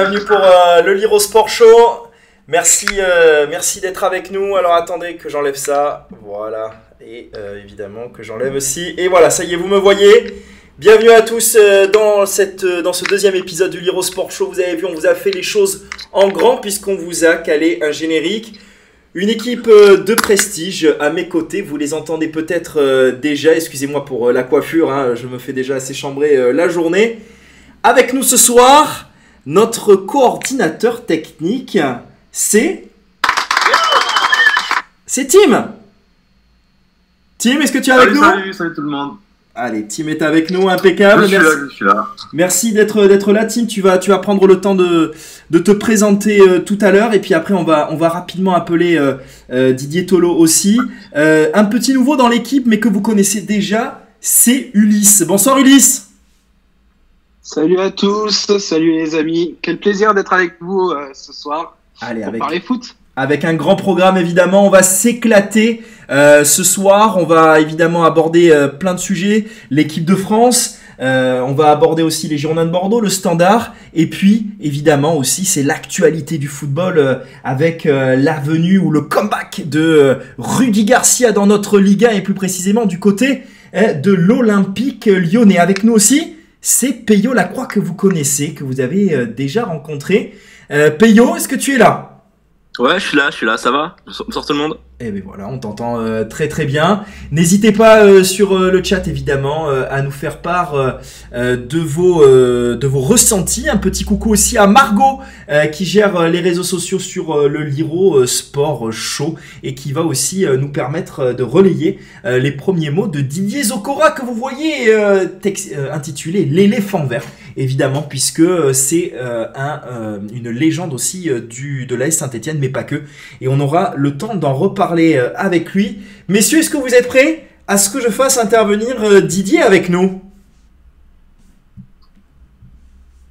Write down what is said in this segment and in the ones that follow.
Bienvenue pour euh, le Liro Sport Show. Merci, euh, merci d'être avec nous. Alors attendez que j'enlève ça. Voilà. Et euh, évidemment que j'enlève aussi. Et voilà, ça y est, vous me voyez. Bienvenue à tous dans, cette, dans ce deuxième épisode du Liro Sport Show. Vous avez vu, on vous a fait les choses en grand puisqu'on vous a calé un générique. Une équipe de prestige à mes côtés, vous les entendez peut-être déjà, excusez-moi pour la coiffure, hein, je me fais déjà assez chambrer la journée. Avec nous ce soir, notre coordinateur technique, c'est... C'est Tim Tim, est-ce que tu es avec Salut, nous salut, salut tout le monde. Allez, Tim est avec nous, impeccable. je suis Merci. là, je suis là. Merci d'être d'être là, Tim. Tu vas tu vas prendre le temps de de te présenter euh, tout à l'heure et puis après on va on va rapidement appeler euh, euh, Didier Tolo aussi. Un petit nouveau dans l'équipe, mais que vous connaissez déjà, c'est Ulysse. Bonsoir Ulysse. Salut à tous, salut les amis. Quel plaisir d'être avec vous euh, ce soir Allez pour avec parler foot. avec un grand programme évidemment. On va s'éclater euh, ce soir. On va évidemment aborder euh, plein de sujets. L'équipe de France. euh, on va aborder aussi les Girondins de Bordeaux, le Standard, et puis évidemment aussi c'est l'actualité du football euh, avec euh, la venue ou le comeback de euh, Rudy Garcia dans notre Liga et plus précisément du côté euh, de l'Olympique Lyonnais. Avec nous aussi, c'est Peyo Lacroix que vous connaissez, que vous avez euh, déjà rencontré. Euh, Peyo, est-ce que tu es là? Ouais, je suis là, je suis là, ça va Bonsoir tout le monde. eh bien voilà, on t'entend euh, très très bien. N'hésitez pas euh, sur euh, le chat évidemment à nous faire part de vos de vos ressentis. Un petit coucou aussi à Margot qui gère les réseaux sociaux sur le Liro Sport Show et qui va aussi nous permettre de relayer les premiers mots de Didier Zokora que vous voyez intitulé l'éléphant vert évidemment puisque euh, c'est euh, un, euh, une légende aussi du de l'AS Saint-Étienne mais pas que et on aura le temps d'en reparler avec lui. Messieurs, est-ce que vous êtes prêts à ce que je fasse intervenir Didier avec nous?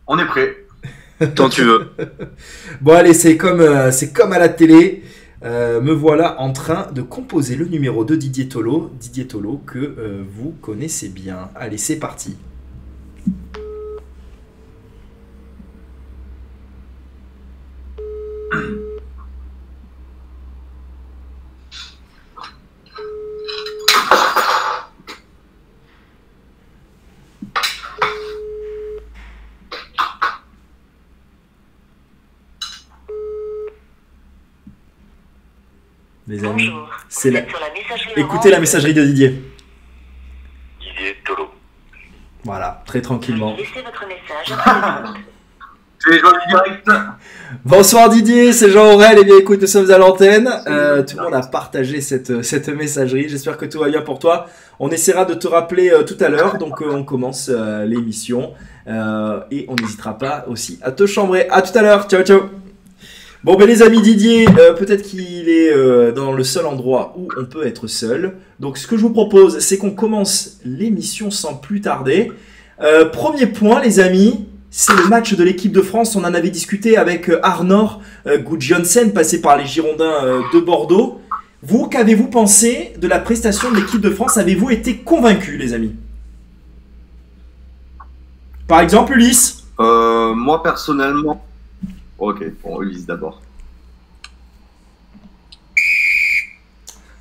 On est prêt. Quand tu veux. Bon allez, c'est comme euh, c'est comme à la télé. Euh, me voilà en train de composer le numéro de Didier Tolo, Didier Tolo que euh, vous connaissez bien. Allez, c'est parti. Les amis, Bonjour. c'est la... écoutez la messagerie de Didier. Didier Tolo. Voilà, très tranquillement. Laissez votre message après le bip. C'est les joueurs du direct. Bonsoir Didier, c'est Jean Aurel. Et bien écoute, nous sommes à l'antenne. Euh, tout le monde a partagé cette, cette messagerie. J'espère que tout va bien pour toi. On essaiera de te rappeler euh, tout à l'heure. Donc euh, on commence euh, l'émission. Euh, et on n'hésitera pas aussi à te chambrer. À tout à l'heure. Ciao, ciao. Bon ben les amis Didier, euh, peut-être qu'il est euh, dans le seul endroit où on peut être seul. Donc ce que je vous propose, c'est qu'on commence l'émission sans plus tarder. Euh, premier point les amis, c'est le match de l'équipe de France. On en avait discuté avec euh, Arnor euh, Gudjonsen, passé par les Girondins euh, de Bordeaux. Vous, qu'avez-vous pensé de la prestation de l'équipe de France? Avez-vous été convaincu, les amis? Par exemple, Ulysse? Euh, moi personnellement. Ok, bon, Ulysse d'abord.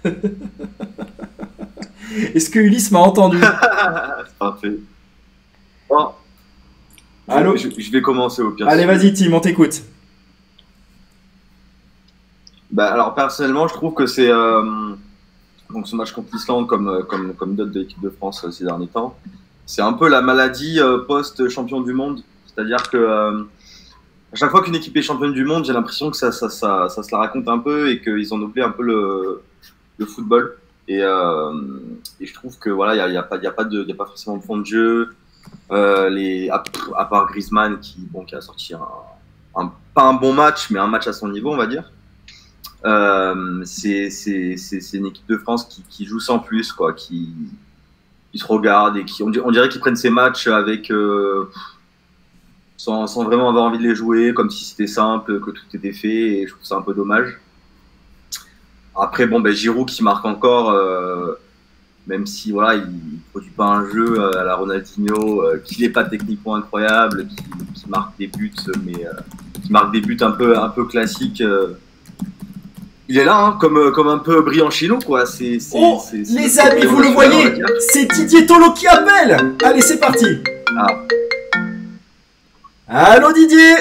Est-ce que Ulysse m'a entendu? Parfait. Bon. Allô je, je vais commencer au pire. Allez, vas-y, Tim, on t'écoute. Bah, alors personnellement, je trouve que c'est euh, donc ce match contre l'Islande, comme euh, comme comme d'autres de l'équipe de France euh, ces derniers temps, c'est un peu la maladie euh, post champion du monde. C'est-à-dire que euh, à chaque fois qu'une équipe est championne du monde, j'ai l'impression que ça ça, ça ça se la raconte un peu et qu'ils ont oublié un peu le le football. Et, et je trouve que voilà, il y a, il y a pas il y a pas de il y a pas forcément de fond de jeu. Euh, les à, part Griezmann qui bon qui a sorti un, pas un bon match mais un match à son niveau on va dire. Euh, c'est une équipe de France qui, qui joue sans plus, quoi, qui, se regarde et qui, on dirait qu'ils prennent ces matchs avec, euh, sans, sans vraiment avoir envie de les jouer, comme si c'était simple, que tout était fait, et je trouve ça un peu dommage. Après, bon, ben, Giroud qui marque encore, euh, même si voilà, il, il produit pas un jeu euh, à la Ronaldinho, euh, qu'il n'est pas techniquement incroyable, qui, marque des buts, mais euh, qui marque des buts un peu, un peu classiques. euh. Il est là, hein, comme, euh, comme un peu brillant chez nous, quoi. C'est, c'est- Oh, c'est- c'est les le amis, vous le voyez, c'est Didier Tolo qui appelle. Allez, c'est parti. Ah. Allô Didier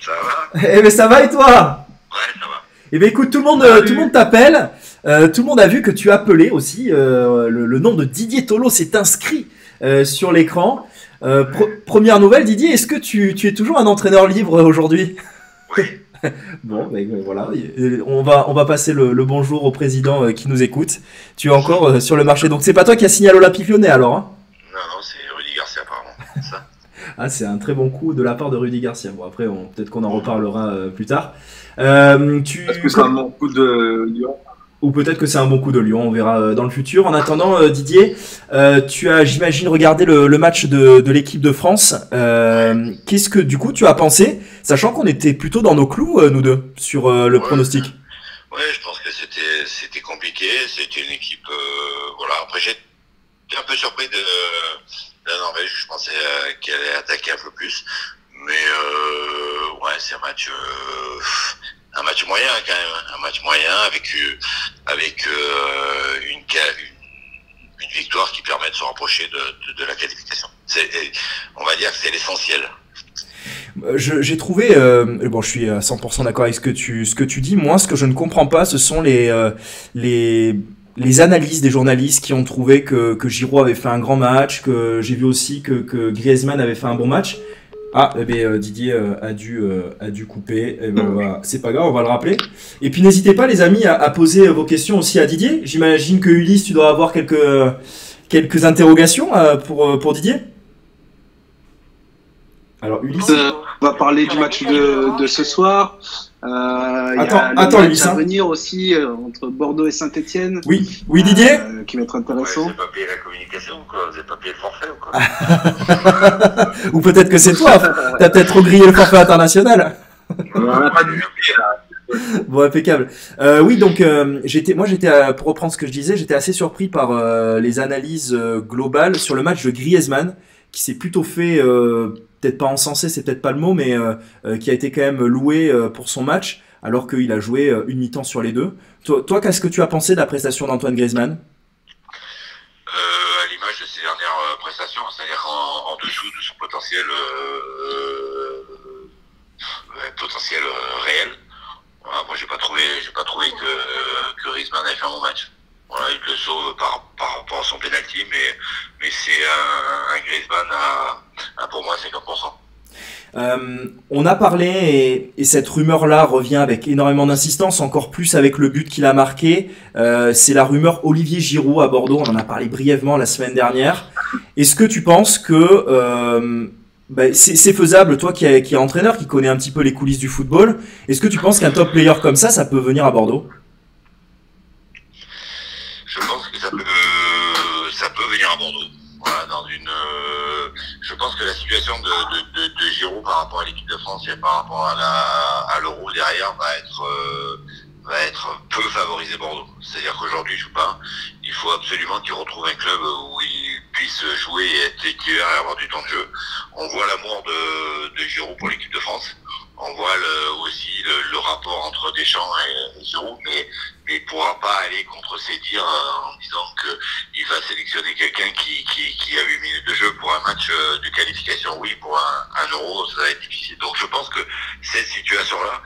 Ça va? Eh ben ça va et toi? Ouais, ça va. Eh ben écoute, tout le monde, Salut. tout le monde t'appelle. Euh, tout le monde a vu que tu as appelé aussi. euh, le, le nom de Didier Tolo s'est inscrit euh, sur l'écran. Euh, première nouvelle, Didier, est-ce que tu, tu es toujours un entraîneur libre aujourd'hui? Oui. Bon, ben, euh, voilà, on va, on va passer le, le bonjour au président euh, qui nous écoute. Tu es encore euh, sur le marché, donc c'est pas toi qui as signé à l'Olympique Lyonnais alors hein? Non, non, c'est Rudy Garcia apparemment. Ça Ah, c'est un très bon coup de la part de Rudy Garcia. Bon, après, peut-être qu'on en reparlera euh, plus tard. Euh, tu... Est-ce que c'est un bon coup de Lyon? Ou peut-être que c'est un bon coup de Lyon, on verra euh, dans le futur. En attendant, euh, Didier, euh, tu as, j'imagine, regardé le, le match de, de l'équipe de France. Euh, Qu'est-ce que, du coup, tu as pensé, sachant qu'on était plutôt dans nos clous, nous deux, sur le Ouais. pronostic? Ouais, je pense que c'était c'était compliqué. C'était une équipe. euh, voilà. Après, j'étais un peu surpris de, de la Norvège. Je pensais euh, qu'elle allait attaquer un peu plus. Mais euh, ouais, c'est un match. Un match moyen quand même. hein. Un match moyen avec, euh, avec euh, une, une, victoire qui permet de se rapprocher de, de, de la qualification. On va dire que c'est l'essentiel. Euh, J'ai trouvé, euh, bon, je suis à 100% d'accord avec ce que tu, ce que tu dis. Moi, ce que je ne comprends pas, ce sont les, euh, les, les analyses des journalistes qui ont trouvé que, que Giroud avait fait un grand match, que j'ai vu aussi que, que Griezmann avait fait un bon match. Ah, eh ben, euh, Didier euh, a dû euh, a dû couper. Eh ben, voilà. C'est pas grave, on va le rappeler. Et puis n'hésitez pas, les amis, à, à poser vos questions aussi à Didier. J'imagine que Ulysse, tu dois avoir quelques quelques interrogations euh, pour pour Didier. Alors Ulysse. Euh, on va parler du match de, de ce soir. Euh, il y Attends, a le attends, match Ulysse, à venir aussi euh, entre Bordeaux et Saint-Etienne. Oui, oui Didier. qui va être Ouais, intéressant. vous avez pas payé la communication ou quoi Vous avez pas payé le forfait ou quoi Ou peut-être que c'est toi. T'as peut-être trop grillé le forfait international. On n'a pas là. Bon, impeccable. Euh, oui, donc euh, j'étais, moi j'étais, euh, pour reprendre ce que je disais, j'étais assez surpris par euh, les analyses euh, globales sur le match de Griezmann, qui s'est plutôt fait, euh, peut-être pas encensé, c'est peut-être pas le mot, mais euh, euh, qui a été quand même loué euh, pour son match, alors qu'il a joué une mi-temps sur les deux. Toi, qu'est-ce que tu as pensé de la prestation d'Antoine Griezmann? À l'image de ses dernières prestations, c'est-à-dire en, dessous de son potentiel potentiel réel. Moi j'ai pas trouvé j'ai pas trouvé que, que Griezmann avait fait un bon match. Voilà, il le sauve par, par son penalty, mais, mais c'est un, un Griezmann à pour moi 50%. Euh, on a parlé et, et cette rumeur-là revient avec énormément d'insistance, encore plus avec le but qu'il a marqué. Euh, c'est la rumeur Olivier Giroud à Bordeaux. On en a parlé brièvement la semaine dernière. Est-ce que tu penses que euh, bah, c'est c'est faisable, toi qui es, qui es entraîneur, qui connais un petit peu les coulisses du football Est-ce que tu penses qu'un top player comme ça, ça peut venir à Bordeaux Je pense que ça peut, ça peut venir à Bordeaux. Voilà, dans une, euh, je pense que la situation de, Giroud par rapport à l'équipe de France et par rapport à la, à l'Euro derrière va être, euh, va être peu favorisé Bordeaux. C'est-à-dire qu'aujourd'hui, je sais pas, il faut absolument qu'il retrouve un club où il puisse jouer et être titulaire avoir du temps de jeu. On voit l'amour de, de Giroud pour l'équipe de France. On voit aussi le, rapport entre Deschamps et, et Giroud, mais mais il pourra pas aller contre ses dires euh, en disant qu'il va sélectionner quelqu'un qui, a 8 minutes de jeu pour un match euh, de qualification. Oui, pour un, euro, ça va être difficile. Donc je pense que cette situation-là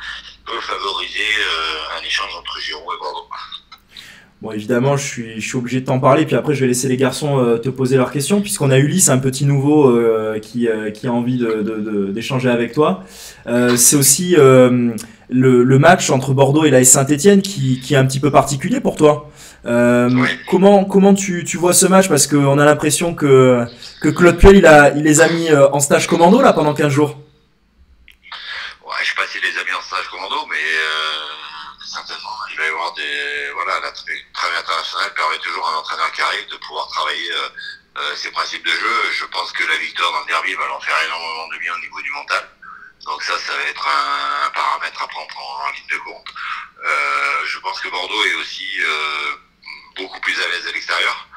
peut favoriser euh, un échange entre Giroud et Bordeaux. Bon, évidemment, je suis, je suis obligé de t'en parler, puis après, je vais laisser les garçons euh, te poser leurs questions, puisqu'on a Ulysse, un petit nouveau euh, qui, euh, qui a envie de- de- de- d'échanger avec toi. C'est aussi le, le match entre Bordeaux et la Saint-Etienne qui, qui est un petit peu particulier pour toi. Oui. Comment, comment tu, tu vois ce match? Parce qu'on a l'impression que, que Claude Puel, il, a, il les a mis en stage commando là pendant 15 jours. Ouais, je sais pas s'il les a mis en stage commando, mais avoir des. Voilà, la tra- travail international permet toujours à un entraîneur qui arrive de pouvoir travailler euh, euh, ses principes de jeu. Je pense que la victoire dans le derby va leur faire énormément de bien au niveau du mental. Donc ça, ça va être un, paramètre à prendre en, ligne de compte. Euh, je pense que Bordeaux est aussi beaucoup plus à l'aise à l'extérieur,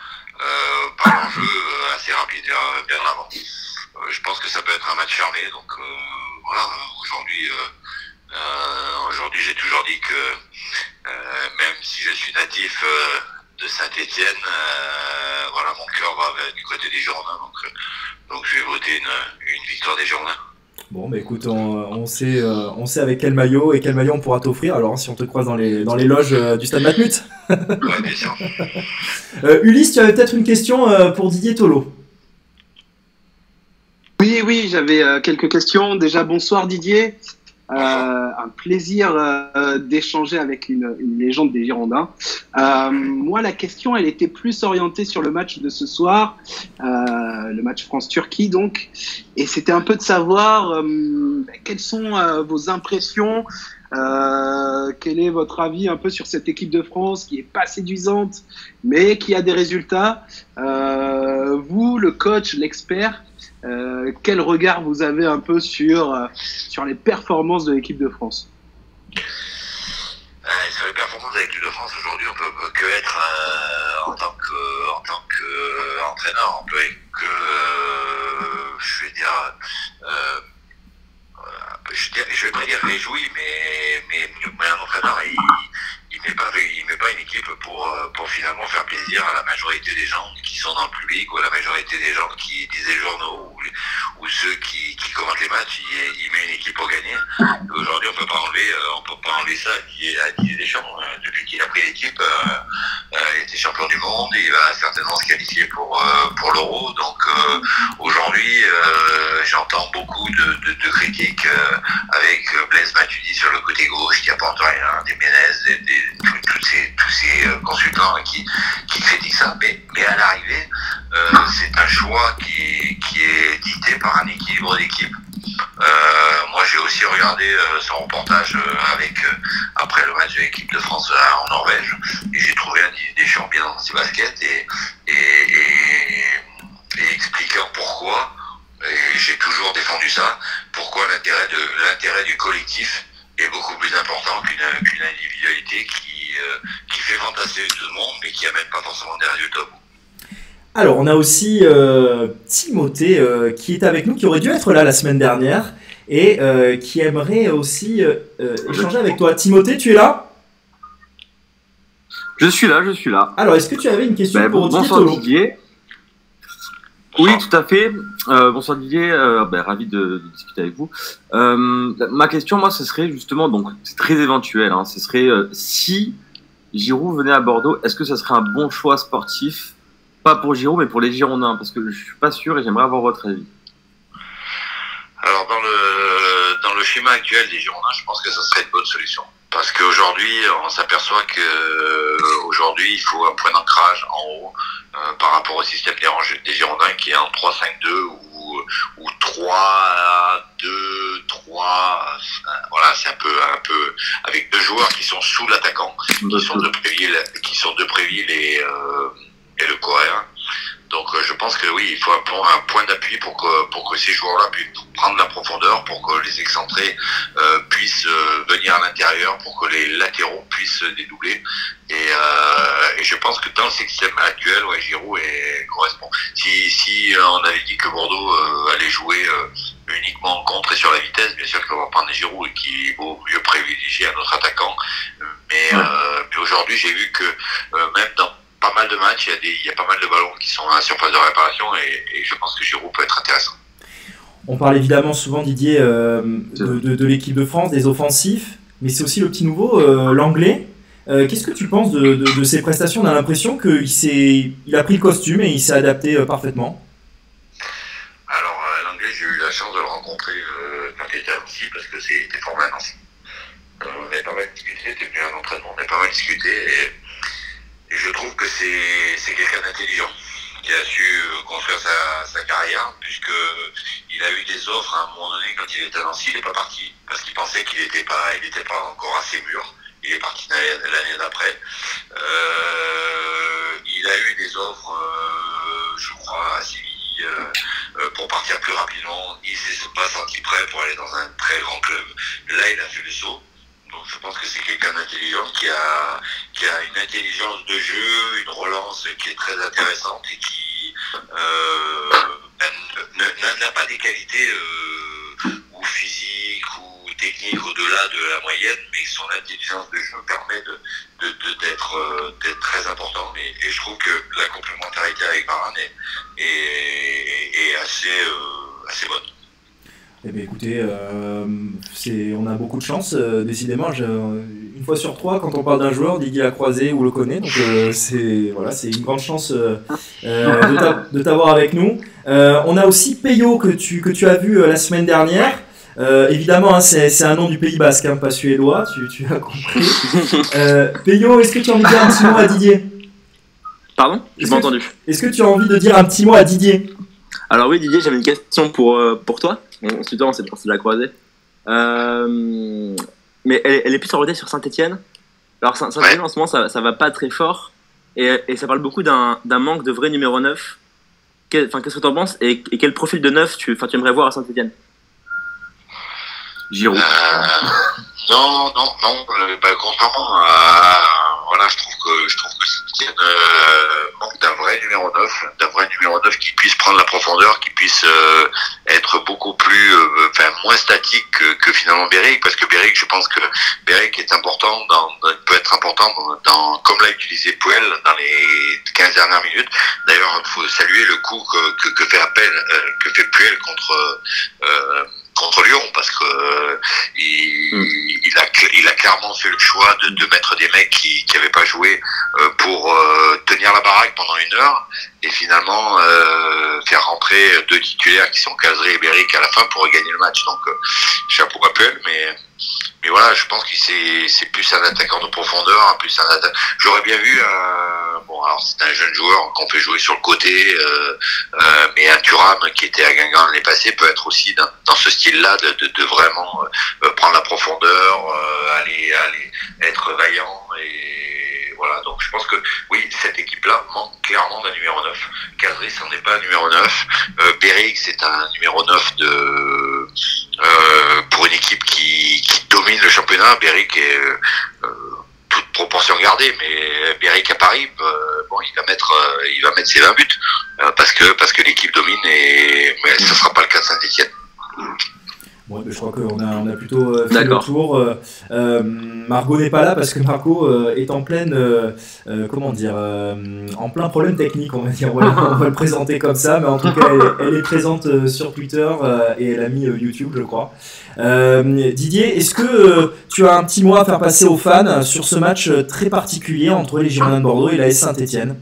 euh, par euh, assez rapide, euh, bien avant. Euh, je pense que ça peut être un match fermé. Donc voilà, aujourd'hui, aujourd'hui, j'ai toujours dit que euh, même si je suis natif euh, de Saint-Étienne, voilà, mon cœur va du côté des Girondins. Donc, euh, donc je vais voter une, une victoire des Girondins. Bon, bah écoute, on, on sait, euh, on sait avec quel maillot et quel maillot on pourra t'offrir. Alors, si on te croise dans les, dans les loges euh, du Stade Matmut. Ouais, bien sûr. Euh, Ulysse, tu avais peut-être une question euh, pour Didier Tolo. Oui, oui, j'avais euh, quelques questions. Déjà, bonsoir Didier. Euh, un plaisir euh, d'échanger avec une, une légende des Girondins. Euh, moi, la question, elle était plus orientée sur le match de ce soir, euh, le match France-Turquie, donc. Et c'était un peu de savoir euh, quelles sont euh, vos impressions, quel est votre avis un peu sur cette équipe de France qui est pas séduisante, mais qui a des résultats. Vous, le coach, l'expert, euh, quel regard vous avez un peu sur, euh, sur les performances de l'équipe de France? Euh, sur les performances de l'équipe de France aujourd'hui, on peut peut que être euh, en tant que en tant que euh, entraîneur, on peut être que je vais dire je, je vais pas dire réjoui, mais mais, mais un entraîneur il, il met pas il met pas une équipe pour euh, pour finalement faire plaisir à la majorité des gens qui sont dans le public ou à la majorité des gens qui lisent les journaux ou, ceux qui, commentent les matchs. Il, met une équipe pour gagner. Aujourd'hui, on peut pas enlever, euh, on peut pas enlever ça à Didier Deschamps. Euh, depuis qu'il a pris l'équipe, euh, il était champion du monde. Il va certainement se qualifier pour pour l'Euro. Donc aujourd'hui, j'entends beaucoup de, critiques avec Blaise Matuidi sur le côté gauche qui apporte rien, des Ménez, des, des- tous- ces euh, consultants qui qui critiquent ça. Mais mais à l'arrivée, euh, c'est un choix qui qui est dicté par un équilibre d'équipe. Euh, moi, j'ai aussi regardé son reportage avec après le match de l'équipe de France en Norvège, et j'ai trouvé un Deschamps bien dans ses baskets et, et, expliquant pourquoi. Et j'ai toujours défendu ça. Pourquoi l'intérêt l'intérêt du collectif est beaucoup plus important qu'une individualité qui euh, qui fait fantasmer tout le monde, mais qui amène pas forcément des résultats. Alors, on a aussi euh, Timothée euh, qui est avec nous, qui aurait dû être là la semaine dernière et euh, qui aimerait aussi échanger avec toi. Timothée, tu es là? Je suis là, je suis là. Alors, est-ce que tu avais une question Ben, pour Didier bonsoir Tolo Didier. Oui, tout à fait. Euh, bonsoir Didier, euh, ben, ravi de, discuter avec vous. Euh, ma question, moi, ce serait justement, donc c'est très éventuel, hein, ce serait euh, si Giroud venait à Bordeaux, est-ce que ce serait un bon choix sportif? Pas pour Giroud, mais pour les Girondins, parce que je suis pas sûr et j'aimerais avoir votre avis. Alors dans le dans le schéma actuel des Girondins, je pense que ça serait une bonne solution. Parce qu'aujourd'hui, on s'aperçoit que euh, aujourd'hui, il faut un point d'ancrage en haut euh, par rapport au système des, Girondins qui est en 3-5-2 ou ou 3 2 3 voilà, c'est un peu un peu avec deux joueurs qui sont sous l'attaquant, qui sont de Préville, qui sont de Préville et euh, et le coréen. Donc euh, je pense que oui, il faut un, point- d'appui pour que pour que ces joueurs-là puissent prendre la profondeur, pour que les excentrés euh, puissent euh, venir à l'intérieur, pour que les latéraux puissent dédoubler. Et, euh, et je pense que dans le système actuel, ouais, Giroud est, correspond. Si, si euh, on avait dit que Bordeaux euh, allait jouer euh, uniquement en contre et sur la vitesse, bien sûr qu'on va prendre Giroud et qu'il vaut mieux privilégier un autre attaquant. Mais, euh, mais aujourd'hui, j'ai vu que euh, même dans pas mal de matchs, il y, a des, il y a pas mal de ballons qui sont à la surface de réparation et, et je pense que Giroud peut être intéressant. On parle évidemment souvent, Didier, euh, de, de- de l'équipe de France, des offensifs, mais c'est aussi le petit nouveau, euh, l'anglais. Euh, Qu'est-ce que tu penses de, ses prestations? On a l'impression qu'il il a pris le costume et il s'est adapté parfaitement. Alors, l'anglais, j'ai eu la chance de le rencontrer quand il était à Nancy parce que c'était formé à Nancy. On avait pas mal discuté, c'était venu à l'entraînement, on avait pas mal discuté et je trouve que c'est quelqu'un d'intelligent qui a su euh, construire sa, sa carrière puisque il a eu des offres à un moment donné quand il était à Nancy, il n'est pas parti parce qu'il pensait qu'il n'était pas, pas encore assez mûr. Il est parti l'année d'après. Euh, il a eu des offres, euh, je crois, à Séville pour partir plus rapidement. Il s'est pas senti prêt pour aller dans un très grand club. Là, il a fait le saut. Donc je pense que c'est quelqu'un d'intelligent qui a, qui a une intelligence de jeu, une relance qui est très intéressante et qui euh, n'a- pas des qualités euh, ou physiques ou techniques au-delà de la moyenne, mais son intelligence de jeu permet de, de- de- d'être, euh, d'être très important. Et, je trouve que la complémentarité avec Varane est, est- est assez, euh, assez bonne. Eh bien écoutez, euh, on a beaucoup de chance, euh, décidément. Je- une fois sur trois, quand on parle d'un joueur, Didier l'a croisé ou le connaît. Donc euh, c'est, voilà, c'est une grande chance euh, euh, de, t'a- de t'avoir avec nous. Euh, on a aussi Peyo que tu, que tu as vu euh, la semaine dernière. Euh, évidemment, hein, c'est, un nom du Pays Basque, hein, pas suédois, tu, tu as compris. Euh, Peyo, est-ce que tu as envie de dire un petit mot à Didier? Pardon? Pas que- entendu. Est-ce que tu as envie de dire un petit mot à Didier? Alors oui Didier, j'avais une question pour, euh, pour toi. On, se tutoie, on s'est on s'est déjà croisé. Euh, mais elle, est- elle est plus orientée sur Saint-Etienne. Alors Saint- Saint-Etienne en ce moment ça, ça va pas très fort et, et ça parle beaucoup d'un manque de vrai numéro 9. Quel- Enfin, qu'est-ce que tu en penses? Et, et quel profil de neuf tu, enfin, tu aimerais voir à Saint-Etienne Giroud. Euh, non, non, non. bah, contrairement à, voilà, je trouve que je trouve que euh, manque d'un vrai numéro 9, d'un vrai numéro 9 qui puisse prendre la profondeur, qui puisse euh, être beaucoup plus, euh, enfin, moins statique que, que finalement Beric, parce que Beric, je pense que Beric est important, dans, peut être important dans, comme l'a utilisé Puel dans les 15 dernières minutes. D'ailleurs, il faut saluer le coup que, que, que fait appel, que fait Puel contre euh, contre Lyon, parce que euh, il, Mm. il, a, il a clairement fait le choix de, de mettre des mecs qui n'avaient pas joué euh, pour euh, tenir la baraque pendant une heure et finalement euh, faire rentrer deux titulaires qui sont Casré et Beric à la fin pour gagner le match. Donc euh, chapeau à Puel, mais mais voilà, je pense que c'est plus un attaquant de profondeur, un plus un atta- J'aurais bien vu un bon alors c'est un jeune joueur qu'on fait jouer sur le côté, euh, euh, mais un Thuram qui était à Guingamp l'année passée peut être aussi dans, dans ce style-là de, de, de vraiment euh, prendre la profondeur, euh, aller aller être vaillant et voilà. Donc je pense que oui, cette équipe-là manque clairement d'un numéro 9. Casri, c'en est pas un numéro 9. Euh, c'est un numéro 9 de euh, pour une équipe qui, domine le championnat. Beric est euh, toute proportion gardée, mais Beric à Paris, euh, bon, il va mettre, euh, il va mettre ses 20 buts euh, parce que parce que l'équipe domine et mais ce sera pas le cas de Saint-Etienne. Bon, je crois qu'on a, on a plutôt euh, fait le tour. Euh, euh, Margot n'est pas là parce que Margot euh, est en pleine, euh, comment dire, euh, en plein problème technique, on va dire. Voilà, on va le présenter comme ça, mais en tout cas, elle, est- elle est présente sur Twitter et elle a mis YouTube, je crois. Didier, est-ce que tu as un petit mot à faire passer aux fans sur ce match très particulier entre les Girondins de Bordeaux et la S Saint-Etienne?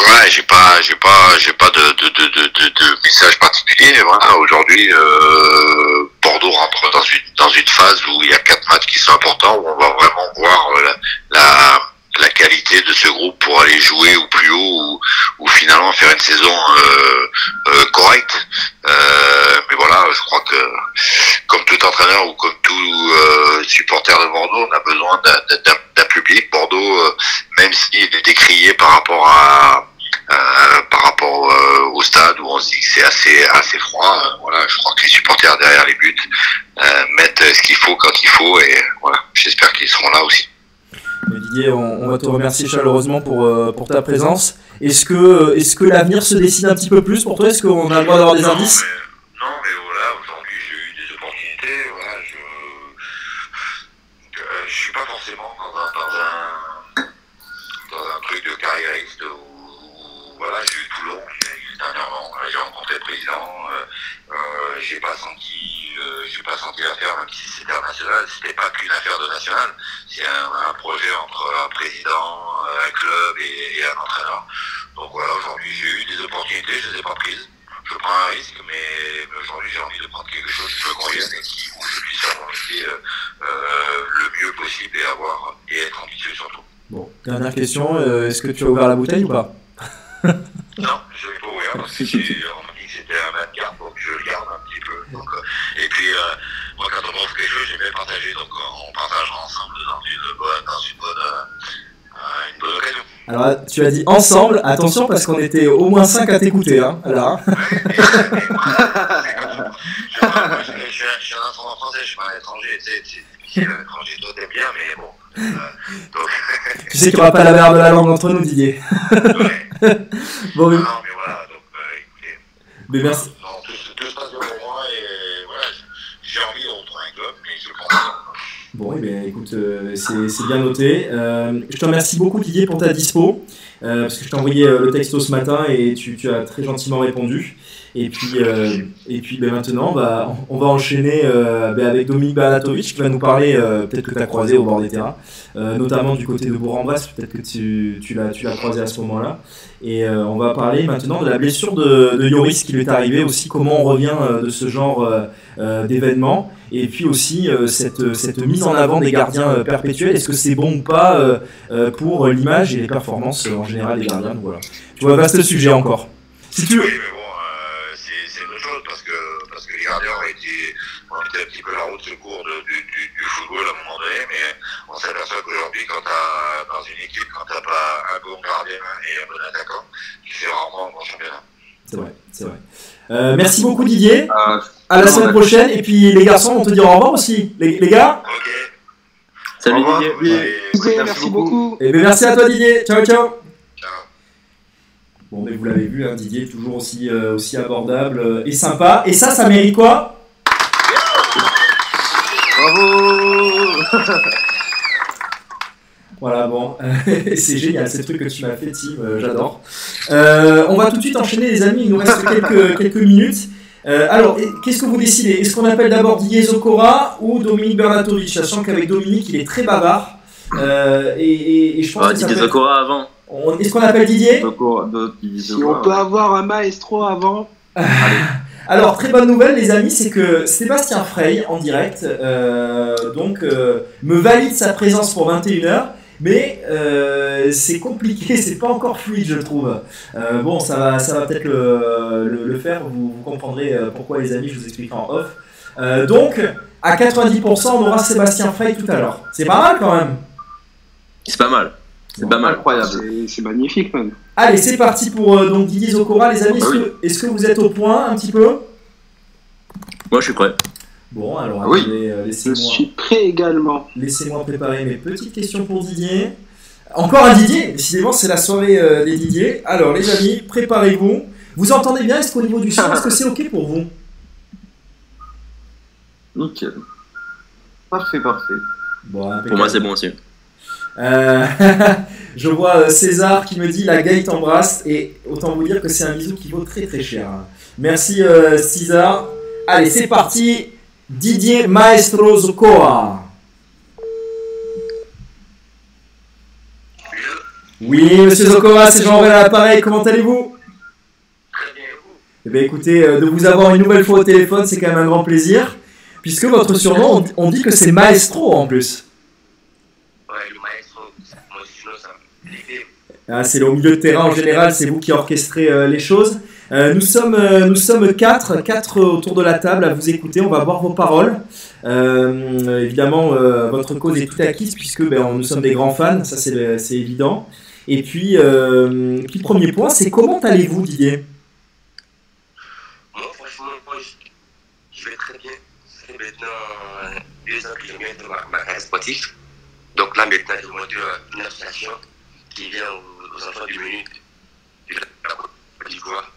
Ouais, j'ai pas, j'ai pas, j'ai pas de, de, de, de, de, message particulier. Voilà, aujourd'hui, euh, Bordeaux rentre dans une dans une phase où il y a quatre matchs qui sont importants, où on va vraiment voir euh, la, la, qualité de ce groupe pour aller jouer au plus haut ou, ou finalement faire une saison euh, euh, correcte. Euh, mais voilà, je crois que comme tout entraîneur ou comme tout euh, supporter de Bordeaux, on a besoin d'un- public. Bordeaux, même s'il est décrié par rapport à euh, par rapport euh, au stade où on se dit que c'est assez assez froid. euh, voilà, je crois que les supporters derrière les buts mettent ce qu'il faut quand il faut et voilà, j'espère qu'ils seront là aussi. Didier, on, on va te remercier chaleureusement pour, pour ta présence. Est-ce que, est que l'avenir se dessine un petit peu plus pour toi? Est-ce qu'on a le droit d'avoir des non, indices? mais, non, mais voilà, aujourd'hui j'ai eu des opportunités. Voilà, je, je suis pas forcément dans un, dans un, dans un truc de carriériste où, voilà, j'ai eu Toulon, dernièrement, j'ai rencontré le président, euh, euh, j'ai pas senti, euh, j'ai pas senti l'affaire, même si c'était un national, c'était pas qu'une affaire de national, c'est un, un projet entre un président, un club et, et un entraîneur. Donc voilà, aujourd'hui j'ai eu des opportunités, je les ai pas prises je prends un risque, mais, aujourd'hui j'ai envie de prendre quelque chose qui me convienne et qui, où je puisse euh, euh, le mieux possible et avoir et être ambitieux surtout. Bon, dernière question, euh, est-ce que tu as ouvert la bouteille ou pas? Non, je vais pas ouvrir parce que on m'a dit que c'était un 24, donc je le garde un petit peu. Donc, euh, et puis euh, moi quand on m'offre quelque chose, j'aime bien partager, donc euh, on partagera ensemble dans une bonne, dans une bonne, euh, une bonne occasion. Alors tu as dit ensemble, attention parce qu'on était au moins 5 à t'écouter. Hein, là. Je, moi, je, je, je, je suis un enfant français, je suis pas un étranger, c'est difficile, un étranger, toi t'aimes bien, mais bon. Donc, Tu sais qu'il n'y aura pas la meilleure de la langue entre nous, Didier. ouais. Bon, mais- Non, mais voilà, donc euh, écoutez, Mais merci. Non, tout, tout se passe bien pour moi et voilà, j'ai envie de retrouver un club, mais je le prends pas. Bon, eh bien, écoute, euh, c'est c'est bien noté. Euh, je te remercie beaucoup, Didier, pour ta dispo, euh, parce que je t'ai envoyé euh, le texto ce matin et tu, tu as très gentiment répondu. Et puis, euh, et puis ben, maintenant, bah, on va enchaîner euh, ben, avec Dominique Bernatovic qui va nous parler, euh, peut-être que tu as croisé au bord des terrains, euh, notamment du côté de Bourg-en-Bresse, peut-être que tu, tu l'as croisé à ce moment-là. Et euh, on va parler maintenant de la blessure de, de Yoris qui lui est arrivée aussi, comment on revient euh, de ce genre d'événement? Et puis aussi cette, cette mise en avant des gardiens perpétuels, est-ce que c'est bon ou pas pour l'image et les performances en général des gardiens? Donc voilà. Tu vois, vaste sujet encore. Si tu veux. Un petit peu la route de secours de- du, du, du football à un moment donné, mais on s'aperçoit qu'aujourd'hui, quand t'as, dans une équipe, quand t'as pas un bon gardien et un bon attaquant, tu fais rarement un bon championnat. C'est vrai, c'est vrai. Euh, merci beaucoup Didier. Euh, À la semaine prochaine. Et puis les garçons, on te dit au revoir aussi. Les, les gars. Ok. Salut revoir. Didier. Oui. Merci merci beaucoup. beaucoup. Et ben merci à toi Didier. Ciao ciao. ciao. Bon, mais vous l'avez vu, hein, Didier toujours aussi, euh, aussi abordable euh, et sympa. Et ça, ça mérite quoi? Bravo Voilà, bon, c'est génial, ces trucs que tu m'as fait, Tim, euh, j'adore. Euh, on va tout de suite enchaîner, les amis, il nous reste quelques, quelques minutes. Euh, alors, qu'est-ce que vous décidez Est-ce qu'on appelle d'abord Didier Zokora ou Dominique Bernatovic? Sachant qu'avec Dominique, il est très bavard. Euh, et, et- et je pense Ouais, que Didier Zokora avant. On- Est-ce qu'on appelle Didier? Si on peut avoir un maestro avant. Alors, très bonne nouvelle, les amis, c'est que Sébastien Frey, en direct, euh, donc, euh, me valide sa présence pour 21h. Mais euh, c'est compliqué, c'est pas encore fluide, je trouve. Bon, ça va, ça va peut-être le, faire, vous, vous comprendrez pourquoi, les amis, je vous expliquerai en off. Donc, à 90%, on aura Sébastien Frey tout à l'heure. C'est pas mal quand même. C'est pas mal. C'est pas mal. Incroyable. C'est magnifique, même. Allez, c'est parti pour euh, donc Didier Zokora, les amis. Est-ce Ah oui. est-ce que vous êtes au point un petit peu? Moi, je suis prêt. Bon, alors Ah oui. euh, Je laissez-moi. suis prêt également. Laissez-moi préparer mes petites questions pour Didier. Encore un Didier Décidément, c'est la soirée euh, des Didier. Alors, les amis, préparez-vous. Vous entendez bien Est-ce qu'au niveau du son, est-ce que c'est OK pour vous? Nickel. Parfait, parfait. Bon, Pour moi, c'est bon aussi. Euh, je vois euh, César qui me dit la Gaï t'embrasse et autant vous dire que c'est un bisou qui vaut très très cher. Merci euh, César. Allez, c'est parti. Didier Maestro Zocoa. Oui, monsieur Zocoa, c'est Jean-Aurel à l'appareil. Comment allez-vous? Eh bien, écoutez, de vous avoir une nouvelle fois au téléphone, c'est quand même un grand plaisir. Puisque votre surnom, on dit que c'est Maestro en plus. Ouais, le maestro, moi, sinon, ça me l'idée. Ah, c'est au milieu de terrain en général, c'est vous qui orchestrez euh, les choses. Euh, nous, sommes, euh, nous sommes quatre, quatre autour de la table à vous écouter. On va voir vos paroles. Euh, évidemment, euh, votre cause est tout acquise puisque ben, nous sommes des grands fans, ça c'est évident. Et puis, euh, puis, premier point, c'est comment allez-vous, Didier? Moi, franchement, moi, je, je vais très bien. Ça fait maintenant deux ans que je viens de ma, ma carrière sportive. Donc là, maintenant, j'ai monté euh, une association qui vient aux, enfants du minute de la Côte d'Ivoire.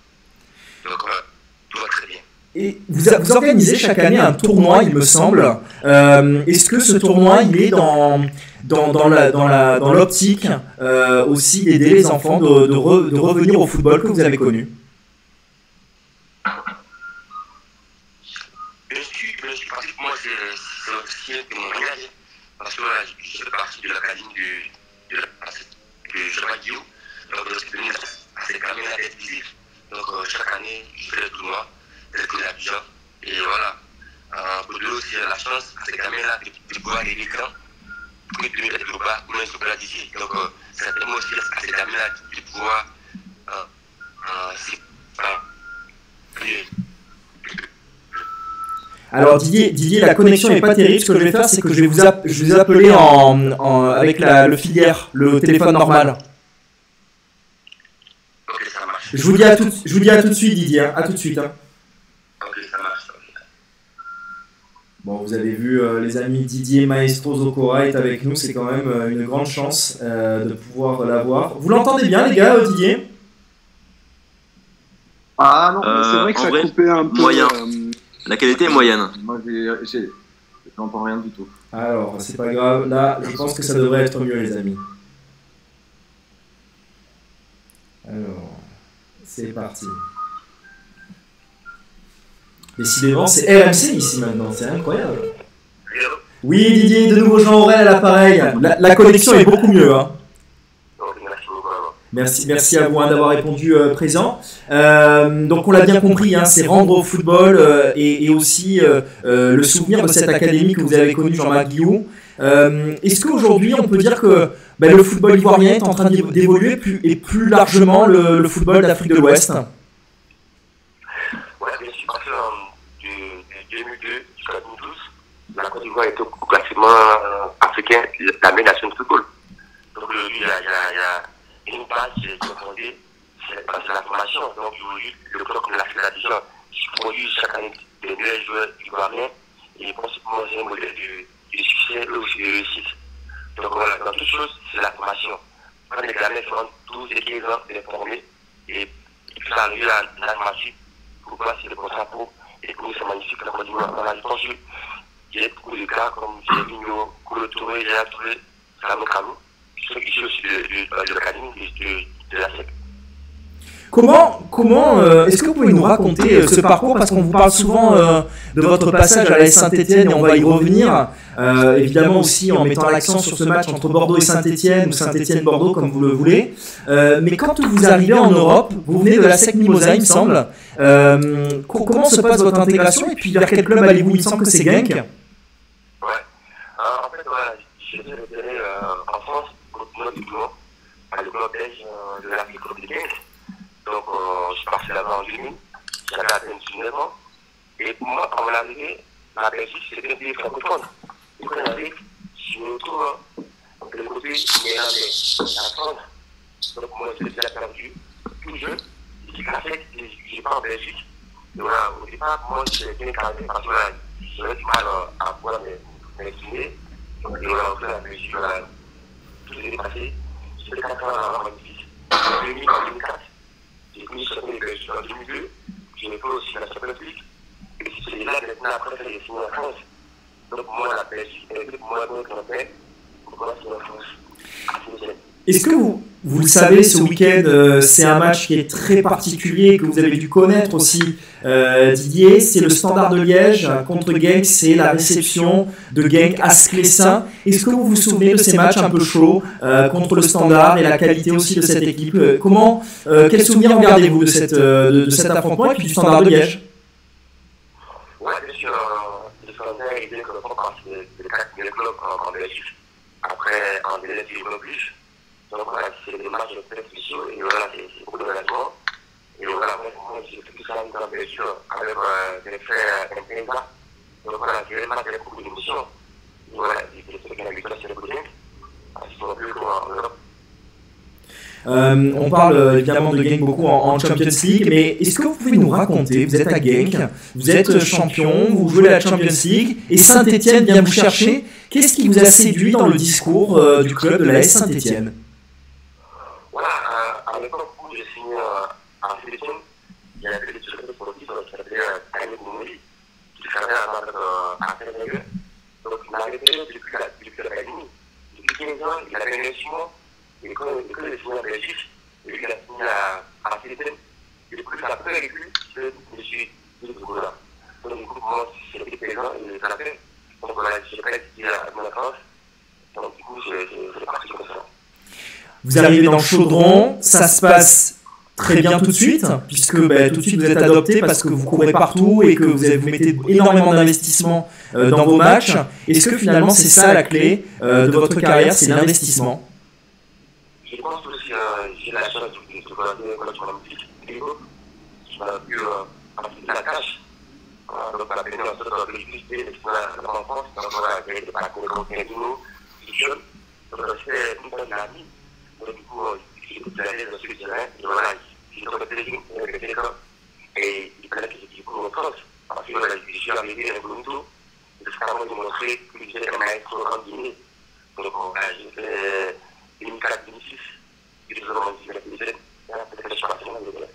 Donc, euh, tout va très bien. Et vous, vous organisez chaque année un tournoi, il me semble. Euh, Est-ce que ce tournoi, il est dans, dans, dans la- dans la- dans l'optique euh, aussi d'aider les enfants de, de, re- de revenir au football que vous avez connu? Je suis, je suis parti, pour moi, c'est aussi un témoignage. Parce que je fais partie de l'académie de, de, de Diou. Donc, venu à ces gamins-là d'être visibles. Donc, euh, chaque année, je fais le tournoi, tel que l'Abidjan. Et voilà. Euh, pour donner aussi la chance à ces gamins-là de, de pouvoir aller l'écran pour de mettre le bas, pour le bas d'ici. Donc, euh, ça permet aussi à ces gamins-là de, de pouvoir. Euh, euh, c'est- Alors Didier, Didier, la connexion n'est pas terrible. Ce que je vais faire, c'est que je vais vous, app- je vais vous appeler en, en- avec la, le filière, le téléphone normal. Je vous dis à tout, je vous dis à tout de suite, Didier. hein. À tout de suite. hein. Ok, ça marche. Bon, vous avez vu, euh, les amis, Didier Maestro Zokora est avec nous. C'est quand même euh, une grande chance euh, de pouvoir l'avoir. Vous l'entendez bien, les gars, Didier? Ah non, mais c'est vrai que ça vrai, coupait un peu. moyen. euh, La qualité est moyenne. Moi, j'ai, j'ai, j'entends rien du tout. Alors, c'est pas grave. Là, je pense que ça devrait être mieux, les amis. Alors, c'est parti. Décidément, c'est RMC ici maintenant, c'est incroyable. Oui, Didier, de nouveau Jean Aurel à l'appareil. La, la connexion est beaucoup mieux. Hein. Merci. Merci, merci à vous hein, d'avoir répondu euh, présent. Euh, donc on l'a bien compris, hein, c'est rendre au football euh, et, et aussi euh, euh, le souvenir de cette académie que vous avez connue, Jean-Marc Guillaume. Euh, Est-ce qu'aujourd'hui on peut dire que ben, le football ivoirien est en train d'évo- d'évoluer et plus largement le, football d'Afrique de l'Ouest? Ouais, bien sûr, parce que euh, du 2002 jusqu'à 2012, la Côte d'Ivoire était au classement euh, africain la meilleure nation de football. Donc il y a, il y a- une base qui est fondée, c'est la formation. Donc aujourd'hui, le club comme l'a qui produit chaque année des meilleurs joueurs ivoiriens, et moi, c'est un modèle du, du succès, aussi de réussite. Donc voilà, dans toute chose, c'est la formation. Quand les gamins font 12 et 15 ans, de les former, et puis arriver à la massif pour si le contrat pro et pour c'est magnifique la. Voilà, je pense y a beaucoup de cas comme Jérémino, Koulo Touré, Yaya Touré, Salamé Kalou, qui sont issus aussi de, de, de de, de, de la SEC. Comment, comment euh, est-ce que vous pouvez nous raconter euh, ce parcours? Parce qu'on vous parle souvent euh, de votre passage à la Saint-Etienne et on va y revenir. Euh, évidemment aussi en mettant l'accent sur ce match entre Bordeaux et Saint-Etienne ou Saint-Etienne-Bordeaux comme vous le voulez. Euh, mais quand vous arrivez en Europe, vous venez de la SEC Mimosa il me semble. Euh, co- comment se passe votre intégration et puis vers quel club allez-vous? Il me semble que c'est Genk. Ouais. Alors, en fait, voilà, j'ai euh, en France, au Nord du Toulon, à le club belge euh, de l'Afrique Genk. Donc, euh, je suis parti là-bas en 2000, j'avais à peine 19 ans. Et pour moi, à mon arrivée, la Belgique, c'était un pays francophone. Et quand j'arrive, je me retrouve le côté néerlandais, la France. Donc, moi, je l'ai déjà perdu, tout jeune. Je suis cassé, je pas en Belgique. Et voilà, au départ, moi, j'ai bien carré parce que j'avais du mal euh, à pouvoir me- m'exprimer. Et voilà, au fait, la Belgique, voilà, tout s'est passé. J'ai fait 4 ans. En 2000, en 2004, j'ai fini champion de Belgique en 2002. J'ai fait aussi la League. Et c'est là, maintenant, après, j'ai signé en France. Donc, moi, la Belgique, moi, on fait, pour moi, c'est en France. À. Est-ce que vous, vous le savez, ce week-end, euh, c'est un match qui est très particulier, que vous avez dû connaître aussi, euh, Didier. C'est le Standard de Liège contre Genk, c'est la réception de Genk à Sclessin. Est-ce que vous vous souvenez de ces matchs un peu chauds euh, contre le Standard et la qualité aussi de cette équipe Euh, Comment, euh, quels souvenirs regardez-vous de, cette, euh, de, de cet affrontement et puis du Standard de Liège? Ouais, bien sûr, euh, le Standard est bien que le clubs en, en Belgique. Après, en délai, il m'oblige. Donc voilà, c'est des matchs très spéciaux et voilà, c'est c'est beaucoup de management. Et voilà, moi, j'ai tout ça dans bien sûr, avec des frères Mpenza. Donc voilà, j'ai vraiment fait beaucoup d'émotions. Voilà, fait que la victoire sur le Parce qu'ils sont plus en Europe. Euh, on parle euh, évidemment de Genk beaucoup en, en Champions League, mais est-ce que vous pouvez nous raconter Vous êtes à Genk, vous êtes champion, vous jouez à la Champions League, et Saint-Etienne vient vous chercher. Qu'est-ce qui vous a séduit dans le discours euh, du club de la S Saint-Etienne Voilà, euh, à l'époque où j'ai signé euh, en Philippines, il y avait des secrétaires sportifs euh, qui euh, Daniel Moumeli, qui travaillait à, euh, à Sénégal. Donc, il m'a repéré depuis la- depuis l'académie. Depuis 15 ans, il avait instrument. Et quand quand a signé en Belgique, et lui, il a signé à, à Philippines, et du coup, ça a peu avec lui que je suis de là Donc, du coup, moi, j'ai été présent et ça l'a fait. Donc, voilà, j'ai pas été à mon enfance. Donc, du coup, j'ai j'ai parti comme ça. Vous arrivez dans le chaudron, ça se passe très bien tout de suite, puisque bah, tout de suite vous êtes adopté parce que vous courez partout et que vous, mettez énormément d'investissement euh, dans vos matchs. Est-ce que finalement c'est ça la clé euh, de votre carrière, c'est l'investissement? Je pense que aussi, euh, la la tâche. Bonne amie. Donc, du coup, j'ai pu aller dans ce terrain, et voilà, j'ai trouvé des lignes avec les télécoms, et il fallait que j'ai du coup en France. Parce que voilà, je suis arrivé avec Lundu, et c'est vraiment de montrer que j'étais un maître en Guinée. Donc, voilà, j'ai fait 2004-2006. Et les hommes ont dit, mais peut-être que je suis parti dans le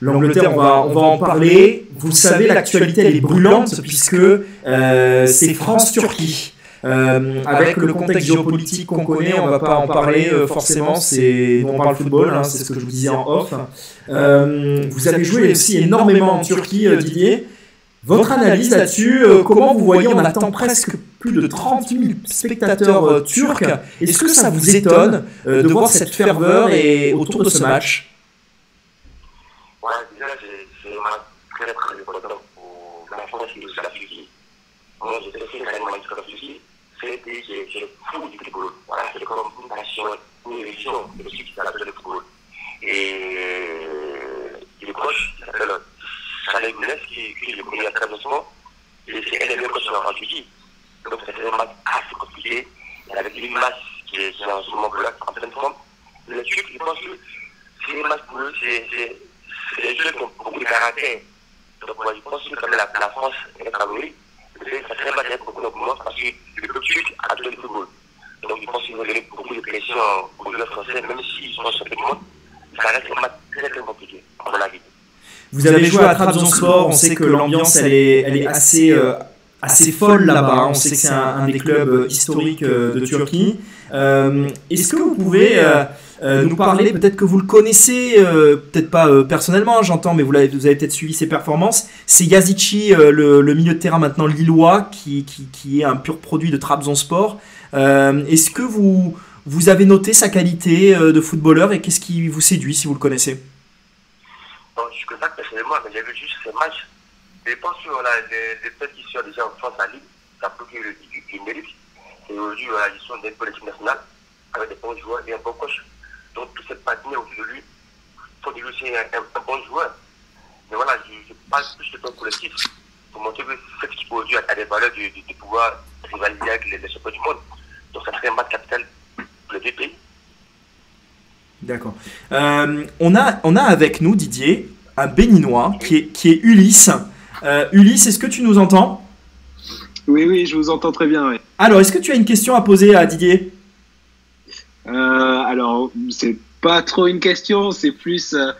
L'Angleterre, on va, en parler. Vous savez, l'actualité, est brûlante puisque euh, c'est France-Turquie. Euh, avec le contexte géopolitique qu'on connaît, on va pas en parler euh, forcément. C'est on parle football, hein, c'est ce que je vous disais en off. Euh, vous avez joué aussi énormément en Turquie, euh, Didier. Votre analyse là-dessus, euh, comment vous voyez, on attend presque plus de 30 000 spectateurs euh, turcs. Est-ce que ça vous étonne euh, de voir cette ferveur et autour de ce match Ouais, déjà, c'est vraiment très très important pour la France et la Turquie. Moi, j'ai la un pays qui est qui est fou du football. Voilà, c'est comme une nation, une religion, mais aussi qui s'appelle le football. Et il est proche, il s'appelle Saleh Gounes, qui qui le premier international. Et c'est un des meilleurs coachs en Turquie. Donc, c'est un match assez compliqué. Avec une masse qui est en ce moment-là, en pleine forme. Le Turc, je pense que c'est un match pour eux, c'est c'est- jeux qui ont beaucoup de caractère. Donc, moi, je pense que quand même la, la France est favorite. Mais ça serait pas très beaucoup de moi parce que le club turc a donné le football. Donc, je pense qu'ils vont donner beaucoup de pression aux joueurs français, même s'ils sont champions du monde. Ça reste un match très très compliqué, à mon avis. Vous avez joué à Trabzonspor, on sait que l'ambiance elle est, assez, euh, assez folle là-bas. hein. On sait que c'est un, des clubs euh, historiques euh, de Turquie. Est-ce que vous pouvez nous parler, peut-être que vous le connaissez, peut-être pas personnellement, hein, j'entends, mais vous, avez peut-être suivi ses performances. C'est Yazici, le, milieu de terrain maintenant lillois, qui, qui, est un pur produit de Trabzonspor. Euh, Est-ce que vous, vous avez noté sa qualité de footballeur et qu'est-ce qui vous séduit si vous le connaissez? Pas personnellement, mais j'ai vu juste ces matchs. Je pense que les, les têtes qui sont déjà en France à Ligue, ça peut qu'ils ils méritent. Et aujourd'hui, ils sont des équipes nationales, avec des bons joueurs et un bon coach. Donc, tous ces partenaires autour de lui font de lui aussi un, un, un bon joueur. Mais voilà, je, je parle plus de ton collectif pour montrer que cette équipe aujourd'hui a, des valeurs de pouvoir rivaliser avec les, les champions du monde. Donc, ça serait un match capital pour les deux pays. D'accord. Euh, on, a, on a avec nous, Didier, un béninois qui est, qui est Ulysse. Euh, Ulysse, est-ce que tu nous entends? Oui, oui, je vous entends très bien. Alors, est-ce que tu as une question à poser à Didier? Euh, alors, c'est pas trop une question, c'est plus, euh,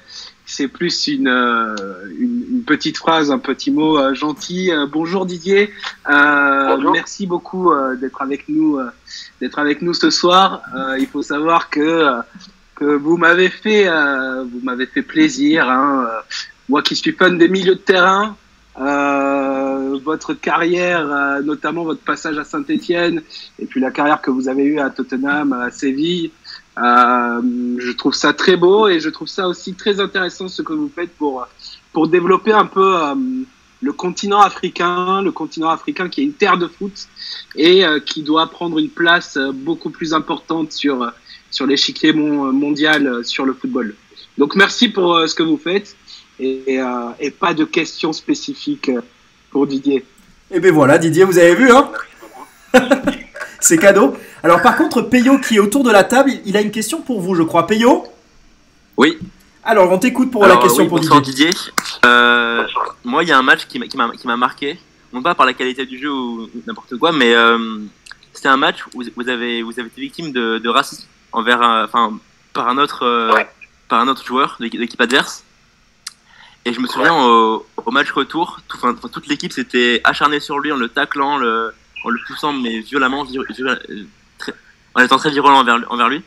c'est plus une, euh, une, une petite phrase, un petit mot euh, gentil. Euh, bonjour Didier, Euh, Bonjour. merci beaucoup euh, d'être avec nous, euh, d'être avec nous ce soir. Euh, il faut savoir que euh, que vous m'avez fait, euh, vous m'avez fait plaisir. Hein, moi qui suis fan des milieux de terrain. Euh, votre carrière, euh, notamment votre passage à Saint-Étienne, et puis la carrière que vous avez eue à Tottenham, à Séville, euh, je trouve ça très beau et je trouve ça aussi très intéressant ce que vous faites pour pour développer un peu euh, le continent africain, le continent africain qui est une terre de foot et euh, qui doit prendre une place beaucoup plus importante sur sur l'échiquier mon- mondial euh, sur le football. Donc merci pour euh, ce que vous faites et, euh, et pas de questions spécifiques euh, pour Didier. Eh bien voilà, Didier, vous avez vu, hein C'est cadeau. Alors, par contre, Peyo qui est autour de la table, il- a une question pour vous, je crois. Peyo Oui. Alors, on t'écoute pour Alors, la question oui, pour bonsoir Didier. Didier. Euh, moi, il y a un match qui m'a- qui m'a qui m'a marqué, non pas par la qualité du jeu ou n'importe quoi, mais euh, c'était un match où vous avez, vous avez été victime de, de racisme envers, un- enfin, par un autre, euh, Ouais. par un autre joueur de l'équipe- adverse. Et je me souviens au, au match retour, tout- enfin, toute l'équipe s'était acharnée sur lui en le taclant, le, en le poussant mais violemment, viol- viol- euh, très- en étant très virulent envers, envers lui.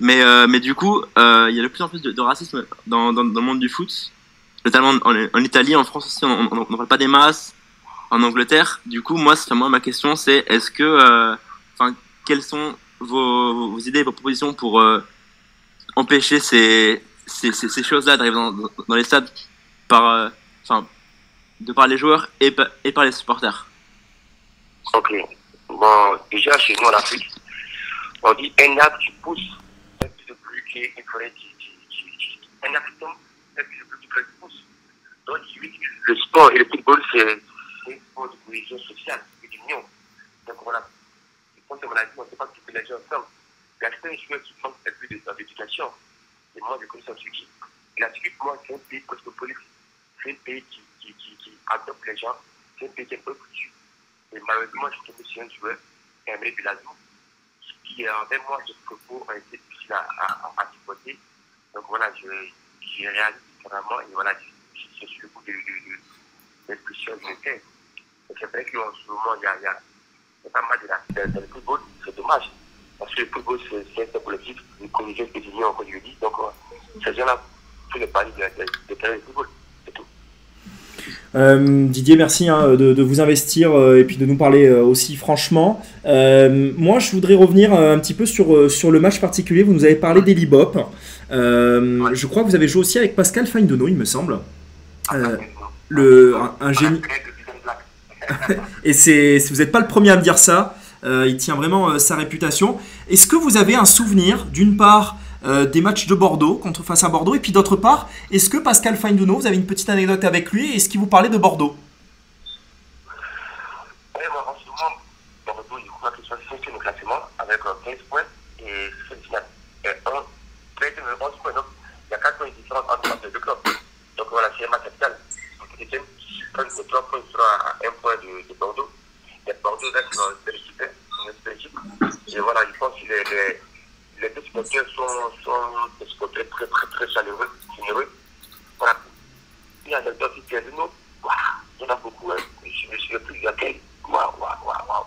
Mais, euh, mais du coup, euh, il y a de plus en plus de, de racisme dans, dans, dans le monde du foot, notamment en, en Italie, en France aussi, on n'en parle pas des masses, en Angleterre. Du coup, moi, c'est- moi ma question, c'est est-ce que, euh, enfin, quelles sont vos, vos idées, vos propositions pour euh, empêcher ces, ces, ces, ces choses-là d'arriver dans, dans, les stades par, euh, enfin, de par les joueurs et, pa- et par les supporters? Ok. Bon, déjà, chez nous en Afrique, on dit un arbre qui pousse, c'est plus de forêt qui, qui, qui, Un qui tombe, c'est plus de forêt qui pousse. Donc, le sport et le football, c'est c'est un sport de cohésion sociale et d'union. Donc, voilà. Je que, mon avis, on ne peut pas tout mélanger ensemble. Il y a certains joueurs qui un peu de- d'éducation. Et moi, je connais ça. Et la Turquie, pour moi, c'est un pays cosmopolite. C'est un pays qui, qui, qui, qui adopte les gens. C'est un pays qui est peu culture. Et malheureusement, je suis tombé sur un joueur, Emre Bilazou, qui, euh, avec moi, ses propos ont été difficiles à, à, à, supporter. Donc voilà, je, j'ai réalisé vraiment, et voilà, c'est sur le coup de, de, de, du métier. Et c'est vrai qu'en ce moment, il y a, y a, a pas mal de dans le football, c'est dommage. Parce que le football, c'est c'est un collectif, les communautés que j'ai encore du dit, donc euh, ces gens-là, tous les paris de, terrain de football, c'est tout. Euh, Didier, merci hein, de, de vous investir euh, et puis de nous parler euh, aussi franchement. Moi, je voudrais revenir un petit peu sur, sur le match particulier. Vous nous avez parlé d'Eli Bop. Euh, je crois que vous avez joué aussi avec Pascal Faindono, il me semble. Le, un, un génie. Et c'est, vous n'êtes pas le premier à me dire ça. Euh, il tient vraiment euh, sa réputation. Est-ce que vous avez un souvenir, d'une part, euh, des matchs de Bordeaux contre face à Bordeaux, et puis d'autre part, est-ce que Pascal Fainduno, vous avez une petite anecdote avec lui, est-ce qu'il vous parlait de Bordeaux Oui, moi, en ce moment, Bordeaux, je crois qu'ils sont cinquième au classement avec euh, 15 points et c'est final. Et 11, 13, 11 points. Donc, il y a 4 points de différence entre les deux clubs. Donc, voilà, c'est un match capital. Donc, le deuxième, quand les 3 points sera à 1 point de, de Bordeaux. Et Bordeaux belle équipe. Et voilà, je pense que les, les, les deux supporters sont, sont des supporters très, très, très chaleureux, généreux. Voilà. Il y a anecdote qui est de nous. Il y en a beaucoup. Hein. Je me souviens plus de laquelle. Waouh, waouh, waouh, waouh.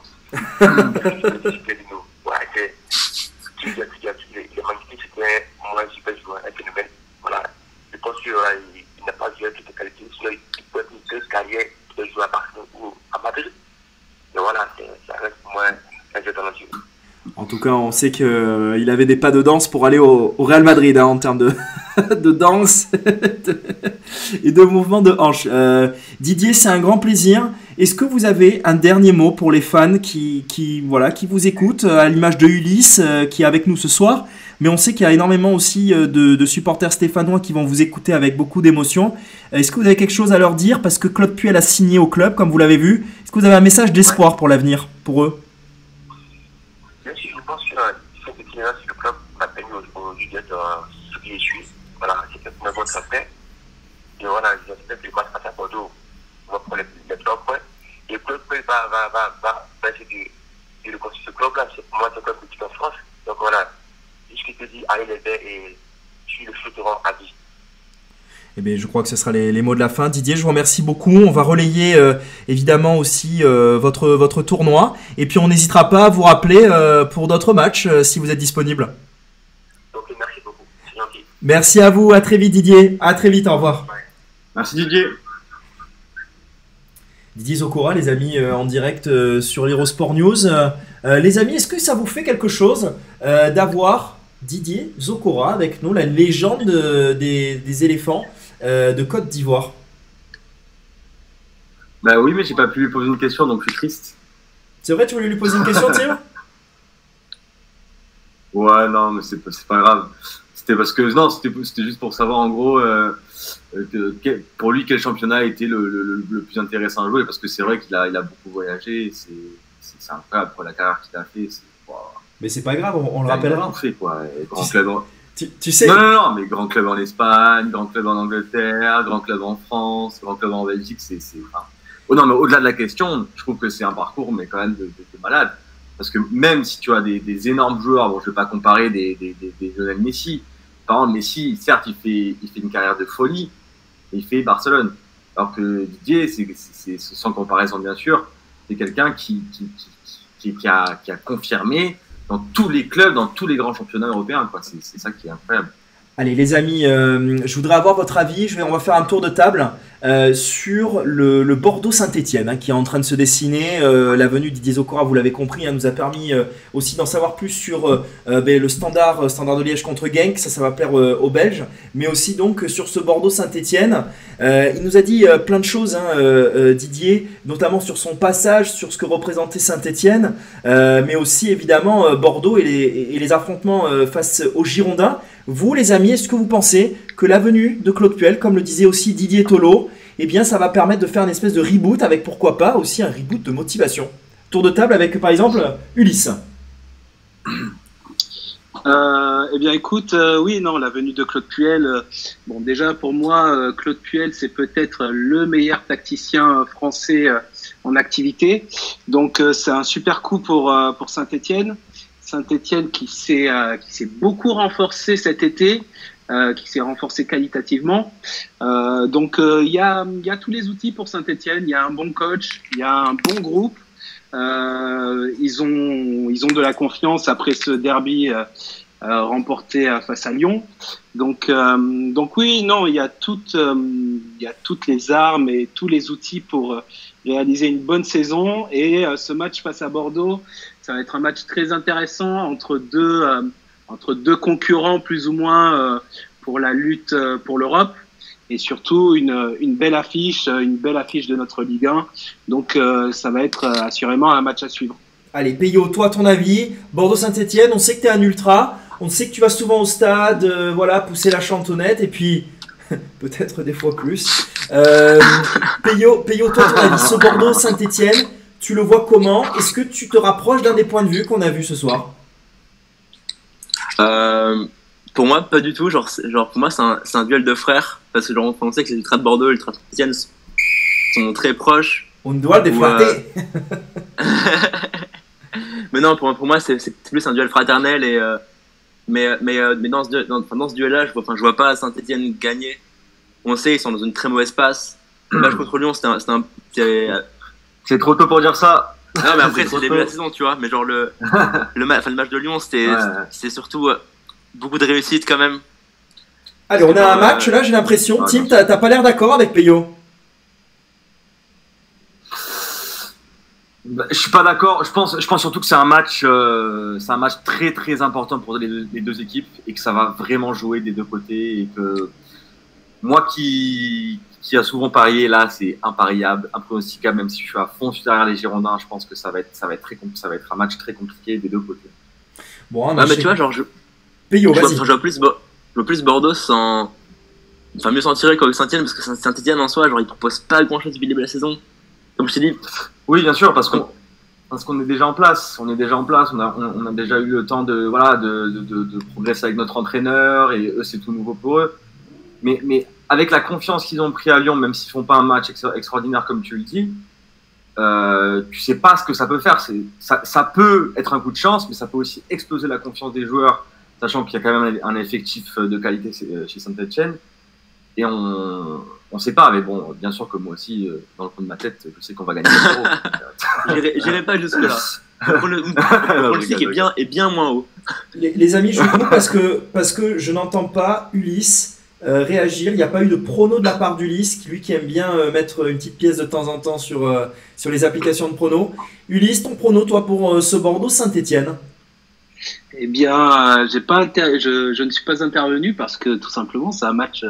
C'était de nous. Ouais, c'est. Tu dis, tu dis, tu dis, il est magnifique, moi un super joueur, un phénomène. Voilà. Je pense qu'il il, il n'a pas joué toutes les qualités. Sinon, il peut être une belle carrière En tout cas, on sait qu'il avait des pas de danse pour aller au, Real Madrid hein, en termes de, danse et de mouvement de hanche. Euh, Didier, c'est un grand plaisir. Est-ce que vous avez un dernier mot pour les fans qui, qui, vous écoutent, euh, à l'image de Ulysse euh, qui est avec nous ce soir? Mais on sait qu'il y a énormément aussi euh, de, de supporters stéphanois qui vont vous écouter avec beaucoup d'émotion. Est-ce que vous avez quelque chose à leur dire? Parce que Claude Puel a signé au club, comme vous l'avez vu. Est-ce que vous avez un message d'espoir pour l'avenir, pour eux? Je pense que euh, le club ce suis. Voilà, c'était une bonne. Et voilà, j'espère que le match à Bordeaux va prendre les, trois points. Et le club va, va, va, va, va de, de ce club-là. C'est pour moi, c'est un club petit en France. Donc voilà, qu'il te dit, allez les verts et tu le soutenir à vie. Eh bien, je crois que ce sera les, les mots de la fin. Didier, je vous remercie beaucoup. On va relayer euh, évidemment aussi euh, votre, votre tournoi. Et puis, on n'hésitera pas à vous rappeler euh, pour d'autres matchs euh, si vous êtes disponible. Donc merci beaucoup, c'est gentil. Merci à vous. À très vite, Didier. À très vite. Au revoir. Merci Didier. Didier Zokora, les amis, euh, en direct euh, sur l'Hérosport News. Euh, euh, les amis, est-ce que ça vous fait quelque chose euh, d'avoir Didier Zokora avec nous, la légende euh, des, des éléphants euh, de Côte d'Ivoire Bah oui, mais j'ai pas pu lui poser une question, donc je suis triste. C'est vrai, tu voulais lui poser une question, Thierry Ouais, non, mais c'est pas, pas grave. C'était parce que non, c'était juste pour savoir en gros euh, que- quel- pour lui quel championnat était le, le, le- le plus intéressant à jouer parce que c'est vrai qu'il a il a beaucoup voyagé, c'est incroyable pour la carrière qu'il a fait. c'est-. Mais c'est pas grave, on, on le rappellera. tout fait quoi. Et Grand Tu- club en... Tu, tu sais, Non, non, non, mais grand club en Espagne, grand club en Angleterre, grand club en France, grand club en Belgique, c'est. c'est- enfin, Oh non, mais au-delà de la question, je trouve que c'est un parcours, mais quand même de, de- de malade. Parce que même si tu as des, des énormes joueurs, bon, je vais pas comparer des, des, des, des Lionel Messi. Par exemple, Messi, certes, il fait, il fait une carrière de folie, mais il fait Barcelone. Alors que Didier, c'est, c'est, c'est sans comparaison bien sûr, c'est quelqu'un qui, qui, qui, qui, qui a, qui a confirmé dans tous les clubs, dans tous les grands championnats européens. C'est, ça qui est incroyable. Allez les amis, euh, je voudrais avoir votre avis. On va faire un tour de table euh, sur le, le Bordeaux Saint-Etienne qui est en train de se dessiner. Euh, la venue Didier Zokora, vous l'avez compris, hein, nous a permis euh, aussi d'en savoir plus sur euh, ben, le standard, standard de Liège contre Genk. Ça, ça va plaire aux Belges. Mais aussi donc sur ce Bordeaux Saint-Etienne. Euh, il nous a dit plein de choses, hein, Didier, notamment sur son passage, sur ce que représentait Saint-Etienne, mais aussi évidemment Bordeaux et les, affrontements face aux Girondins. Vous, les amis, est-ce que vous pensez que la venue de Claude Puel, comme le disait aussi Didier Tolo, eh bien, ça va permettre de faire une espèce de reboot avec pourquoi pas aussi un reboot de motivation? Tour de table avec par exemple Ulysse. Euh, eh bien, écoute, euh, oui, non, la venue de Claude Puel. euh, bon, déjà pour moi, Claude Puel, c'est peut-être le meilleur tacticien français en activité. Donc, c'est un super coup pour pour Saint-Étienne. Saint-Étienne qui s'est euh, qui s'est beaucoup renforcé cet été. euh, qui s'est renforcé qualitativement. Euh, donc il y, a, y a tous les outils pour Saint-Etienne, il y a un bon coach, il y a un bon groupe. Ils, ont, ils ont de la confiance après ce derby remporté face à Lyon. Donc, donc oui, non, il y, a toutes, euh, il y a toutes les armes et tous les outils pour euh, réaliser une bonne saison. Et euh, ce match face à Bordeaux, ça va être un match très intéressant entre deux, euh, entre deux concurrents plus ou moins pour la lutte pour l'Europe. Et surtout une, une belle affiche, une belle affiche de notre Ligue 1. Donc ça va être assurément un match à suivre. Allez, Peyo, toi, ton avis Bordeaux-Saint-Etienne, on sait que tu es un ultra, on sait que tu vas souvent au stade, voilà, pousser la chantonnette, et puis peut-être des fois plus. Euh, Peyo, Peyo, toi, ton avis, ce Bordeaux-Saint-Etienne, tu le vois comment? Est-ce que tu te rapproches d'un des points de vue qu'on a vu ce soir? Euh, pour moi, pas du tout. Genre, genre pour moi, c'est un, c'est un duel de frères. Parce que genre, on sait que les ultras de Bordeaux et les ultras de Saint-Etienne sont très proches. On doit le déflatter. Mais non, pour, pour moi, c'est c'est plus un duel fraternel. Et, euh, mais mais, euh, mais dans ce, dans, ce duel-là, je vois, enfin, je vois pas Saint-Etienne gagner. On sait, ils sont dans une très mauvaise passe. Le match contre Lyon, c'était un. c'était un- c'était- C'est trop tôt pour dire ça. Non, mais après, C'est le début de la saison, tu vois. Mais genre, le, le, ma- enfin, le match de Lyon, c'était Ouais. c'était surtout euh, beaucoup de réussite quand même. Allez, on a un match, là, j'ai l'impression. Ouais, Tim, t'as pas l'air d'accord avec Peyo je suis pas d'accord. Je pense, je pense surtout que c'est un match, euh, c'est un match très très important pour les deux, les deux équipes et que ça va vraiment jouer des deux côtés et que moi qui qui a souvent parié là, c'est impariable, impronosticable. Même si je suis à fond derrière les Girondins, je pense que ça va être ça va être très ça va être un match très compliqué des deux côtés. Bon, un Ah, match. mais tu vois, genre, je, je, vois, je vois plus, je vois plus Bordeaux sans. Enfin, mieux s'en tirer qu'avec Saint-Etienne, parce que Saint- Saint-Etienne en soi, genre, il propose pas grand chose depuis le début de la saison. Comme je t'ai dit, Oui, bien sûr, parce qu'on parce qu'on est déjà en place. On est déjà en place. On a, on, on a déjà eu le temps de voilà de, de, de, de progresser avec notre entraîneur et eux c'est tout nouveau pour eux. Mais, mais avec la confiance qu'ils ont pris à Lyon, même s'ils font pas un match extra- extraordinaire comme tu le dis, euh, tu sais pas ce que ça peut faire. Ça, ça peut être un coup de chance, mais ça peut aussi exploser la confiance des joueurs, sachant qu'il y a quand même un, un effectif de qualité chez Saint-Etienne. Et on on sait pas, mais bon, bien sûr que moi aussi, euh, dans le fond de ma tête, je sais qu'on va gagner 0 j'irai pas jusque-là. Le pro- le- est bien, est bien moins haut. Les, les amis, je vous coupe parce que, parce que je n'entends pas Ulysse euh, réagir. Il n'y a pas eu de prono de la part d'Ulysse, qui- lui qui aime bien euh, mettre une petite pièce de temps en temps sur, euh, sur les applications de prono. Ulysse, ton prono, toi, pour euh, ce Bordeaux-Saint-Etienne Eh bien, j'ai pas inter- je, je ne suis pas intervenu parce que tout simplement c'est un match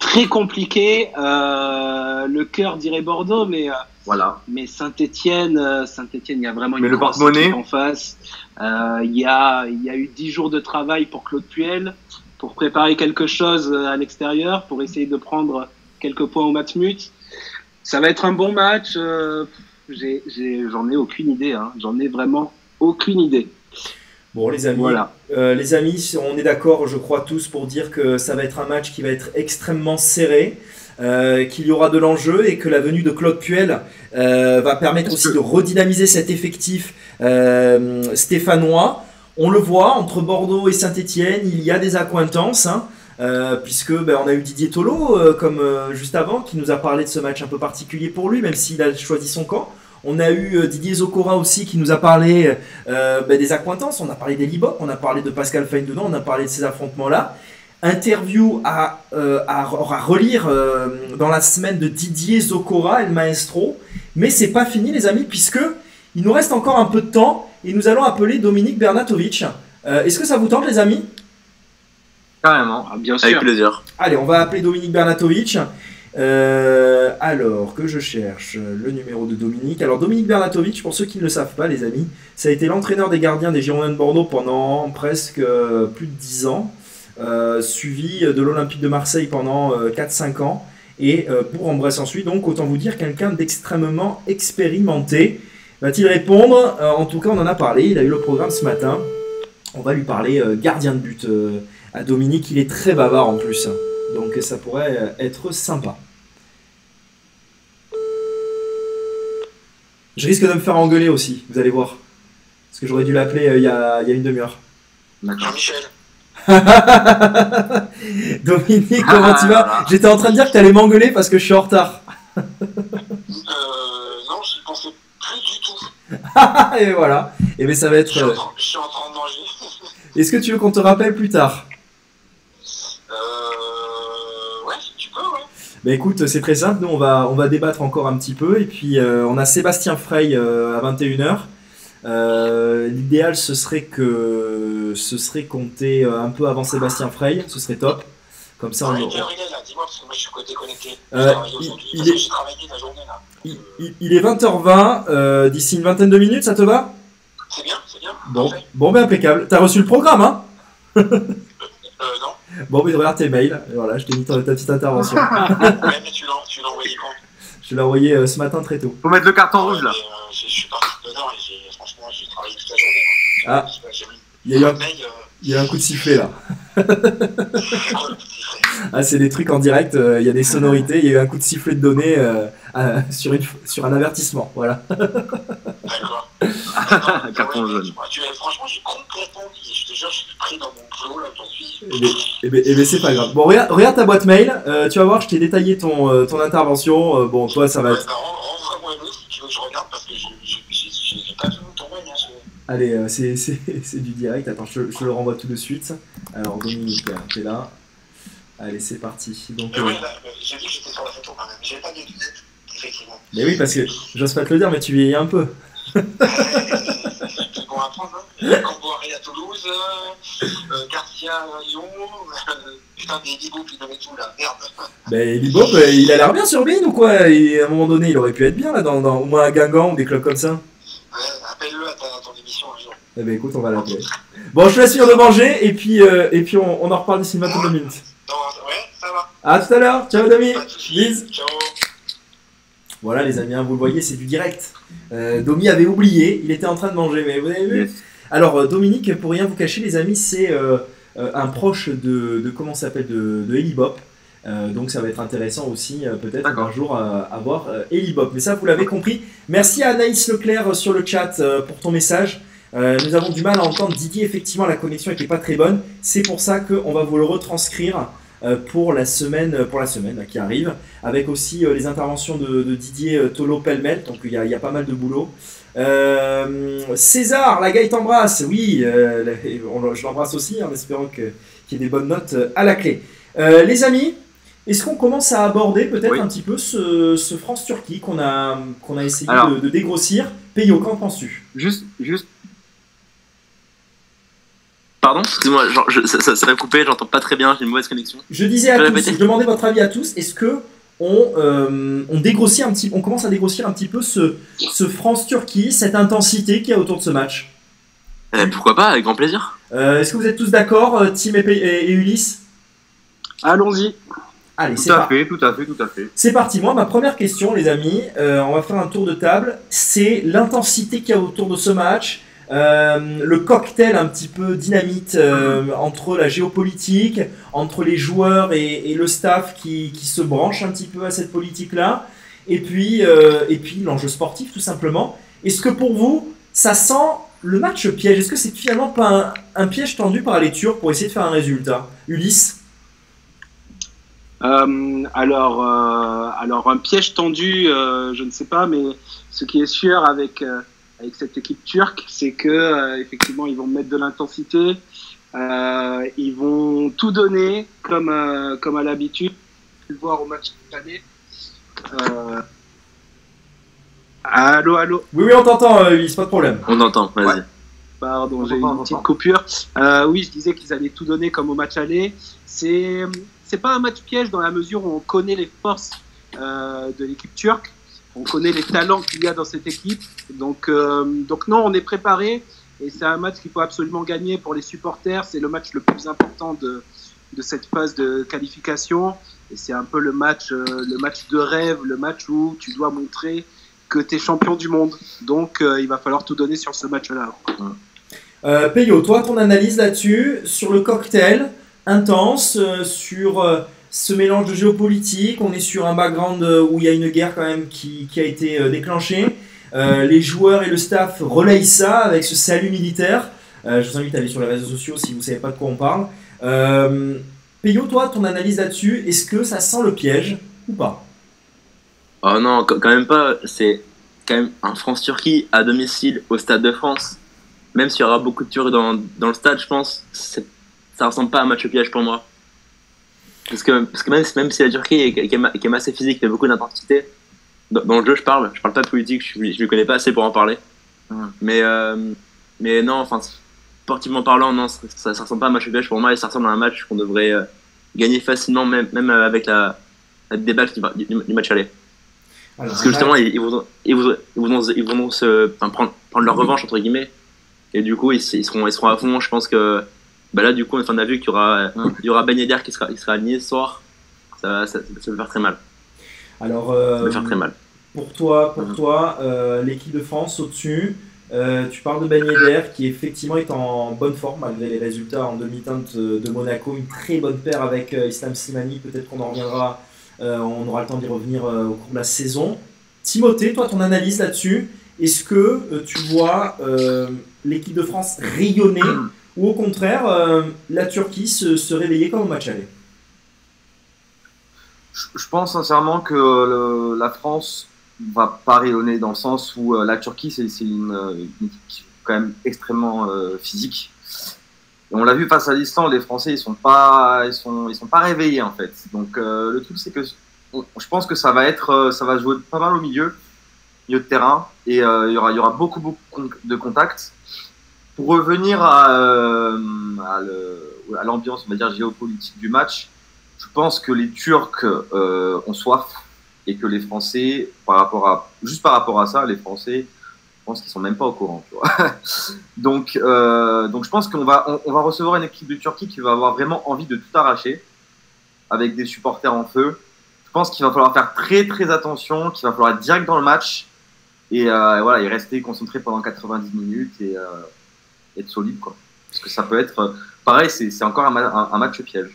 très compliqué. Euh, le cœur dirait Bordeaux, mais euh, Voilà. mais Saint-Étienne, Saint-Étienne, il y a vraiment une Mais grosse équipe en face. Euh, il y a il y a eu dix jours de travail pour Claude Puel pour préparer quelque chose euh, à l'extérieur, pour essayer de prendre quelques points au Matmut. Ça va être un bon match. euh, j'ai- j'ai- J'en ai, aucune idée. Hein. J'en ai vraiment aucune idée. Bon, les amis, Voilà. euh, les amis, on est d'accord, je crois tous, pour dire que ça va être un match qui va être extrêmement serré, euh, qu'il y aura de l'enjeu et que la venue de Claude Puel euh, va permettre aussi de redynamiser cet effectif stéphanois. On le voit, entre Bordeaux et Saint-Etienne, il y a des accointances, hein, puisque ben, on a eu Didier Tolo, comme juste avant, qui nous a parlé de ce match un peu particulier pour lui, même s'il a choisi son camp. On a eu euh, Didier Zokora aussi qui nous a parlé euh, ben, des accointances. On a parlé des Libok, on a parlé de Pascal Feindedon, on a parlé de ces affrontements-là. Interview à, euh, à, à relire euh, dans la semaine de Didier Zokora, El Maestro. Mais c'est pas fini, les amis, puisque il nous reste encore un peu de temps et nous allons appeler Dominique Bernatovic. Euh, Est-ce que ça vous tente, les amis? Carrément. Bien Avec sûr. plaisir. Allez, on va appeler Dominique Bernatovic. Euh, alors que je cherche le numéro de Dominique. Alors Dominique Bernatovic, pour ceux qui ne le savent pas, les amis, ça a été l'entraîneur des gardiens des Girondins de Bordeaux pendant presque euh, plus de 10 ans, euh, suivi de l'Olympique de Marseille pendant euh, 4-5 ans, et euh, Bourg-en-Bresse ensuite. Donc autant vous dire quelqu'un d'extrêmement expérimenté. Va-t-il répondre? En tout cas, on en a parlé. Il a eu le programme ce matin. On va lui parler gardien de but à Dominique. Il est très bavard en plus. Donc ça pourrait euh, être sympa. Je risque de me faire engueuler aussi, vous allez voir. Parce que j'aurais dû l'appeler euh, il y, a, il y a une demi-heure. D'accord. Jean-Michel. Dominique, comment tu vas? Ah, J'étais en train de dire que tu allais m'engueuler parce que je suis en retard. Euh, non, je pensais plus du tout. Et voilà. Et bien ça va Je être. suis, en euh, train, je suis en train de manger. Est-ce que tu veux qu'on te rappelle plus tard? Euh, Bah écoute, c'est très simple, nous on va, on va débattre encore un petit peu et puis euh, on a Sébastien Frey euh, à 21h. Euh, L'idéal ce serait que ce serait compter euh, un peu avant Sébastien Frey, ce serait top. Comme ça on, il est il- est- que j'ai travaillé la journée là. il, il- il est 20h20, euh, d'ici une vingtaine de minutes, ça te va? C'est bien, c'est bien. Bon, Parfait. bon ben impeccable. T'as reçu le programme hein? Bon ben regarde tes mails, Et voilà, je t'ai mis ta, ta petite intervention. Ouais, mais tu l'as envoyé quand? Je l'ai envoyé euh, ce matin très tôt. Faut mettre le carton rouge là. mais, euh, je, suis parti dedans et j'ai, franchement, j'ai travaillé toute la journée. Ah. J'ai mis Il y a eu un, le mail. Euh, il y a eu un coup de sifflet là. Ah, c'est des trucs en direct, euh, il y a des sonorités, il y a eu un coup de sifflet de données euh, sur, une, sur un avertissement. Voilà. D'accord. Carton Ouais, jaune. tu vois, tu- franchement, j'ai complètement oublié. Je te jure, je suis pris dans mon flow là aujourd'hui. Et eh c'est pas grave. Bon, regarde, regarde ta boîte mail, euh, tu vas voir, je t'ai détaillé ton, euh, ton intervention. Euh, bon, toi, ça va Ouais, être. bah, rends- Renvoie-moi l'autre si tu veux que je regarde parce que je n'ai pas vu ton mail. Hein, je- Allez, euh, c'est c'est- c'est du direct. Attends, je, je te le renvoie tout de suite. Alors, Dominique, t'es là. Allez, c'est parti. Donc, Mais ouais, là, j'ai vu que j'étais sur la photo quand même. J'avais pas de lunettes, effectivement. mais oui, parce que j'ose pas te le dire, mais tu vieillis un peu. C'est bon à prendre, hein. Camboiré à Toulouse, euh, euh, Garcia à Lyon, euh, putain, des Libo puis de tout là, merde. Ben, euh, il a l'air bien sur Bean ou quoi? Et à un moment donné, il aurait pu être bien là, dans, dans au moins à Guingamp ou des clubs comme ça. Ouais, appelle-le à, ton émission un jour. Eh ben écoute, on va l'appeler. Bon, je te laisse de manger et puis, euh, et puis on, on en reparle d'ici une vingtaine de minutes. Non, ouais, ça va. À tout à l'heure, ciao Domi. Bis Ciao. Voilà les amis, hein, vous le voyez, c'est du direct. Euh, Domi avait oublié, il était en train de manger, mais vous avez vu. Alors euh, Dominique, pour rien vous cacher les amis, c'est euh, euh, un proche de, de comment ça s'appelle, de, de Eli Bop. Euh, donc ça va être intéressant aussi euh, peut-être un jour euh, à voir euh, Eli Bop. Mais ça vous l'avez compris. Merci à Anaïs Leclerc sur le chat pour ton message. Nous avons du mal à entendre Didier, effectivement la connexion n'était pas très bonne. C'est pour ça qu'on va vous le retranscrire pour la semaine, pour la semaine qui arrive, avec aussi euh, les interventions de, de Didier euh, Tolo Pelmel. Donc il y, a- il y a pas mal de boulot. Euh, César, la Gaël t'embrasse. Oui, euh, on- je l'embrasse aussi en espérant qu'il y ait des bonnes notes euh, à la clé. Euh, les amis, est-ce qu'on commence à aborder peut-être Oui. un petit peu ce, ce France-Turquie qu'on a, qu'on a essayé Alors. de, de dégrossir? Payo, qu'en penses-tu? Juste, juste. Pardon Excuse-moi, genre, je- ça, ça, ça va couper, j'entends pas très bien, j'ai une mauvaise connexion. Je disais à tous, je demandais votre avis à tous, est-ce que on, euh, on dégrossit un petit, on commence à dégrossir un petit peu ce, ce France-Turquie, cette intensité qu'il y a autour de ce match? Eh, pourquoi pas, avec grand plaisir. Euh, Est-ce que vous êtes tous d'accord, euh, Tim et, Pay- et- et Ulysse? Allons-y. Allez, c'est Tout à parti. fait, tout à fait, tout à fait. C'est parti. Moi, ma première question, les amis, euh, on va faire un tour de table. C'est l'intensité qu'il y a autour de ce match, euh, le cocktail un petit peu dynamite euh, entre la géopolitique, entre les joueurs et, le staff qui, se branche un petit peu à cette politique-là, et puis, euh, puis l'enjeu sportif tout simplement. Est-ce que pour vous, ça sent le match piège? Est-ce que c'est finalement pas un, piège tendu par les Turcs pour essayer de faire un résultat? Ulysse? Alors, alors un piège tendu, je ne sais pas, mais ce qui est sûr avec avec cette équipe turque, c'est que euh, effectivement ils vont mettre de l'intensité, euh, ils vont tout donner comme euh, comme à l'habitude. Le voir au match cette année. Euh... Allô, allô. Oui, oui, on t'entend, euh, Ulysse, pas de problème. On entend, vas-y. Ouais. Pardon, On j'ai entend, une petite coupure. Euh, oui, je disais qu'ils allaient tout donner comme au match aller. C'est c'est pas un match piège dans la mesure où on connaît les forces euh, de l'équipe turque, on connaît les talents qu'il y a dans cette équipe. Donc euh, donc non, on est préparé et c'est un match qu'il faut absolument gagner pour les supporters. C'est le match le plus important de de cette phase de qualification et c'est un peu le match euh, le match de rêve, le match où tu dois montrer que tu es champion du monde. Donc euh, il va falloir tout donner sur ce match-là. Euh, Peyo, toi, ton analyse là-dessus, sur le cocktail intense, euh, sur euh, ce mélange de géopolitique, on est sur un background euh, où il y a une guerre quand même qui, a été euh, déclenchée. Euh, les joueurs et le staff relayent ça avec ce salut militaire. Je vous invite à aller sur les réseaux sociaux si vous ne savez pas de quoi on parle. Euh, toi, ton analyse là-dessus, est-ce que ça sent le piège ou pas? Oh non, quand même pas. C'est quand même un France-Turquie à domicile au Stade de France. Même s'il y aura beaucoup de Turcs dans, le stade, je pense, ça ressemble pas à un match piège pour moi. Parce que, parce que même, même si la Turquie est, qui est, qui est assez physique, il y a beaucoup d'intensité, dans, dans le jeu, je parle. Je parle pas de politique, je ne connais pas assez pour en parler. Mais, euh, mais non, enfin, sportivement parlant, non, ça, ça, ça ressemble pas à un match piège pour moi et ça ressemble à un match qu'on devrait euh, gagner facilement, même, même avec la, la déballe du, du- du match aller. Alors, Parce que justement, ils, ils voudront, ils voudront, ils voudront, ils voudront se, enfin, prendre, prendre leur revanche, entre guillemets. Et du coup, ils, ils seront, ils seront à fond. Je pense que bah là, du coup, on a vu qu'il y aura, il y aura Ben Yedder qui sera, qui sera aligné ce soir. Ça, va- ça, ça va faire très mal. alors, Ça euh, faire très mal. pour toi, pour toi euh, l'équipe de France au-dessus, euh, tu parles de Ben Yedder qui effectivement est en bonne forme malgré les résultats en demi-teinte de, Monaco. Une très bonne paire avec Islam Slimani. Peut-être qu'on en reviendra, on aura le temps d'y revenir au cours de la saison. Timothée, toi, ton analyse là-dessus, est-ce que tu vois l'équipe de France rayonner ou au contraire euh, la Turquie se, réveiller comme au match aller Je, pense sincèrement que la France va pas rayonner dans le sens où euh, la Turquie, c'est euh, une équipe quand même extrêmement physique. Et on l'a vu face à l'Islande, les Français, ils sont pas, ils sont, ils sont pas réveillés en fait. Donc le truc, c'est que je pense que ça va être, ça va jouer pas mal au milieu, milieu de terrain, et il y aura, il y aura beaucoup, beaucoup de contacts. Revenir à, euh, l'ambiance, géopolitique du match, je pense que les Turcs euh, ont soif et que les Français, juste par rapport à ça, les Français, je pense qu'ils sont même pas au courant. Euh, donc je pense qu'on va, recevoir une équipe de Turquie qui va avoir vraiment envie de tout arracher, avec des supporters en feu. Je pense qu'il va falloir faire très très attention, qu'il va falloir être direct dans le match et, voilà, rester concentré pendant 90 minutes et être solide quoi. Parce que ça peut être, euh, pareil, c'est encore un, ma- un- un match piège.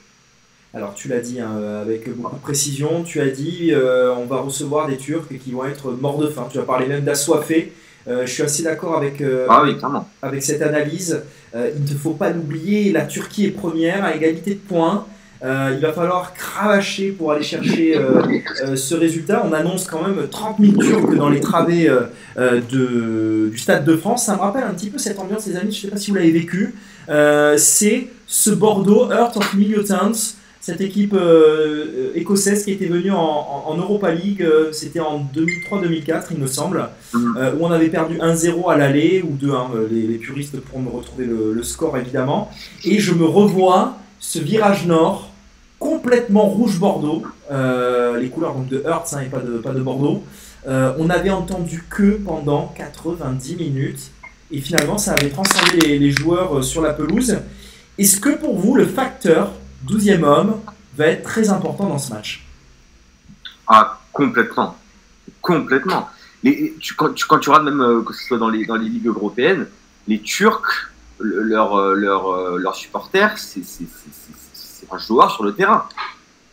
Alors tu l'as dit hein, avec beaucoup de précision, tu as dit euh, on va recevoir des Turcs qui vont être morts de faim. Tu as parlé même d'assoiffés. Euh, je suis assez d'accord avec, euh, Ah oui, avec cette analyse. Euh, il ne faut pas l'oublier, la Turquie est première à égalité de points. Euh, il va falloir cravacher pour aller chercher euh, euh, ce résultat. On annonce quand même 30 000 Turcs dans les travées de, du Stade de France. Ça me rappelle un petit peu cette ambiance, les amis. Je ne sais pas si vous l'avez vécu. C'est ce Bordeaux, Heart of Militants, cette équipe écossaise qui était venue en, Europa League. C'était en 2003-2004, il me semble, où on avait perdu 1-0 à l'aller ou 2 hein, les, puristes pourront me retrouver le score évidemment. Et je me revois ce virage nord complètement rouge Bordeaux, euh, les couleurs donc de Hertz hein, et pas de, pas de Bordeaux. Euh, on avait entendu que pendant 90 minutes et finalement ça avait transcendé les, joueurs euh, sur la pelouse. Est-ce que pour vous le facteur 12e homme va être très important dans ce match? Ah, complètement. Complètement. Tu, quand, tu, regardes même, que ce soit dans les, dans les ligues européennes, les Turcs, le- leurs leurs supporters, c'est joueur sur le terrain.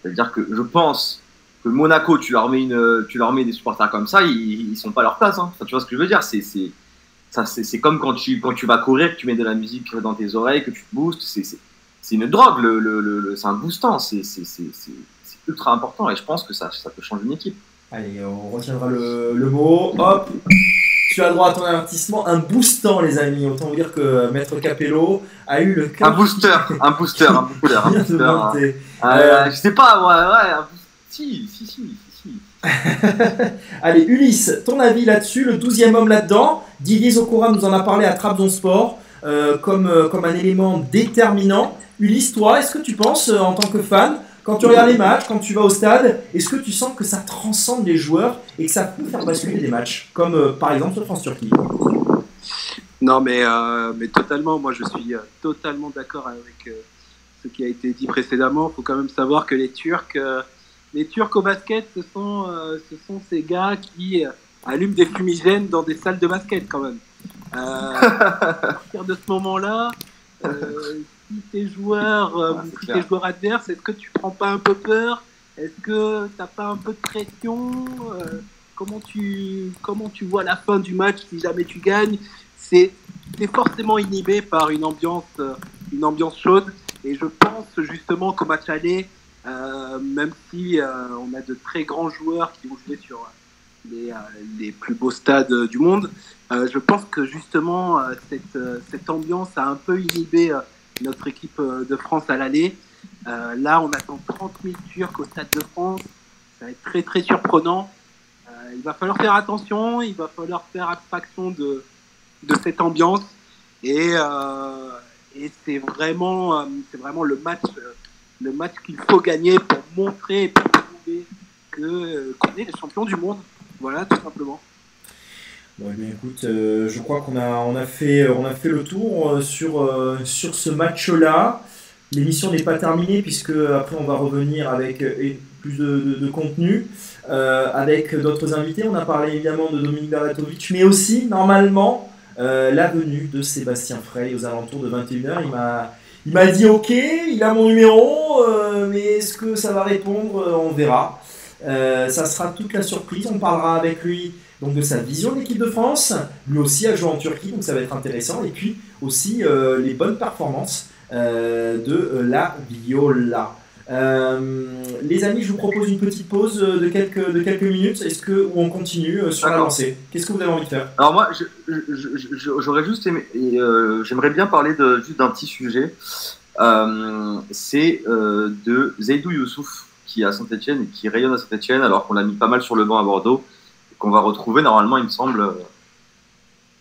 C'est-à-dire que je pense que Monaco, tu leur mets, une, tu leur mets des supporters comme ça, ils, ils sont pas à leur place. Hein. Enfin, tu vois ce que je veux dire? C'est c'est- comme quand tu, quand tu vas courir, que tu mets de la musique dans tes oreilles, que tu te boostes. C'est une drogue, le, le, le, c'est un boostant. C'est ultra important et je pense que ça, ça peut changer une équipe. Allez, on retiendra le, le mot. Hop tu as droit à ton avertissement, un boostant les amis. Autant vous dire que Maître Capello a eu le Un booster, un booster, un booster, un booster. hein. Euh, je sais pas, ouais, ouais, un. Si, si, si, si. Allez, Ulysse, ton avis là-dessus, le 12e homme là-dedans. Didier Zokora nous en a parlé à Trabzonspor euh, comme, euh, comme un élément déterminant. Ulysse, toi, est-ce que tu penses, euh, en tant que fan, quand tu regardes les matchs, quand tu vas au stade, est-ce que tu sens que ça transcende les joueurs et que ça peut faire basculer des matchs Comme euh, par exemple sur France-Turquie? Non, mais, euh, mais totalement, moi je suis euh, totalement d'accord avec ce qui a été dit précédemment. Il faut quand même savoir que les Turcs, les Turcs au basket, ce sont, ce sont ces gars qui allument des fumigènes dans des salles de basket quand même. À partir de ce moment-là, tes joueurs, euh, clair. tes joueurs adverses, est-ce que tu prends pas un peu peur? Est-ce que t'as pas un peu de pression? Euh, Comment tu comment tu vois la fin du match si jamais tu gagnes? C'est t'es forcément inhibé par une ambiance euh, une ambiance chaude. Et je pense justement qu'au match aller, euh, même si on a de très grands joueurs qui vont jouer sur les, les plus beaux stades du monde, je pense que justement cette, cette ambiance a un peu inhibé notre équipe euh, de France à l'aller. Euh, là, on attend 30 000 Turcs au Stade de France. Ça va être très très surprenant. Euh, il va falloir faire attention, il va falloir faire abstraction de, de cette ambiance. Et, c'est vraiment, c'est vraiment le match, le match qu'il faut gagner pour montrer et pour prouver qu'on est les champions du monde. Voilà, tout simplement. Bon, eh bien, écoute, euh, je crois qu'on a, on a, fait, on a fait le tour euh, sur, euh, sur ce match-là. L'émission n'est pas terminée puisque après on va revenir avec euh, plus de, de- contenu, euh, avec d'autres invités. On a parlé évidemment de Dominique Berlatovic, mais aussi normalement euh, la venue de Sébastien Frey aux alentours de 21h. Il m'a, il m'a dit ok, il a mon numéro, euh, mais est-ce que ça va répondre? Euh, On verra. Euh, ça sera toute la surprise. On parlera avec lui donc de sa vision de l'équipe de France. Lui aussi a joué en Turquie, donc ça va être intéressant. Et puis aussi euh, les bonnes performances euh, de euh, la Viola. Les amis, je vous propose une petite pause de quelques, de quelques minutes. Est-ce que ou on continue sur la lancée? Qu'est-ce que vous avez envie de faire? Alors moi, j'aurais juste aimé, j'aimerais bien parler de, juste d'un petit sujet. C'est de Zaidou Youssouf qui est à Saint-Etienne et qui rayonne à Saint-Etienne alors qu'on l'a mis pas mal sur le banc à Bordeaux qu'on va retrouver normalement, il me semble, euh,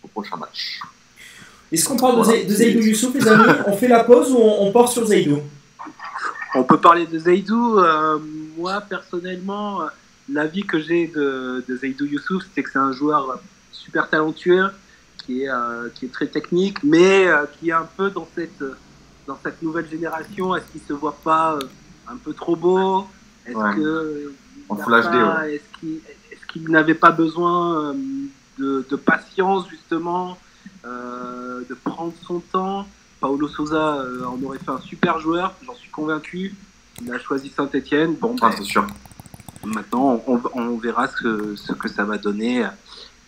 au prochain match. Est-ce qu'on parle de, Zaidou Youssouf, les amis? On fait la pause ou on, on porte sur Zaidou On peut parler de Zaidou. euh, moi, personnellement, euh, l'avis que j'ai de, de Zaidou Youssouf, c'est que c'est un joueur super talentueux, qui est, euh, qui est très technique, mais euh, qui est un peu dans cette, dans cette nouvelle génération. Est-ce qu'il se voit pas un peu trop beau? Est-ce Ouais. que En Est-ce qu'il qu'il n'avait pas besoin euh, de, de patience, justement, euh, de prendre son temps Paulo Souza euh, en aurait fait un super joueur, j'en suis convaincu. Il a choisi Saint-Etienne. Bon, Ah, ben, c'est sûr. maintenant, on, on verra ce que, ce que ça va donner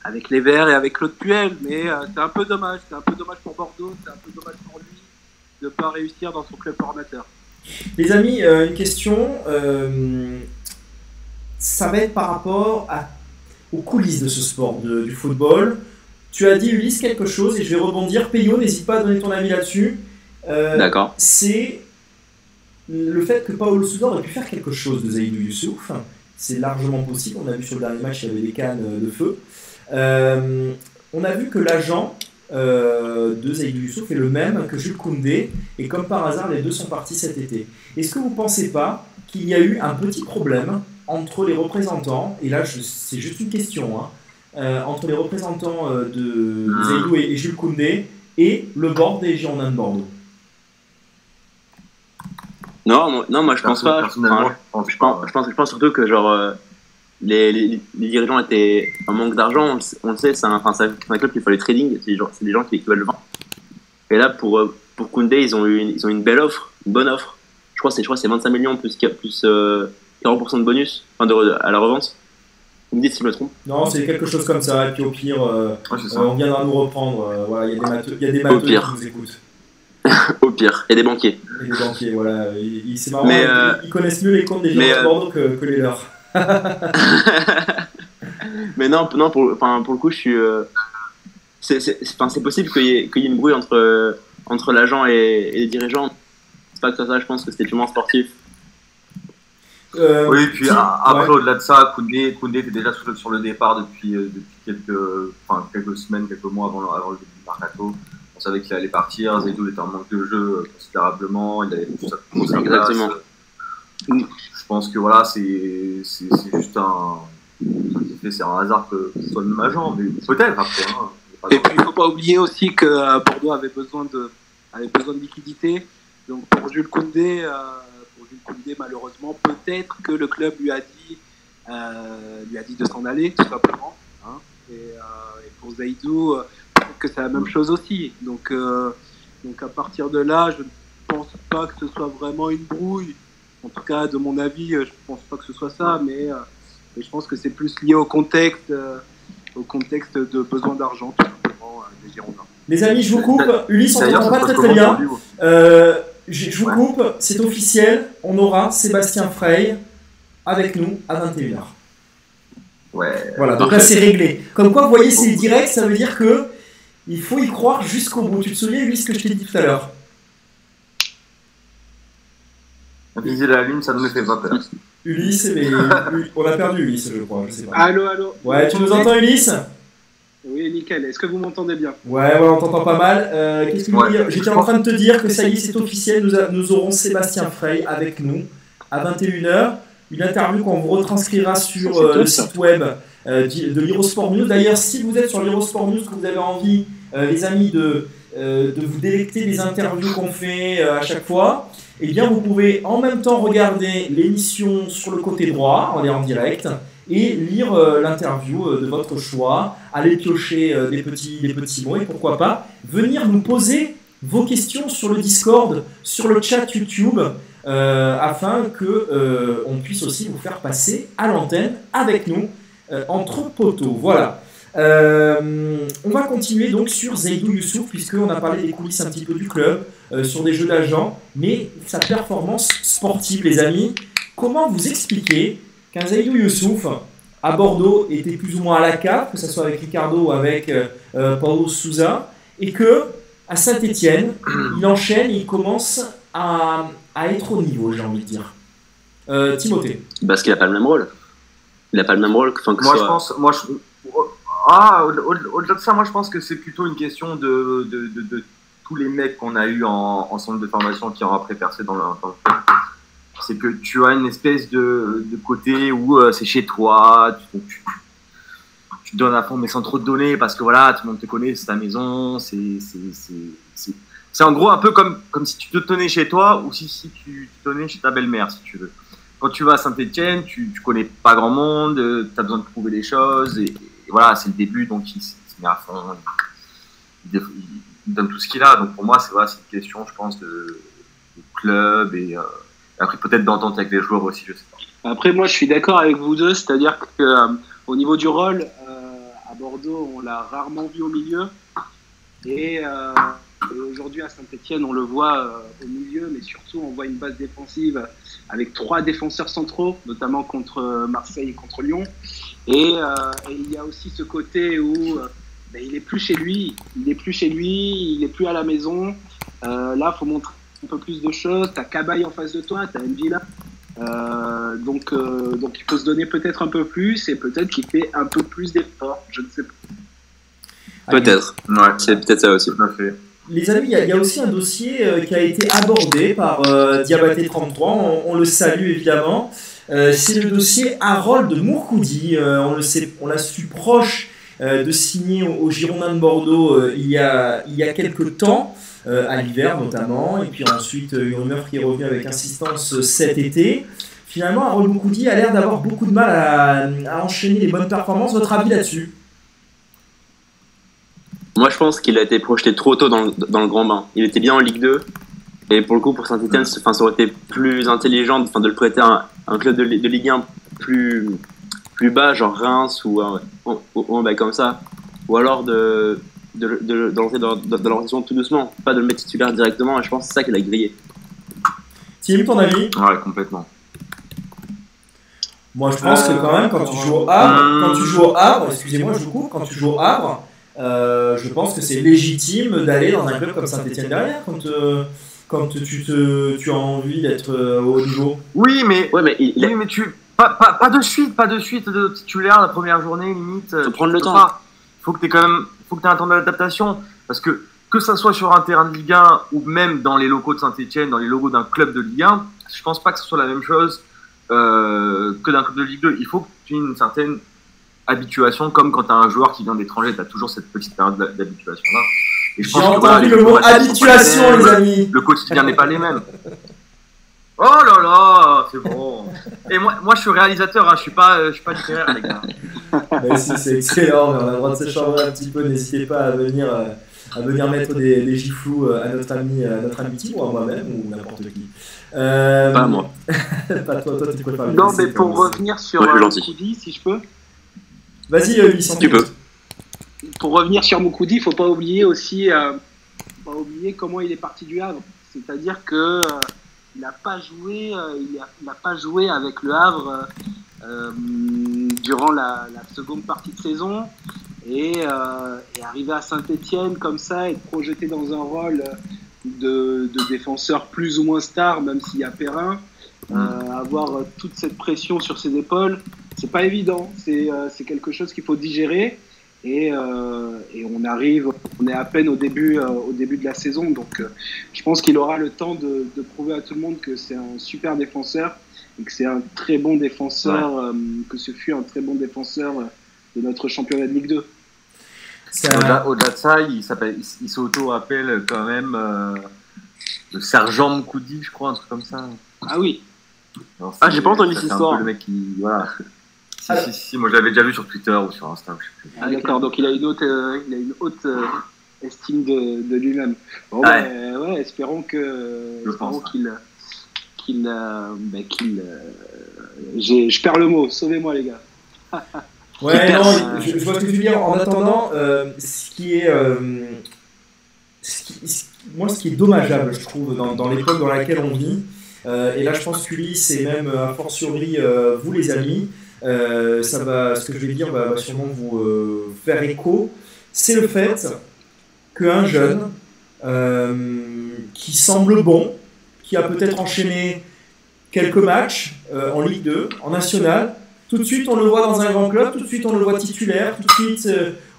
avec les Verts et avec Claude Puel. Mais euh, c'est un peu dommage. C'est un peu dommage pour Bordeaux. C'est un peu dommage pour lui de ne pas réussir dans son club formateur. Les amis, euh, une question. Ça va être par rapport à, aux coulisses de ce sport, de- du football. Tu as dit, Ulysse, quelque chose et je vais rebondir. Peyo, n'hésite pas à donner ton avis là-dessus. Euh, D'accord. c'est le fait que Paolo Souza aurait pu faire quelque chose de Zaidou Youssouf. C'est largement possible. On a vu sur le dernier match, il y avait des cannes euh, de feu. Euh, on a vu que l'agent euh, de Zaidou Youssouf est le même que Jules Koundé. Et comme par hasard, les deux sont partis cet été. Est-ce que vous ne pensez pas qu'il y a eu un petit problème entre les représentants, et là c'est juste une question, hein, euh, entre les représentants euh, de. Zaidou et, et Jules Koundé et le board des Girondins de Bordeaux Non, moi- non, moi je pense pas. Personnellement, je pense je, pense, pas. je, pense, je pense surtout que genre euh, les, les, les dirigeants étaient en manque d'argent, on, le sait- on le sait, c'est un, club qui fait le trading, c'est des gens, c'est des gens qui, qui veulent vendre. Et là, pour, pour Koundé, ils ont, eu une, ils ont une belle offre, une bonne offre. Je crois que c'est je crois que c'est 25 millions plus, plus euh, 40% de bonus enfin de, à la revente. Vous me dites si je me trompe. Non, c'est quelque chose comme ça, et puis au pire, euh, euh, on viendra nous reprendre. euh, voilà, il y a des matheux, il y a des matheux qui nous écoutent. Au pire, a des banquiers. Et des banquiers, voilà. C'est marrant, Mais, ils, ils connaissent mieux les comptes des gens de Bordeaux que, que les leurs. Mais non, non pour, pour le coup, je suis. c'est c'est- enfin, c'est possible qu'il y, ait- qu'il y ait une brouille entre, entre l'agent et, et les dirigeants. C'est pas que ça, ça, je pense que c'était purement sportif. Euh, Oui, puis a- après, ouais. au-delà de ça, Koundé, Koundé était déjà sur le, sur le départ depuis, euh, depuis quelques, enfin, quelques semaines, quelques mois avant, le- avant le début du mercato. On savait qu'il allait partir. Zaidou était en manque de jeu euh, considérablement. Il avait tout ça pour sa place. Exactement. Je pense que voilà, c'est juste un. C'est un hasard que ce soit le même agent, mais peut-être après. Hein. Et puis, il ne faut pas oublier aussi que Bordeaux avait besoin de, avait besoin de liquidité. Donc, pour Jules Koundé, euh, Koundé, malheureusement, peut-être que le club lui a dit, euh, lui a dit de s'en aller, tout simplement. hein. Et, euh, et pour Zaidou, euh, peut-être que c'est la même chose aussi. Donc, euh, donc, à partir de là, je ne pense pas que ce soit vraiment une brouille. En tout cas, de mon avis, je ne pense pas que ce soit ça, mais, euh, mais je pense que c'est plus lié au contexte. euh, au contexte de besoin d'argent tout simplement euh, des Girondins. Les amis, je vous coupe. Ulysse, on t'entend ça pas très très bien. Euh, je je vous coupe, c'est officiel, on aura Sébastien Frey avec nous à 21h. Ouais. Voilà, donc là c'est réglé. Comme quoi, vous voyez, c'est direct, ça veut dire que il faut y croire jusqu'au bout. Tu te souviens, lui, ce que je t'ai dit tout à l'heure? Viser la lune, ça ne me fait pas peur. Ulysse, mais on a perdu Ulysse, je crois, je sais pas. Allô, allô Ouais, tu nous entends, Ulysse? Oui, nickel. Est-ce que vous m'entendez bien? Ouais, ouais, on t'entend pas mal. Euh, Qu'est-ce que tu veux Ouais. dire? J'étais en train de te dire que ça y est, c'est officiel, nous, a- nous aurons Sébastien Frey avec nous à 21h. Une interview qu'on vous retranscrira sur euh, le site web euh, de l'Eurosport News. D'ailleurs, si vous êtes sur l'Eurosport News, que vous avez envie, euh, les amis, de, euh, de vous délecter des interviews qu'on fait euh, à chaque fois, eh bien, vous pouvez en même temps regarder l'émission sur le côté droit, on est en direct, et lire euh, l'interview euh, de votre choix, aller piocher euh, des, petits, des petits mots, et pourquoi pas venir nous poser vos questions sur le Discord, sur le chat YouTube, afin que on puisse aussi vous faire passer à l'antenne avec nous entre poteaux. Voilà. On va continuer donc sur Zaidou Youssouf, puisqu'on a parlé des coulisses un petit peu du club, sur des jeux d'agents, mais sa performance sportive, les amis. Comment vous expliquer qu'un Zaidou Youssouf à Bordeaux était plus ou moins à la carte, que ce soit avec Ricardo ou avec euh, euh, Paulo Souza, et que à Saint-Etienne, il enchaîne et il commence à, à être au niveau, j'ai envie de dire. Euh, Timothée. Parce qu'il a pas le même rôle. Il a pas le même rôle que, Moi, je pense, moi, je, ah, au- au- au-delà de ça, moi, je pense que c'est plutôt une question de, de, de, de tous les mecs qu'on a eu en, en centre de formation qui ont après percé dans le, dans le. C'est que tu as une espèce de, côté où euh, c'est chez toi, tu, tu, te donnes à fond, mais sans trop te donner, parce que voilà, tout le monde te connaît, c'est ta maison, c'est, c'est, en gros un peu comme, comme si tu te tenais chez toi ou si, si tu te tenais chez ta belle-mère, si tu veux quand tu vas à Saint-Etienne, tu, tu connais pas grand monde, tu as besoin de prouver des choses, et, voilà, c'est le début, donc il, se met à fond, il, donne tout ce qu'il a. Donc pour moi, c'est voilà, une question, je pense, de, de club et euh, après peut-être d'entente avec les joueurs aussi, je sais pas. Après, moi, je suis d'accord avec vous deux, c'est-à-dire que euh, au niveau du rôle, euh, à Bordeaux, on l'a rarement vu au milieu. Et, euh, aujourd'hui, à Saint-Etienne, on le voit au milieu, mais surtout, on voit une base défensive avec trois défenseurs centraux, notamment contre Marseille et contre Lyon. Et, il y a aussi ce côté où ben, il est plus chez lui, il est plus chez lui, il est plus à la maison. Euh, là, faut montrer un peu plus de choses. T'as Cabaye en face de toi, t'as Mvila. Euh, donc, euh, donc il faut se donner peut-être un peu plus et peut-être qu'il fait un peu plus d'efforts. Je ne sais pas. Peut-être. Ouais, C'est peut-être ça aussi. fait. Les amis, il y, a- il y a aussi un dossier euh, qui a été abordé par euh, Diabaté33, on, on le salue évidemment. Euh, c'est le dossier Harold Mourkoudi. Euh, on le sait, on l'a su proche euh, de signer au, au Girondin de Bordeaux euh, il, y a, il y a quelques temps, euh, à l'hiver notamment, et puis ensuite euh, une rumeur qui est revenue avec insistance cet été. Finalement, Harold Mourkoudi a l'air d'avoir beaucoup de mal à, à enchaîner les bonnes performances. Votre avis là-dessus? Moi, je pense qu'il a été projeté trop tôt dans le, dans le grand bain. Il était bien en Ligue 2. Et pour le coup, pour Saint-Etienne, ça aurait été plus intelligent enfin, de le prêter à un, un club de, Li- de Ligue 1 plus, plus bas, genre Reims ou un, ou- ou comme ça. Ou alors de, de, de, de l'entrer dans, l'organisation tout doucement, pas de le mettre titulaire directement. Et je pense que c'est ça qu'il a grillé. Tim, ton avis? Ouais, complètement. Moi, je pense que quand même, quand tu joues au Havre, quand tu joues au Havre, excusez-moi, je vous coupe, quand tu joues au Havre, euh, je pense que c'est légitime d'aller dans un club comme Saint-Etienne derrière quand, euh, quand tu, te, tu as envie d'être euh, au haut niveau. Oui, mais, Ouais, mais il, oui, mais tu. Pas, pas, pas de suite, pas de suite de titulaire la première journée, limite. Faut prendre le temps. pas. Faut que tu quand même. Faut que tu un temps d'adaptation. Parce que, que ça soit sur un terrain de Ligue 1 ou même dans les locaux de Saint-Etienne, dans les logos d'un club de Ligue 1, je pense pas que ce soit la même chose euh, que d'un club de Ligue 2. Il faut que tu aies une certaine habituation, comme quand tu as un joueur qui vient d'étranger, tu as toujours cette petite période d'ha- d'habituation-là. Et je J'ai que, entendu voilà, les le mot habituation, les amis. Le quotidien n'est pas les mêmes. Oh là là, c'est bon. Et moi, moi, je suis réalisateur, hein, je suis pas, euh, je suis pas littéraire, les gars. Bah, si, c'est excellent, mais on a le droit de se chambrer un petit peu. N'hésitez pas à venir, euh, à venir mettre des, des giflous euh, à notre ami, à notre ami Tim ou à moi-même ou n'importe qui. Euh, Pas moi. pas toi, toi tu préfères Non, mais pour revenir sur euh. Moukoudi, si je peux. Vas-y, euh, on Tu t'écoute. Pour revenir sur Moukoudi, il faut pas oublier aussi, euh, faut pas oublier comment il est parti du Havre. C'est-à-dire que euh, il n'a pas joué, euh, il il pas joué avec le Havre euh, euh, durant la, la seconde partie de saison et, et arriver à Saint-Étienne comme ça et projeté dans un rôle de, de défenseur plus ou moins star, même s'il y a Perrin, euh, avoir toute cette pression sur ses épaules, c'est pas évident. C'est euh, c'est quelque chose qu'il faut digérer. Et, euh, et on arrive, on est à peine au début, euh, au début de la saison, donc euh, je pense qu'il aura le temps de, de prouver à tout le monde que c'est un super défenseur et que c'est un très bon défenseur, euh, que ce fut un très bon défenseur de notre championnat de Ligue 2. C'est un- Au-delà de ça, il s'auto-appelle quand même euh, le sergent Mkoudi, je crois, un truc comme ça. Ah oui, Alors, Ah, j'ai pas entendu cette histoire. peu le mec qui, voilà. Si, si, si, moi je l'avais déjà vu sur Twitter ou sur Insta. je sais plus. Ah, d'accord, donc il a une haute, euh, il a une haute euh, estime de, de lui-même. Bon, Ouais. ben, ouais, espérons que, Je espérons pense. qu'il, qu'il, euh, ben, qu'il, euh, j'ai- je perds le mot. Sauvez-moi les gars. Ouais, non, je, je vois ce que tu veux dire. En attendant, euh, ce qui est. euh, ce qui- ce- moi, ce qui est dommageable, je trouve, dans, dans l'époque dans laquelle on vit, euh, et là, je pense qu'Ulysse et même euh, a fortiori euh, vous, les amis, euh, ça va, ce que je vais dire va, sûrement vous euh, faire écho, c'est le fait qu'un jeune euh, qui semble bon, qui a peut-être enchaîné quelques matchs en Ligue 2, en National, tout de suite on le voit dans un grand club, tout de suite on le voit titulaire, tout de suite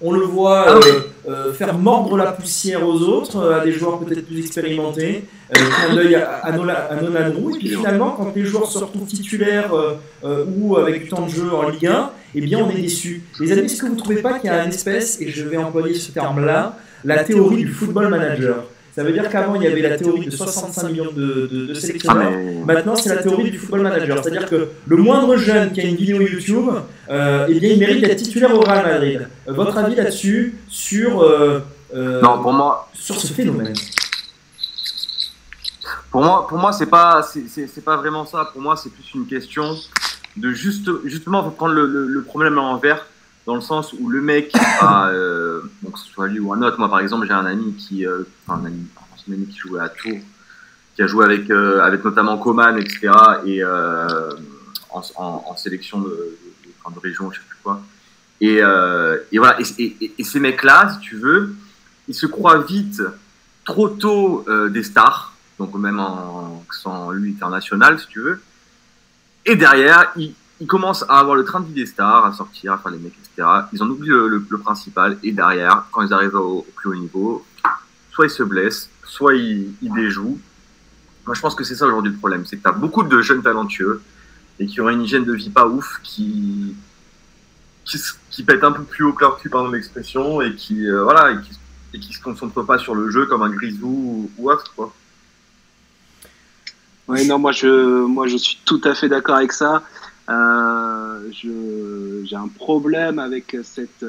on le voit euh, euh, faire mordre la poussière aux autres, euh, à des joueurs peut-être plus expérimentés, clin d'œil à, à, Nola- à Nolan Roux, et puis finalement quand les joueurs se retrouvent titulaires ou avec du temps de jeu en Ligue 1, eh bien on est déçus. Les amis, est-ce que vous ne trouvez pas qu'il y a une espèce, et je vais employer ce terme-là, la théorie du football manager? Ça veut dire qu'avant il y avait la théorie de 65 millions de, de, de Ah, sélectionneurs. mais... Maintenant, c'est la théorie du football manager. C'est-à-dire que le moindre jeune qui a une vidéo YouTube, euh, eh bien, il mérite d'être titulaire au Real Madrid. Votre avis là-dessus, sur, euh, euh, Non, pour moi, sur ce phénomène? Pour moi, pour moi, c'est pas, c'est- pas vraiment ça. Pour moi, c'est plus une question de juste, justement, faut prendre le, le, le problème à l'envers, dans le sens où le mec a, euh, que ce soit lui ou un autre. Moi, par exemple, j'ai un ami qui, euh, un ami, un ami qui jouait à Tours, qui a joué avec, euh, avec notamment Coman, etc. Et euh, en, sélection de, de, région, je sais plus quoi. Et, voilà. Et, ces mecs-là, si tu veux, ils se croient vite, trop tôt, des stars donc même en, sans lui international, si tu veux. Et derrière, ils commencent à avoir le train de vie des stars, à sortir, à faire les mecs, Ils en oublient le, principal. Et derrière, quand ils arrivent au, plus haut niveau, soit ils se blessent, soit ils, déjouent. Moi, je pense que c'est ça aujourd'hui le problème. C'est que tu as beaucoup de jeunes talentueux et qui ont une hygiène de vie pas ouf, qui, qui, qui pètent un peu plus haut que leur cul, pardon l'expression, et qui, euh, voilà, et qui, se concentrent pas sur le jeu comme un grisou ou, ou autre, quoi. Oui, non, moi je, moi je suis tout à fait d'accord avec ça. Euh, je, j'ai un problème avec cette,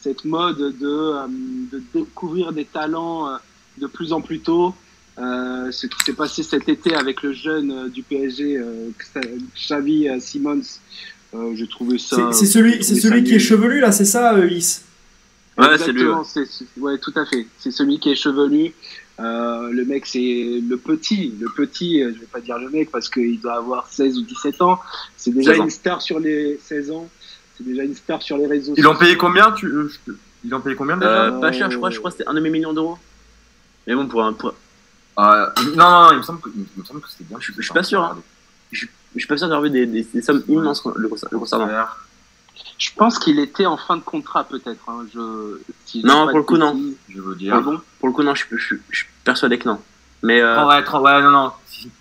cette mode de, euh, de découvrir des talents euh, de plus en plus tôt. Euh, ce qui s'est passé cet été avec le jeune euh, du PSG, euh, Xavi euh, Simons, euh, j'ai trouvé ça. C'est celui, c'est celui qui est chevelu là, c'est ça, euh, Ulysse Ouais, c'est lui. Ouais. ouais, tout à fait. C'est celui qui est chevelu. Euh, le mec, c'est le petit. Le petit, euh, je vais pas dire le mec parce qu'il doit avoir 16 ou 17 ans. C'est déjà 16 ans. une star sur les 16 ans. C'est déjà une star sur les réseaux Ils l'ont payé combien tu, euh, je Ils l'ont payé combien déjà Euh, pas cher, je crois, je crois que c'était un demi-million d'euros. Mais bon, pour un. Pour... Euh, Non, non, il me semble que, il me semble que c'était bien. Je- je suis pas sûr, hein. Je suis pas sûr d'avoir vu des, des, des sommes immenses le concernant. Je pense qu'il était en fin de contrat, peut-être. hein. Je... si je Non, pas pour le coup, non. Je veux Ah dire. bon? Pour le coup, non, je, suis- je, suis- je suis persuadé que non. Mais. Euh, Oh, ouais, tra- ouais, non, non.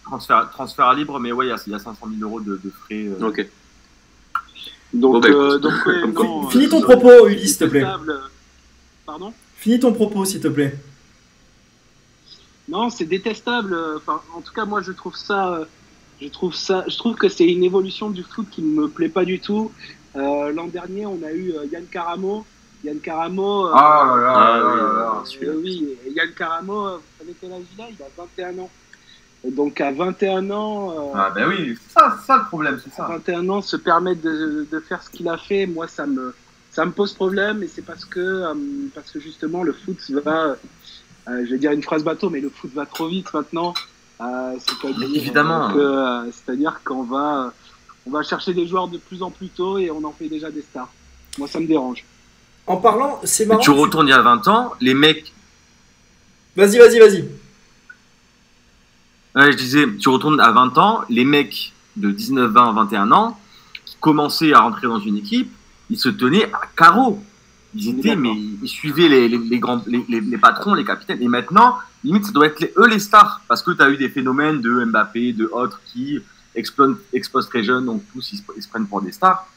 transfert, transfert libre, mais ouais, il y a, il y a 500 000 euros de, de frais. euh. Ok. Donc, bah, euh, donc ouais, non, Finis euh, ton propos, Ulysse, s'il te plaît. Pardon? Finis ton propos, s'il te plaît. Non, c'est détestable. Enfin, en tout cas, moi, je trouve ça, je trouve ça, je trouve que c'est une évolution du foot qui ne me plaît pas du tout. Euh, L'an dernier, on a eu euh, Yann Caramo. Yann Caramo. euh, Ah là là Ah, là oui, là là. oui, euh, Yann Caramo, vous savez quel âge il a? Il a 21 ans. Et donc, à 21 ans, euh, Ah, ben oui, c'est ça, c'est ça le problème, c'est à ça. 21 ans, se permettre de, de faire ce qu'il a fait, moi, ça me, ça me pose problème. Et c'est parce que, euh, parce que justement, le foot va, euh, je vais dire une phrase bateau, mais le foot va trop vite maintenant. Euh, c'est-à-dire, évidemment. que, euh, c'est-à-dire qu'on va, on va chercher des joueurs de plus en plus tôt et on en fait déjà des stars. Moi, ça me dérange. En parlant, c'est Mais marrant. tu retournes il y a 20 ans, les mecs. Vas-y, vas-y, vas-y. Ouais, je disais, tu retournes à 20 ans, les mecs de 19, 20, 21 ans, qui commençaient à rentrer dans une équipe, ils se tenaient à carreau. Ils étaient, mais ils suivaient les, les, les grands, les, les- les patrons, les capitaines. Et maintenant, limite, ça doit être les- eux les stars. Parce que tu as eu des phénomènes de Mbappé, de autres qui explosent, explosent très jeunes, donc tous ils se, ils se prennent pour des stars.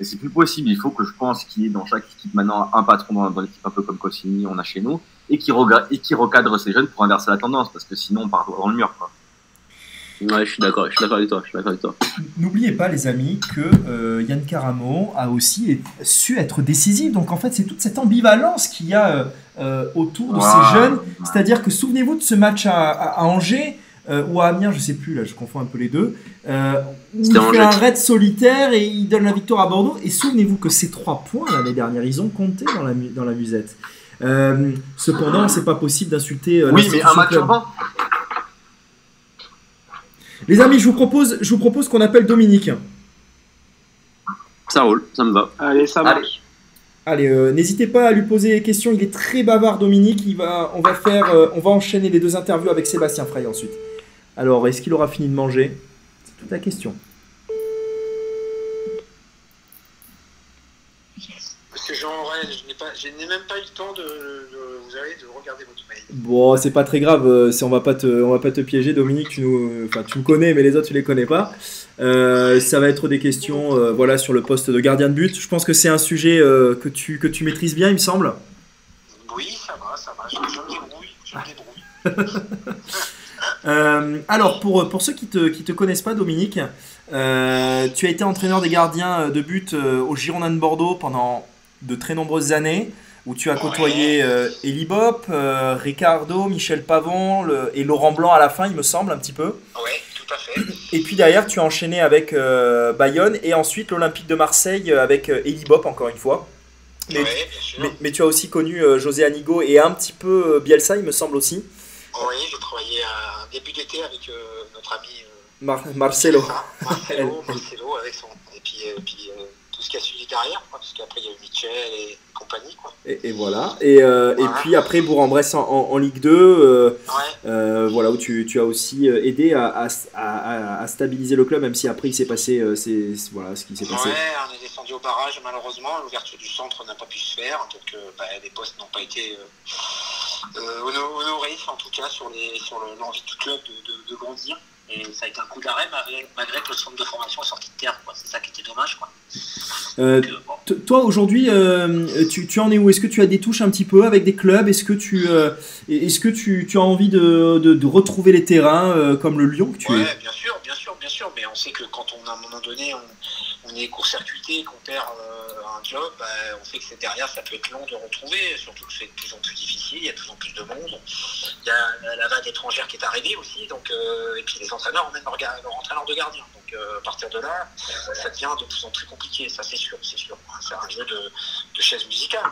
Et c'est plus possible. Il faut que je pense qu'il y ait dans chaque équipe maintenant un patron dans, dans l'équipe, un peu comme Cossini, on a chez nous, et qui, et qui recadre ces jeunes pour inverser la tendance. Parce que sinon, on part dans le mur. Quoi. Ouais, je suis d'accord, je suis d'accord avec toi, je suis d'accord avec toi. N'oubliez pas, les amis, que euh, Yann Caramo a aussi su être décisif. Donc, en fait, c'est toute cette ambivalence qu'il y a euh, euh, autour de ces jeunes. C'est-à-dire que souvenez-vous de ce match à, à- à Angers euh, ou à Amiens, je sais plus, là, je confonds un peu les deux, euh, où il fait un raid solitaire et il donne la victoire à Bordeaux. Et souvenez-vous que ces trois points l'année dernière, ils ont compté dans la, mu- dans la musette. Euh, cependant, c'est pas possible d'insulter. euh, Oui, mais un match club. Les amis, je vous propose, je vous propose qu'on appelle Dominique. Ça roule, ça me va. Allez, ça Allez. marche. Allez, euh, n'hésitez pas à lui poser des questions. Il est très bavard, Dominique. Il va, on va faire, euh, on va enchaîner les deux interviews avec Sébastien Frey ensuite. Alors, est-ce qu'il aura fini de manger? C'est toute la question. Monsieur Jean Aurel, je n'ai pas, je n'ai même pas eu le temps de, de- vous avez de regarder votre mail. Bon, c'est pas très grave. euh, on va pas te, on va pas te piéger, Dominique. Tu nous, enfin, tu me connais, mais les autres, tu les connais pas. Euh, ça va être des questions, euh, voilà, sur le poste de gardien de but. Je pense que c'est un sujet euh, que tu, que tu maîtrises bien, il me semble. Oui, ça va, ça va, je, je me débrouille, je me débrouille. Euh, alors, pour, pour ceux qui te, qui te connaissent pas, Dominique, euh, tu as été entraîneur des gardiens de but euh, au Girondin de Bordeaux pendant de très nombreuses années, où tu as côtoyé euh, Eli Bop, euh, Ricardo, Michel Pavon le- et Laurent Blanc à la fin, il me semble, un petit peu. Oui, tout à fait. Et puis derrière, tu as enchaîné avec euh, Bayonne et ensuite l'Olympique de Marseille euh, avec euh, Eli Bop, encore une fois. Mais, Oui, bien sûr. mais, mais tu as aussi connu euh, José Anigo et un petit peu euh, Bielsa, il me semble aussi. Oui, j'ai travaillé un début d'été avec euh, notre ami euh, Mar- Marcelo. Marcelo, Marcelo avec son. Et puis, euh, puis tout ce qui a suivi derrière, parce qu'après il y a eu Mitchell et compagnie. Quoi. Et, et voilà. Et, euh, et puis après, Bourg-en-Bresse en, en- en Ligue 2, euh, Ouais, euh, voilà, où tu, tu as aussi aidé à, à- à- à stabiliser le club, même si après il s'est passé voilà, ce qui s'est passé. ouais, on est descendu au barrage malheureusement, l'ouverture du centre n'a pas pu se faire, donc bah, les postes n'ont pas été hono- honorés, en tout cas sur les sur le- l'envie du club de, de- de grandir. Et ça a été un coup d'arrêt malgré, que le centre de formation est sorti de terre. C'est ça qui était dommage. Quoi. Euh, Donc, euh, bon. toi aujourd'hui, euh, tu, tu en es où? Est-ce que tu as des touches un petit peu avec des clubs? Est-ce que tu, euh, est-ce que tu, tu as envie de, de- de retrouver les terrains comme le Lyon que tu es? Ouais, bien sûr, bien sûr, bien sûr. Mais on sait que quand on, à un moment donné, on, on est court-circuité, qu'on perd euh, un job, bah, on sait que c'est derrière, ça peut être long de retrouver. Surtout que c'est de plus en plus difficile, il y a de plus en plus de monde. Il y a la- vague étrangère qui est arrivée aussi. Euh, et puis les entraîneurs emmènent leur, leur entraîneur de gardien. Donc euh, à partir de là, ça devient de plus en plus compliqué. Ça, c'est sûr, c'est sûr. C'est un jeu de, de chaise musicale.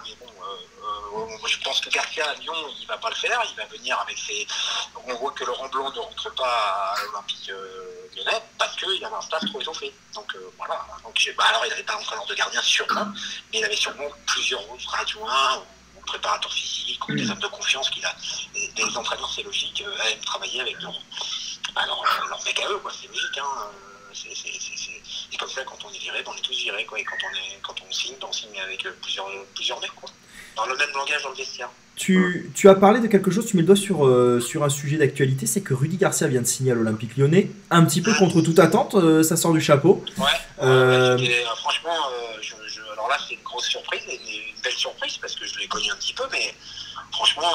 Je pense que Garcia à Lyon, il va pas le faire. Il va venir avec ses. On voit que Laurent Blanc ne rentre pas à l'Olympique euh, lyonnais parce qu'il avait un staff trop étoffé. Donc euh, voilà. Donc, bah, alors il n'avait pas d'entraîneur de gardien sûrement, mais il avait sûrement plusieurs autres adjoints préparateurs physiques ou des hommes de confiance qu'il a. Les entraîneurs, c'est logique, euh, aiment travailler avec leur, bah, leur, mec à eux, quoi. C'est logique. Hein. Euh, c'est- comme ça, quand on est viré, ben, on est tous virés. Quoi. Et quand on, est, quand on signe, ben, on signe avec euh, plusieurs, plusieurs mecs. Quoi. Dans le même langage dans le vestiaire. Tu, tu as parlé de quelque chose, tu mets le doigt sur, euh, sur un sujet d'actualité, c'est que Rudy Garcia vient de signer à l'Olympique lyonnais, un petit peu contre toute attente, euh, ça sort du chapeau. Ouais, Euh, franchement, je, je- alors là c'est une grosse surprise, et une, une belle surprise parce que je l'ai connu un petit peu, mais franchement,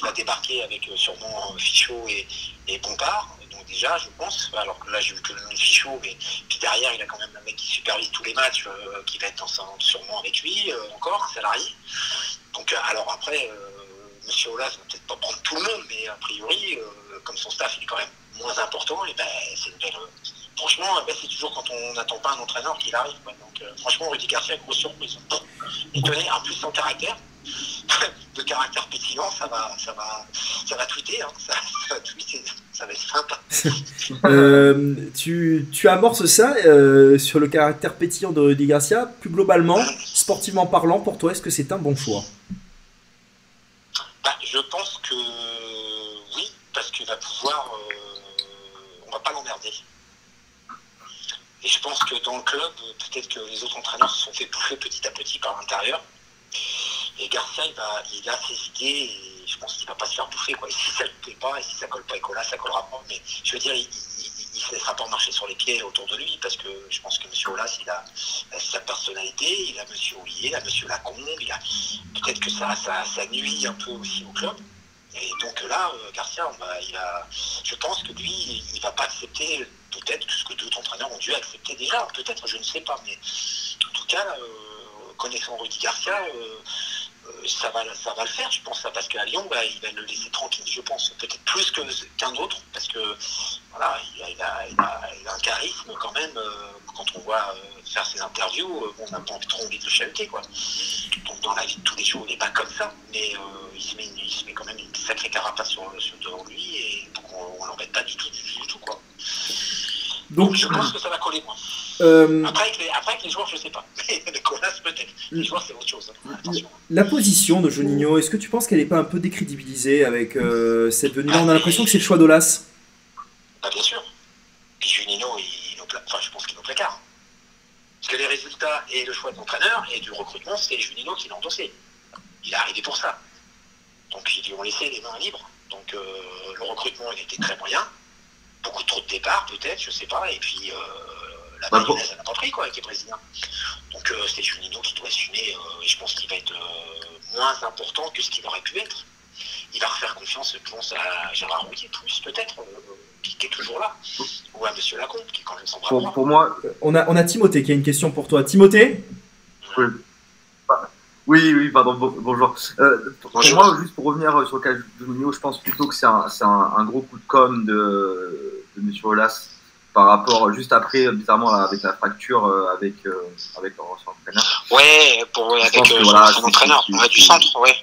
il a débarqué avec sûrement Fichot et, et Bompard, je pense, alors que là j'ai vu que le Fichot, mais puis derrière il a quand même un mec qui supervise tous les matchs, euh, qui va être sa- sûrement avec lui, euh, encore salarié. Donc euh, alors après, Monsieur Olas va peut-être pas prendre tout le monde, mais a priori, comme son staff il est quand même moins important, et ben c'est une belle, franchement, bah, c'est toujours quand on n'attend pas un entraîneur qu'il arrive. Donc, franchement, Rudy Garcia, grosse surprise. Tenait un plus sans caractère, de caractère pétillant, ça va, ça va, ça va tweeter, hein. ça, ça va tweeter, ça va être sympa. Euh, tu, tu amorces ça euh, sur le caractère pétillant de Rudy Garcia. Plus globalement, sportivement parlant, pour toi, est-ce que c'est un bon choix? Bah, je pense que oui, parce qu'il va pouvoir. euh, on va pas l'emmerder. Et je pense que dans le club, peut-être que les autres entraîneurs se sont fait bouffer petit à petit par l'intérieur. Et Garcia, il, va, il a ses idées et je pense qu'il va pas se faire bouffer. Quoi. Et si ça ne plaît pas, et si ça colle pas avec Ola, ça collera pas. Mais je veux dire, il ne se laissera pas marcher sur les pieds autour de lui parce que je pense que M. Olas, il a, sa personnalité, il a M. Ouillet, il a M. Lacombe, il a peut-être que ça, nuit un peu aussi au club. Et donc là, euh, Garcia, il a, je pense que lui, il va pas accepter peut-être ce que d'autres entraîneurs ont dû accepter déjà. Peut-être, je ne sais pas. Mais en tout cas, euh, connaissant Rudy Garcia, euh, ça, va, ça va le faire, je pense. Parce qu'à Lyon, bah, il va le laisser tranquille, je pense. Peut-être plus que- qu'un autre. Parce que voilà, il a, il a- il a- il a un charisme quand même. euh, quand on voit euh, faire ses interviews, euh, on n'a pas trop envie de le chahuter. Quoi. Donc dans la vie de tous les jours, il n'est pas comme ça, mais euh, il, se met, une- il se met quand même une sacrée carapace sur, sur devant lui et donc on, on l'embête pas du tout, du, tout, quoi. Donc, je pense que ça va coller moi. Euh, Après avec les, après avec les joueurs, je sais pas. les colas peut-être. Les joueurs c'est autre chose. hein. Attention. la position de Juninho, est-ce que tu penses qu'elle n'est pas un peu décrédibilisée avec euh, cette venue-là? On a l'impression que c'est le choix d'Olas. Bah, bien sûr. Puis Juninho, il, enfin, je pense qu'il est au placard. Parce que les résultats et le choix de l'entraîneur et du recrutement, c'est Juninho qui l'a endossé. Il est arrivé pour ça. Donc ils lui ont laissé les mains libres. Donc euh, le recrutement, il était très moyen. Beaucoup trop de départs, peut-être, je sais pas. Et puis euh, la Bah, pour- pris, quoi, avec les Brésiliens. Donc euh, c'est Juninho qui doit assumer. euh, et je pense qu'il va être euh, moins important que ce qu'il aurait pu être. Il va refaire confiance, je pense, à Gérard Rouillet, plus peut-être, euh, qui, qui est toujours là. Ou à Monsieur Lacombe, qui est quand même son bras Pour, pour moi, On a, on a Timothée qui a une question pour toi. Timothée? Oui, oui, pardon, bon- bonjour. Euh, pour Bonjour. moi, juste pour revenir sur le cas de Juninho, je pense plutôt que c'est un, c'est un, un gros coup de com de, de M. Olas par rapport, juste après, bizarrement, avec la fracture euh, avec, euh, avec leur ancien entraîneur. Ouais, pour, Je avec que euh, voilà, son entraîneur, c'est- ouais, du centre, ouais.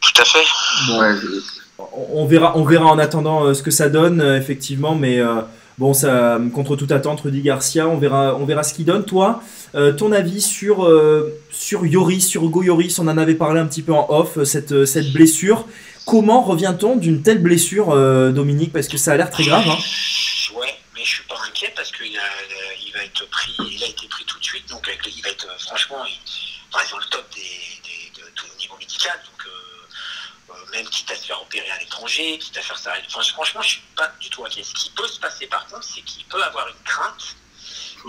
Tout à fait. Ouais, je- on on verra, on verra en attendant euh, ce que ça donne, euh, effectivement, mais euh, bon, ça, contre toute attente, Rudy Garcia, on verra, on verra ce qu'il donne. Toi, euh, ton avis sur, euh, sur Yoris, sur Hugo Yoris, on en avait parlé un petit peu en off, cette, cette blessure. Comment revient-on d'une telle blessure, euh, Dominique? Parce que ça a l'air très grave. Hein. Ouais, mais je suis pas inquiet parce qu'il il va être pris, il a été pris tout de suite, donc avec il va être, franchement, il, enfin, ils ont le top des, de tout niveau médical, donc euh, euh, même quitte à se faire opérer à l'étranger, quitte à faire ça, franchement, je suis pas du tout inquiet. Ce qui peut se passer par contre, c'est qu'il peut avoir une crainte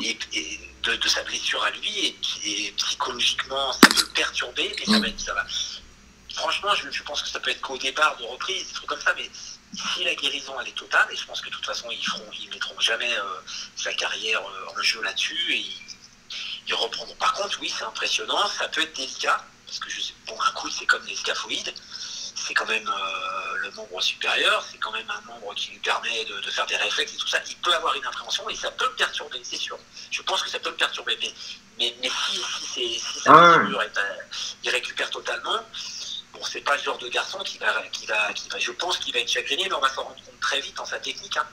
et, de, sa blessure à lui et, psychologiquement, ça peut le perturber, mais ça va ça va. Franchement, je, je pense que ça peut être qu'au départ de reprise, des trucs comme ça, mais si la guérison elle est totale, et je pense que de toute façon ils feront, ils mettront jamais euh, sa carrière euh, en jeu là-dessus et ils, ils reprendront. Par contre, oui, c'est impressionnant, ça peut être délicat, parce que je sais, bon, un coude c'est comme les scaphoïdes, c'est quand même euh, le membre supérieur, c'est quand même un membre qui lui permet de, de faire des réflexes et tout ça. Il peut avoir une appréhension et ça peut le perturber, c'est sûr. Je pense que ça peut le perturber, mais, mais, mais si, si, c'est- si sa Ah euh, il récupère totalement, bon, c'est pas le genre de garçon qui va, qui qui je pense qu'il va être chagriné, mais on va s'en rendre compte très vite en sa technique. hein.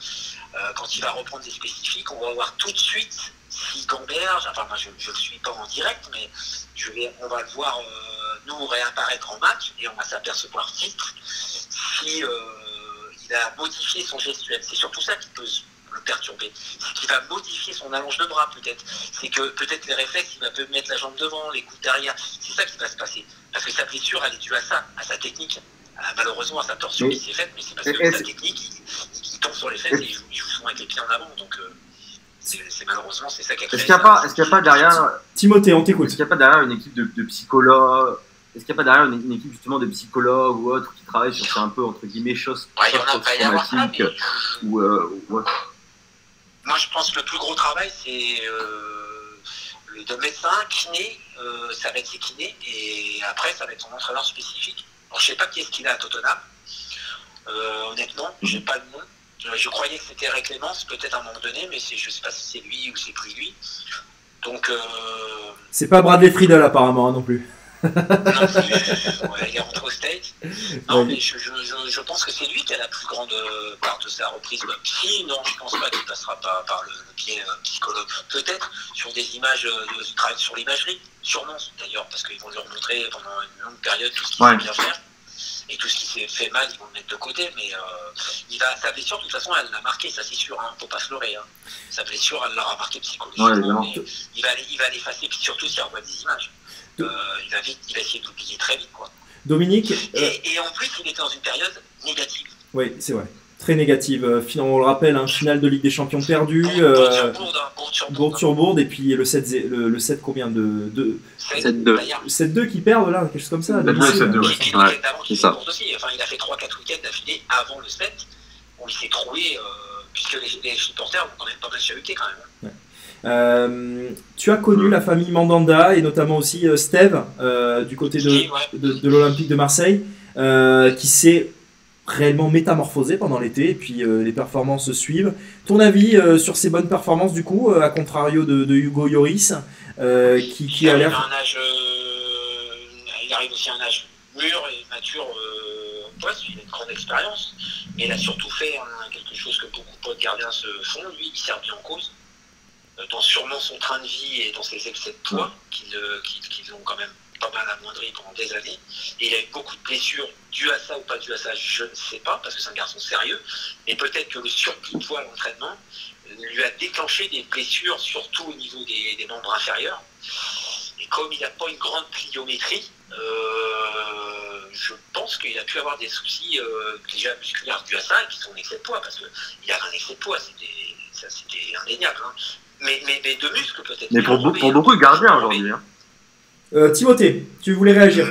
Euh, quand il va reprendre des spécifiques, on va voir tout de suite s'il gamberge. Enfin, moi, je ne le suis pas en direct, mais je vais, on va le voir, euh, nous, réapparaître en match et on va s'apercevoir vite si euh, il a modifié son gestuel. C'est surtout ça qui peut le perturber. C'est qu'il va modifier son allonge de bras, peut-être. C'est que peut-être les réflexes, il va peut mettre la jambe devant, les coups derrière. C'est ça qui va se passer. Parce que sa blessure, elle est due à ça, à sa technique. À, malheureusement, à sa torsion qui s'est faite, mais c'est parce que sa technique, il, il tombe sur les fesses et il joue, il joue souvent avec les pieds en avant. Donc, euh, c'est malheureusement, c'est ça qui a créé Est-ce qu'il n'y a pas, est-ce qu'il y a pas derrière, Timothée, on est-ce t'écoute. qu'il y a pas derrière une équipe de, de psychologues, est-ce qu'il n'y a pas derrière une, une équipe justement de psychologues ou autres qui travaillent sur ces un peu entre guillemets choses Ouais, il y en a pas y avoir ça, mais traumatiques je- ou euh, ou- ouais. Moi, je pense que le plus gros travail, c'est euh, de médecin, kiné, euh, ça va être ses kinés, et après, ça va être son entraîneur spécifique. Alors, je sais pas qui est-ce qu'il a à Tottenham. Euh, honnêtement, j'ai pas le nom. Euh, Je croyais que c'était Ray Clémence, peut-être à un moment donné, mais je sais pas si c'est lui ou c'est plus lui. Donc, euh, C'est pas Bradley Friedel apparemment hein, non plus. Non ouais, il est rentré. Non, Ouais. mais je, je, je, je pense que c'est lui qui a la plus grande euh, part de sa reprise. Si, non, je pense pas qu'il passera pas par le, le biais euh, psychologue. Peut-être sur des images euh, sur l'imagerie, sûrement d'ailleurs, parce qu'ils vont lui remontrer pendant une longue période tout ce qu'il Ouais. bien faire. Et tout ce qui s'est fait mal, ils vont le mettre de côté. Mais euh, il va, sa blessure, de toute façon, elle l'a marqué, ça c'est sûr. Hein, faut pas se leurrer. Hein. Sa blessure, elle l'aura marqué psychologiquement. Ouais, il va l'effacer, puis surtout s'il revoit des images. Euh, il, va vite, il va essayer de l'oublier très vite. Quoi. Dominique, euh, Et, et en plus, il était dans une période négative. oui, c'est vrai. Très négative. Euh, fin- On le rappelle, hein, finale de Ligue des Champions perdue. Bourde euh, sur bourde, hein, bourde sur bourde et puis le 7, le, le 7 combien de, de 7-2. 7-2 qui perdent là, quelque chose comme ça. à 7-2, domicile. 7-2, ouais. C'est il ça. bourde aussi. Enfin, il a fait 3-4 week-ends d'affilée avant le 7, où il s'est trouvé, euh, puisque les, les supporters ont quand même pas mal chahuté quand même. Euh, tu as connu la famille Mandanda et notamment aussi euh, Steve euh, du côté de, ouais. de, de l'Olympique de Marseille euh, qui s'est réellement métamorphosé pendant l'été et puis euh, les performances suivent. Ton avis sur ces bonnes performances du coup, à contrario de, de Hugo euh, qui, qui il, a l'air... il arrive aussi à un âge mûr et mature au poste, il a une grande expérience, mais il a surtout fait hein, quelque chose que beaucoup de gardiens se font, lui, il s'est remis en cause, dans sûrement son train de vie et dans ses excès de poids, qui, le- qui- qui l'ont quand même pas mal amoindri pendant des années, et il a eu beaucoup de blessures dues à ça ou pas dues à ça, je ne sais pas, parce que c'est un garçon sérieux, mais peut-être que le surplus de poids à l'entraînement lui a déclenché des blessures, surtout au niveau des, membres inférieurs. Et comme il n'a pas une grande pliométrie, euh, je pense qu'il a pu avoir des soucis euh, déjà musculaires dus à ça, et puis son excès de poids, parce qu'il avait un excès de poids, c'était indéniable. hein. Mais, mais, mais de muscles peut-être. Mais pour, beaucoup de gardiens aujourd'hui. hein. Euh, Timothée, tu voulais réagir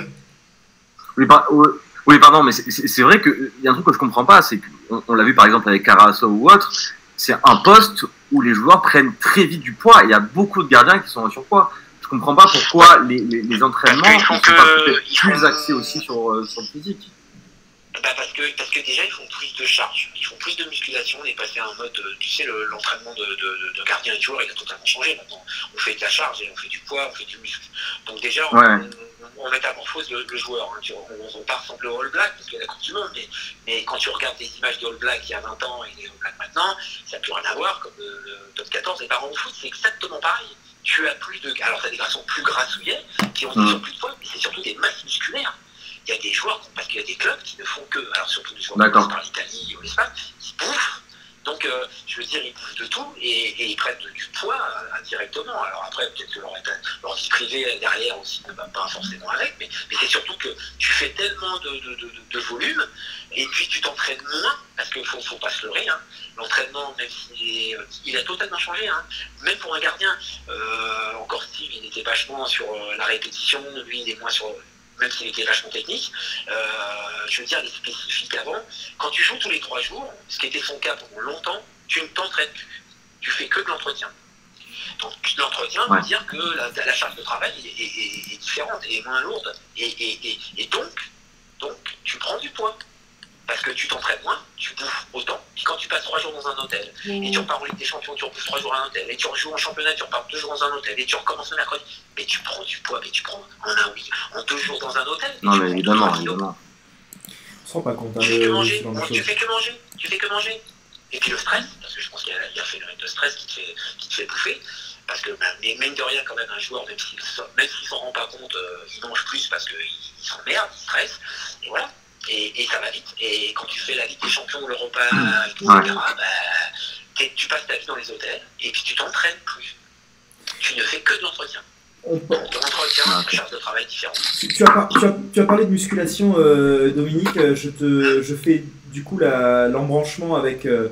Oui, par- oui, oui, pardon, mais c'est- vrai qu'il y a un truc que je comprends pas, c'est qu'on on l'a vu par exemple avec Carasso ou autre, c'est un poste où les joueurs prennent très vite du poids il y a beaucoup de gardiens qui sont en surpoids. Je comprends pas pourquoi les, les, les entraînements Parce ne qu'ils sont pas ils plus axés aussi sur, euh, sur le physique. Bah parce, que, parce que déjà, ils font plus de charge, ils font plus de musculation. On est passé à un mode, euh, tu sais, le- l'entraînement de, de, de, de gardien et joueur, il a totalement changé maintenant. On fait de la charge et on fait du poids, on fait du muscle. Donc déjà, on, Ouais. on, on métamorphose le, le joueur. hein. On, on, part ressembler au All Black, parce qu'il y a la Coupe du Monde, mais, mais quand tu regardes des images de All Black il y a 20 ans et des All Black maintenant, ça n'a plus rien à voir, comme le, le top 14. Et par en foot, c'est exactement pareil. Tu as plus de. Alors, tu as des garçons plus grassouillets qui ont Mm. des surplus de poids, mais c'est surtout des masses musculaires il y a des joueurs, parce qu'il y a des clubs qui ne font que, alors surtout des joueurs qui par l'Italie ou l'Espagne, ils bouffent. Donc, euh, je veux dire, ils bouffent de tout et, et ils prennent du poids euh, indirectement. Alors après, peut-être que leur, leur vie privée derrière aussi ne va pas forcément avec, mais, mais c'est surtout que tu fais tellement de, de, de, de- de volume et puis tu t'entraînes moins, parce qu'il faut, faut pas se leurrer. Hein. L'entraînement, même s'il est- euh, il a totalement changé, hein. même pour un gardien, euh, encore Steve, il était vachement sur la répétition, lui, il est moins sur même s'il était vachement technique, euh, je veux dire, les spécifiques avant, quand tu joues tous les trois jours, ce qui était son cas pendant longtemps, tu ne t'entraînes plus. Tu fais que de l'entretien. Donc l'entretien Ouais. veut dire que la, la charge de travail est, est- est- est différente et moins lourde. Et, et- et- et donc, donc, tu prends du poids. Parce que tu t'entraînes moins, tu bouffes autant. Puis quand tu passes trois jours dans un hôtel, et tu repars en Ligue des Champions, tu rebouffes trois jours à un hôtel, et tu rejoues en championnat, tu repars deux jours dans un hôtel, et tu recommences le mercredi, mais tu prends du poids, mais tu prends en un oui, en deux jours dans un hôtel. Non, tu mais prends évidemment, 200 kilos. évidemment. On se rend pas compte hein, Tu fais que manger, tu fais que manger, tu fais que manger. Et puis le stress, parce que je pense qu'il y a, il y a un phénomène de stress qui te fait, qui te fait bouffer. Parce que mais mine de rien, quand même, un joueur, même s'il même s'il s'en rend pas compte, euh, il mange plus parce qu'il il s'emmerde, il stresse. Et voilà. Et, et ça va vite. Et quand tu fais la Ligue des Champions, l'Europa, etc., Ouais. t'es- tu passes ta vie dans les hôtels et puis tu t'entraînes plus. Tu ne fais que de l'entretien. On- Donc l'entretien, Ah, charge de travail différente. Tu, tu as, par- tu as- tu as parlé de musculation, euh, Dominique. Euh, Je, te, je fais du coup la- l'embranchement avec, euh,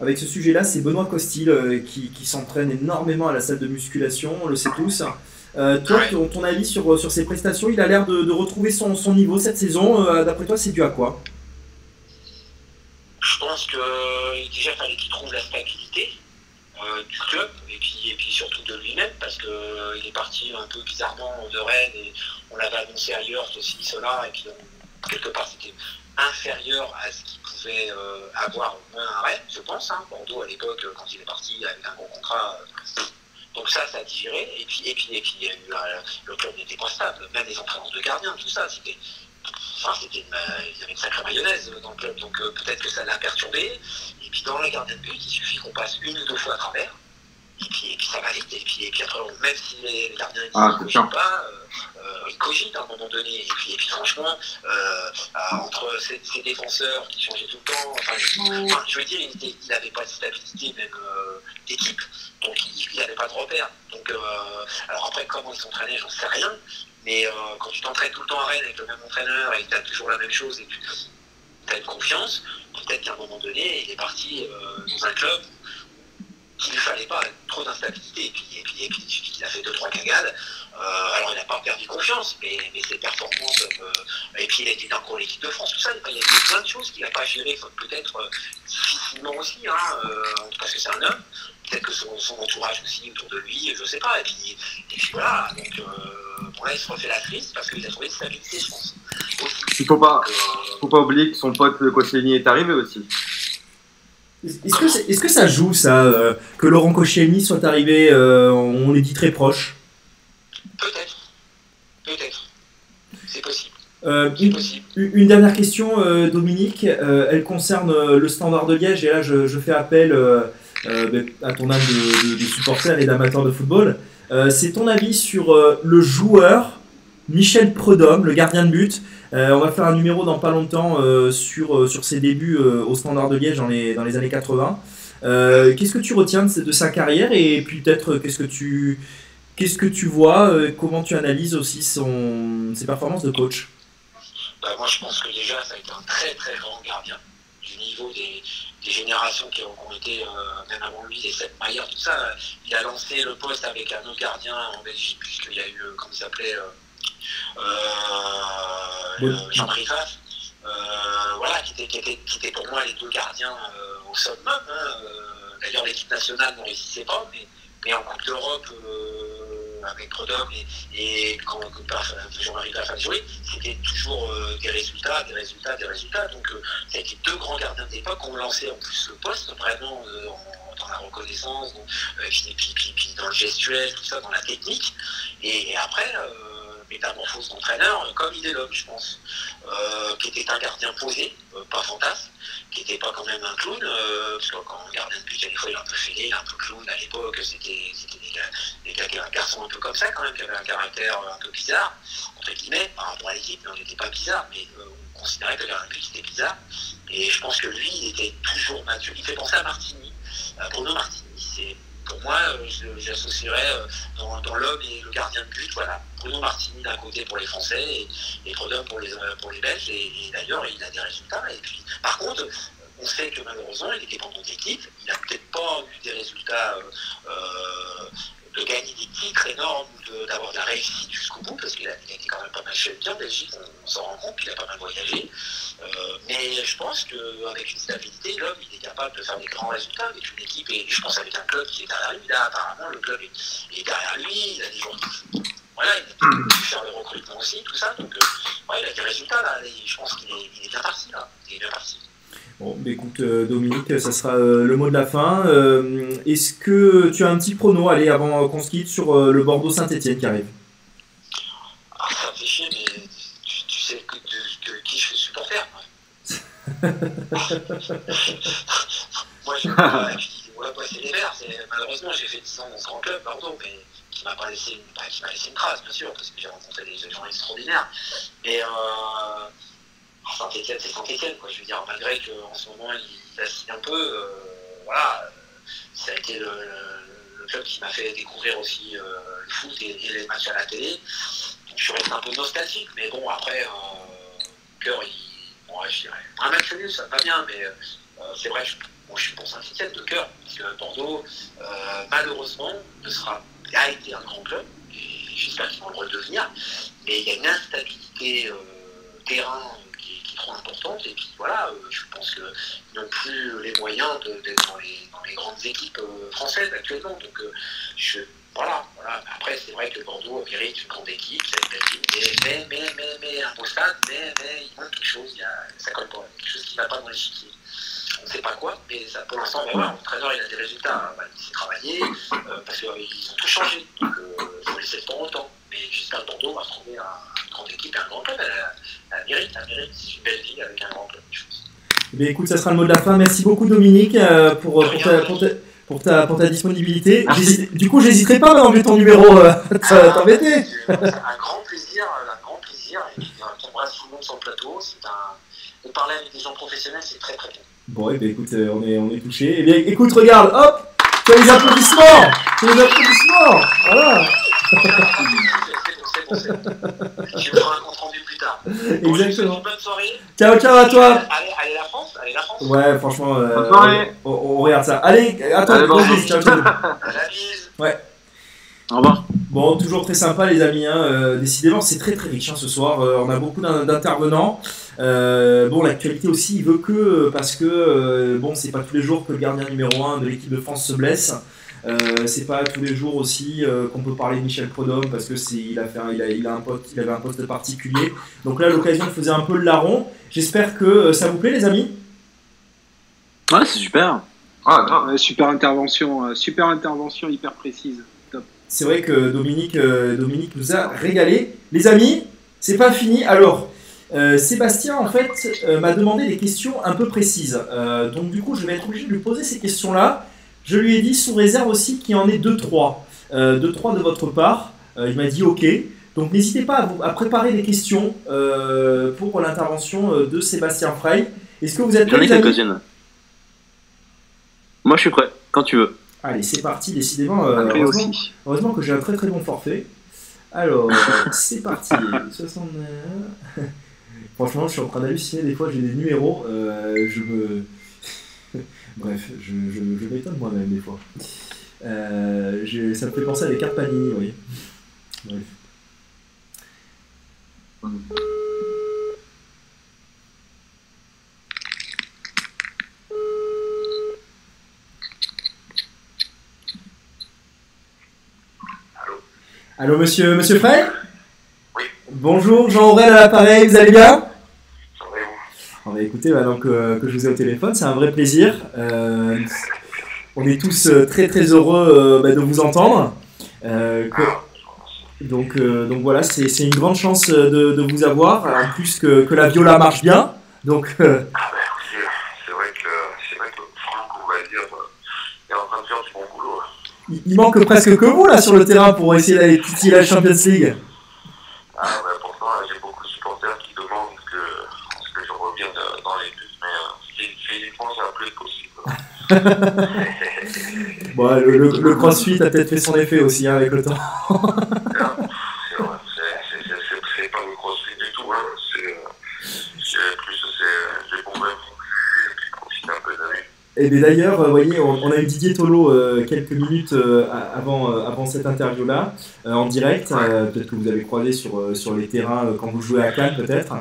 avec ce sujet-là. C'est Benoît Costil euh, qui, qui s'entraîne énormément à la salle de musculation, on le sait tous. Euh, toi, ton, ton avis sur, sur ses prestations, il a l'air de, de retrouver son, son niveau cette saison. Euh, D'après toi, c'est dû à quoi? Je pense que déjà il fallait qu'il trouve la stabilité euh, du club et puis, et puis surtout de lui-même parce qu'il est parti un peu bizarrement de Rennes et on l'avait annoncé ailleurs, ceci, cela, et puis euh, quelque part c'était inférieur à ce qu'il pouvait euh, avoir au moins un Rennes, je pense. Hein. Bordeaux, à l'époque, quand il est parti avec un gros contrat. Donc ça, ça a digéré. Et puis, et puis, et puis il y a eu, euh, le club n'était pas stable. Même les entraînements de gardiens, tout ça, c'était. Enfin, c'était une, euh, il y avait une sacrée mayonnaise dans le club. Donc euh, peut-être que ça l'a perturbé. Et puis dans la gardien de but, il suffit qu'on passe une ou deux fois à travers. Et puis, et puis ça va vite. Et puis, et puis après, même si les gardiens Ah, ne sûr. pas, euh, ils cogitent à un moment donné. Et puis, et puis franchement, entre ces, ces défenseurs qui changeaient tout le temps, enfin, je, enfin, je veux dire, il n'avait pas de stabilité même d'équipe. Donc il n'avait pas de repère. Donc, euh, alors après, comment ils s'entraînaient, j'en sais rien. Mais euh, quand tu t'entraînes tout le temps à Rennes avec le même entraîneur et que tu as toujours la même chose et que tu as une confiance, peut-être qu'à un moment donné, il est parti euh, dans un club qu'il ne fallait pas trop d'instabilité. Et puis, il a fait deux, trois cagades. Alors, il n'a pas perdu confiance, mais, ses performances. et puis, il était encore l'équipe de France, tout ça. Il y a eu plein de choses qu'il n'a pas gérées, peut-être difficilement aussi, hein, parce que c'est un homme. Peut-être que son, son entourage aussi autour de lui, je sais pas. Et puis, et puis voilà. Donc, euh, bon, là, il se refait la crise parce qu'il a trouvé une stabilité, je pense. Il faut pas, Donc, euh, faut pas oublier que son pote Koscielny est arrivé aussi. Est-ce que, est-ce que ça joue ça euh, que Laurent Koscielny soit arrivé, euh, on est dit très proche? Peut-être. Peut-être. C'est possible. Euh, une, dernière question, euh, Dominique. Euh, elle concerne euh, le Standard de Liège et là je, je fais appel euh, euh, à ton âme de, supporter et d'amateur de football. Euh, C'est ton avis sur euh, le joueur Michel Prudhomme, le gardien de but. Euh, on va faire un numéro dans pas longtemps euh, sur, euh, sur ses débuts euh, au Standard de Liège dans les, dans les années 80. Euh, qu'est-ce que tu retiens de, sa carrière et puis peut-être euh, qu'est-ce que tu qu'est-ce que tu vois, euh, comment tu analyses aussi son, ses performances de coach? Bah, moi, je pense que déjà, ça a été un très très grand gardien du niveau des générations qui ont, été, euh, même avant lui, les sept Maillard, tout ça. Il a lancé le poste avec un autre gardien en Belgique, puisqu'il y a eu, euh, comment il s'appelait, euh, euh, Oui. euh. Euh, voilà, qui était, qui, était, qui était pour moi les deux gardiens euh, au summum. Hein. Euh, D'ailleurs, l'équipe nationale ne réussissait pas, mais, mais en Coupe d'Europe, avec Prudhomme et, et quand, Jean-Marie Pfaff a joué, c'était toujours euh, des résultats, des résultats, des résultats. Donc, euh, ça a été deux grands gardiens d'époque qui ont lancé en plus le poste, vraiment euh, dans la reconnaissance, euh, puis, puis, puis- dans le gestuel, tout ça, dans la technique. Et, après, métamorphose d'entraîneur, comme il est l'homme, je pense, qui était un gardien posé, pas fantasme, qui n'était pas quand même un clown, euh, parce que quand un gardien de but, des fois, il est un peu fêlé, un peu clown à l'époque, c'était des, des gars- un garçon un peu comme ça, quand même, qui avait un caractère euh, un peu bizarre, entre guillemets, par rapport à l'équipe, mais on n'était pas bizarre, mais euh, on considérait que de but était bizarre. Et je pense que lui, il était toujours mature. Il fait penser à Martini, à Bruno Martini. C'est, moi, euh, j'associerais euh, dans, l'homme et le gardien de but, voilà. Bruno Martini d'un côté pour les Français et, et pour les, euh, pour les Belges. Et, d'ailleurs, il a des résultats. Et puis, par contre, on sait que malheureusement, il est dépendant d'équipe. Il n'a peut-être pas eu des résultats de gagner des titres énormes ou d'avoir de la réussite jusqu'au bout, parce qu'il a, été quand même pas mal champion en Belgique, on, s'en rend compte, il a pas mal voyagé. Euh, mais je pense qu'avec une stabilité, l'homme, il est capable de faire des grands résultats avec une équipe, et je pense avec un club qui est derrière lui. Là, apparemment, le club est, est derrière lui, il a des joueurs qui. Voilà, il a pu faire le recrutement aussi, tout ça. Donc, euh, il a des résultats là. Et je pense qu'il est, il est bien parti là. Il est bien parti. Bon, bah écoute, euh, Dominique, ça sera euh, le mot de la fin. Euh, Est-ce que tu as un petit prono, allez, avant qu'on se quitte, sur euh, le Bordeaux-Saint-Etienne qui arrive? Ah, ça me fait chier, mais tu, tu sais que, de, de qui je suis supporter. moi. Moi, je et puis, ouais, ouais, c'est les Verts. Malheureusement, j'ai fait 10 ans dans ce grand club, Bordeaux, mais qui m'a pas laissé, une- bah, qui m'a laissé une trace, bien sûr, parce que j'ai rencontré des gens extraordinaires. Mais euh, Saint-Etienne, c'est Saint-Etienne, quoi. Je veux dire, malgré qu'en ce moment, il vacille un peu, euh, voilà, euh, ça a été le, club qui m'a fait découvrir aussi euh, le foot et, les matchs à la télé. Donc, je resté un peu nostalgique, mais bon, après, cœur, il. Bon, je dirais. Un match nul, ça va bien, mais c'est vrai, je, suis pour Saint-Etienne de cœur, parce que Bordeaux, malheureusement, ne sera, a été un grand club, et j'espère qu'ils vont le redevenir, mais il y a une instabilité terrain importante, et puis voilà, euh, je pense qu'ils n'ont plus les moyens d'être dans les, dans les grandes équipes euh, françaises actuellement, donc euh, je voilà, voilà. Après, c'est vrai que Bordeaux mérite une grande équipe, mais, mais, mais, mais, un beau stade, mais, mais, il manque quelque chose, il y a, ça colle pas, quelque chose qui ne va pas dans les chiquiers. On ne sait pas quoi, mais ça, pour l'instant, ben voilà, l'entraîneur, il a des résultats, hein. Ben, il s'est travaillé, euh, parce qu'ils ont tout changé, donc il faut laisser le temps au temps. Mais j'espère que Bordeaux va retrouver un- une grande équipe et un grand club, elle, elle mérite, elle mérite, c'est une belle ville avec un grand club, je pense. Eh bien, écoute, ça sera le mot de la fin. Merci beaucoup, Dominique, euh, pour, pour, ta, pour, ta, pour, ta, pour ta disponibilité. Du coup, j'hésiterai pas à enlever ton numéro, euh, à t'embêter. Un grand plaisir, un grand plaisir, et euh, qu'on embrasse tout le monde sur le plateau. Un... De parler avec des gens professionnels, c'est très très bien. Bon, eh bien, écoute, euh, on est, on est touché. Eh bien, écoute, regarde, hop, tu as les applaudissements Tu as les applaudissements Voilà Bon, bon, bon. Je vais faire un compte rendu plus tard. Bon, vous Exactement. une bonne soirée. Ciao, ciao à toi Allez, allez la France, allez la France. Ouais, franchement, euh, Bonne soirée. on, on regarde ça. Allez, à toi, Allez, bisous, ciao, ciao. La bise. Au revoir. Bon, toujours très sympa les amis, hein. euh, décidément c'est très très riche hein, ce soir, Euh, on a beaucoup d'in- d'intervenants. Euh, bon, l'actualité aussi, il veut que, parce que bon, c'est pas tous les jours que le gardien numéro 1 de l'équipe de France se blesse. Euh, c'est pas tous les jours aussi euh, qu'on peut parler de Michel Prodhomme parce que c'est il a fait un- il a, il a un poste il avait un poste particulier donc là l'occasion faisait un peu le larron j'espère que euh, ça vous plaît les amis Ouais, c'est super. Ah, super intervention, euh, super intervention hyper précise. C'est vrai que Dominique, euh, Dominique nous a régalé. Les amis, c'est pas fini. Alors, euh, Sébastien, en fait, euh, m'a demandé des questions un peu précises. Euh, donc, du coup, je vais être obligé de lui poser ces questions-là. Je lui ai dit, sous réserve aussi, qu'il y en ait 2-3. Euh, 2-3 de votre part. Euh, il m'a dit OK. Donc, n'hésitez pas à, vous, à préparer des questions euh, pour l'intervention euh, de Sébastien Frey. Est-ce que vous êtes J'en prêts, ai les amis quelques-unes. Moi, je suis prêt, quand tu veux. Allez, c'est parti. Décidément, euh, heureusement- aussi. Heureusement que j'ai un très très bon forfait. Alors, c'est parti. 69. Franchement, je suis en train d'halluciner. Des fois, j'ai des numéros. euh, je me. Bref, je, je, je m'étonne moi-même des fois. Euh, ça me fait penser à des cartes Panini, vous voyez. Bref. Allô, monsieur, monsieur Frey? Oui. Bonjour, Jean Aurel à l'appareil, vous allez bien Ça va et vous On va écouter maintenant que, que je vous ai au téléphone, c'est un vrai plaisir. Euh, on est tous euh, très très heureux euh, bah, de vous entendre. Euh, que- donc, euh, donc voilà, c'est une grande chance euh, de, de vous avoir. En plus que, que la viola marche bien. Donc euh, Ah ben, c'est vrai que c'est vrai que Franck, on va dire, euh, est en train de faire du bon boulot. il, il manque presque que vous là sur le terrain pour essayer d'aller titiller la Champions League. Ah ben pourtant, j'ai beaucoup de supporters qui demandent que, que je revienne euh, dans les buts, mais euh, phy- physiquement, ça va plus être possible. Bon, le, le- le crossfit a peut-être fait son effet aussi hein, avec le temps. C'est pas le crossfit du tout, hein. c'est euh, c'est plus les bons un peu. Et bien d'ailleurs, euh, vous voyez, on, on a eu Didier Tolo euh, quelques minutes euh, avant, euh, avant cette interview-là, euh, en direct. euh, peut-être que vous avez croisé sur, euh, sur les terrains euh, quand vous jouez à Cannes, peut-être.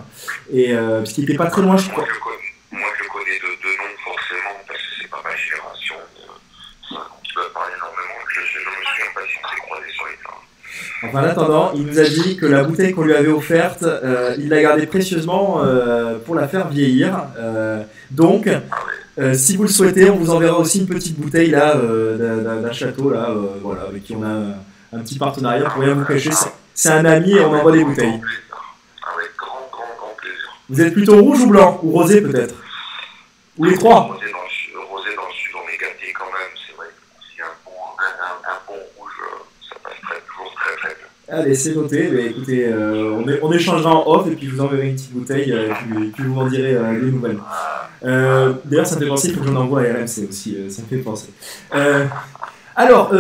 Et euh, parce qu'il n'était pas très loin, je crois. Moi, je connais, moi, je connais de, de noms forcément parce que c'est pas ma génération. euh, ça, qui va parler énormément. Je, je, je me suis impatienté de croiser sur les terrains. Enfin, en attendant, il nous a dit que la bouteille qu'on lui avait offerte, euh, il l'a gardée précieusement euh, pour la faire vieillir. Euh, donc, si vous le souhaitez, on vous enverra aussi une petite bouteille là d'un- château là, voilà, avec qui on a un, petit partenariat pour rien vous cacher. C'est- un ami et on envoie des bouteilles. Avec grand, grand, grand plaisir. Vous êtes plutôt rouge ou blanc? Ou rosé peut-être? Ou les trois Rosé dans le sud, rosé dans le sud, on est gâté quand même. C'est vrai que si un bon, un, un, un bon rouge, euh, ça passe très, toujours très, très bien. Allez, c'est noté. Mais écoutez, euh, on, é- on échangera en off et puis je vous enverrai une petite bouteille euh, puis, puis vous m'en direz euh, des nouvelles. Euh, D'ailleurs, ça me fait penser, que j'en envoie à RMC aussi. euh, ça me fait penser. Alors,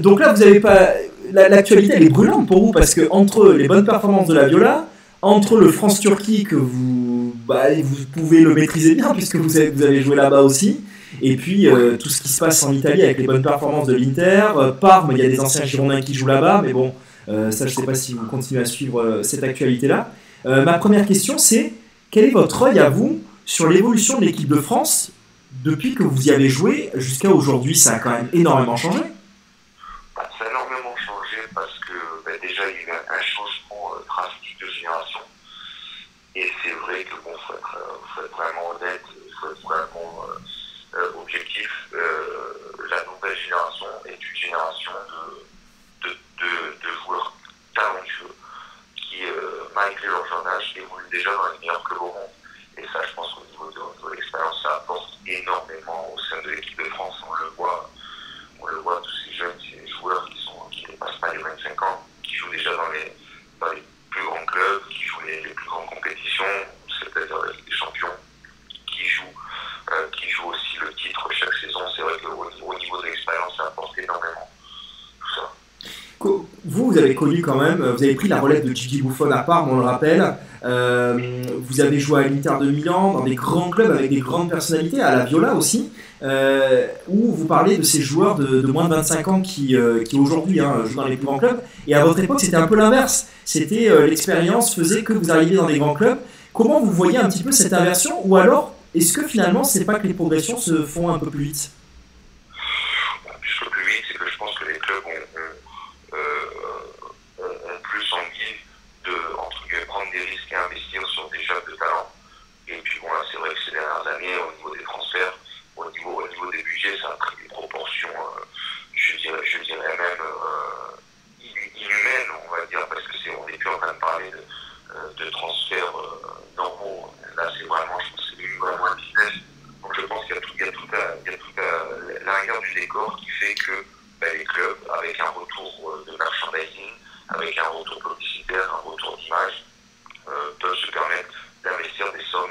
donc là, vous avez pas. la- L'actualité, elle est brûlante pour vous parce que entre les bonnes performances de la Viola, entre le France-Turquie que vous, bah, vous pouvez le maîtriser bien puisque vous avez, vous avez joué là-bas aussi, et puis tout ce qui se passe en Italie avec les bonnes performances de l'Inter, Parme, il y a des anciens Girondins qui jouent là-bas, mais bon, euh, ça je sais pas si vous continuez à suivre euh, cette actualité-là. Euh, ma première question c'est quel est votre œil à vous sur l'évolution de l'équipe de France depuis que vous y avez joué jusqu'à aujourd'hui? Ça a quand même énormément changé. Bah, ça a énormément ben, déjà, il y a eu un, changement drastique de génération. Et c'est vrai que bon, faut être, être vraiment honnête, faut être vraiment objectif. La nouvelle génération est une génération de, de, de joueurs talentueux qui, euh, malgré leur jeune âge, évoluent déjà dans les meilleurs clubs au monde. Et ça, je pense qu'au niveau de, l'expérience, ça apporte énormément au sein de l'équipe de France. On le voit, on le voit, tous ces jeunes, ces joueurs qui sont qui dépassent pas les 25 ans, qui jouent déjà dans les, les plus grands clubs, qui jouent les, les plus grandes compétitions, c'est-à-dire des Champions, qui jouent, euh, qui jouent aussi le titre chaque saison. C'est vrai qu'au au niveau de l'expérience, ça apporte énormément. Vous, avez connu quand même, vous avez pris la relève de Gigi Buffon à part, on le rappelle. Euh, vous avez joué à l'Inter de Milan, dans des grands clubs avec des grandes personnalités, à la Viola aussi, euh, où vous parlez de ces joueurs de, de moins de 25 ans qui, euh, qui aujourd'hui hein, jouent dans les plus grands clubs. Et à votre époque, c'était un peu l'inverse. C'était euh, l'expérience faisait que vous arriviez dans des grands clubs. Comment vous voyez un petit peu cette inversion? Ou alors, est-ce que finalement, c'est pas que les progressions se font un peu plus vite Bon, Plus que plus vite, c'est que je pense que les clubs ont, ont, euh, ont, ont plus envie de entre guillemets, prendre des risques et investir sur des jeunes de talent. Et puis bon, là, c'est vrai que ces dernières années, au niveau des transferts, au niveau, au niveau des budgets, ça a pris des proportions, euh, je, dirais, même euh, in- inhumaines, on va dire, parce que c'est, on n'est plus en train de parler de, euh, de transferts euh, normaux. Là, c'est vraiment, je pense c'est vraiment un business. Donc je pense qu'il y a tout, il y a tout, à, il y a tout l'arrière du décor qui fait que ben, les clubs, avec un retour de merchandising, avec un retour publicitaire, un retour d'image, peuvent se permettre d'investir des sommes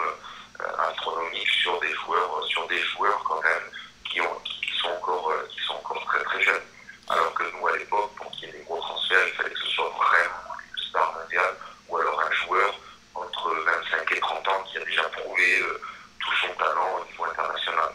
astronomiques sur des joueurs, sur des joueurs quand même qui, ont, qui, sont encore, qui sont encore très très jeunes. Alors que nous à l'époque, pour qu'il y ait des gros transferts, il fallait que ce soit vraiment une star mondiale ou alors un joueur entre 25 et 30 ans qui a déjà prouvé euh, tout son talent au niveau international.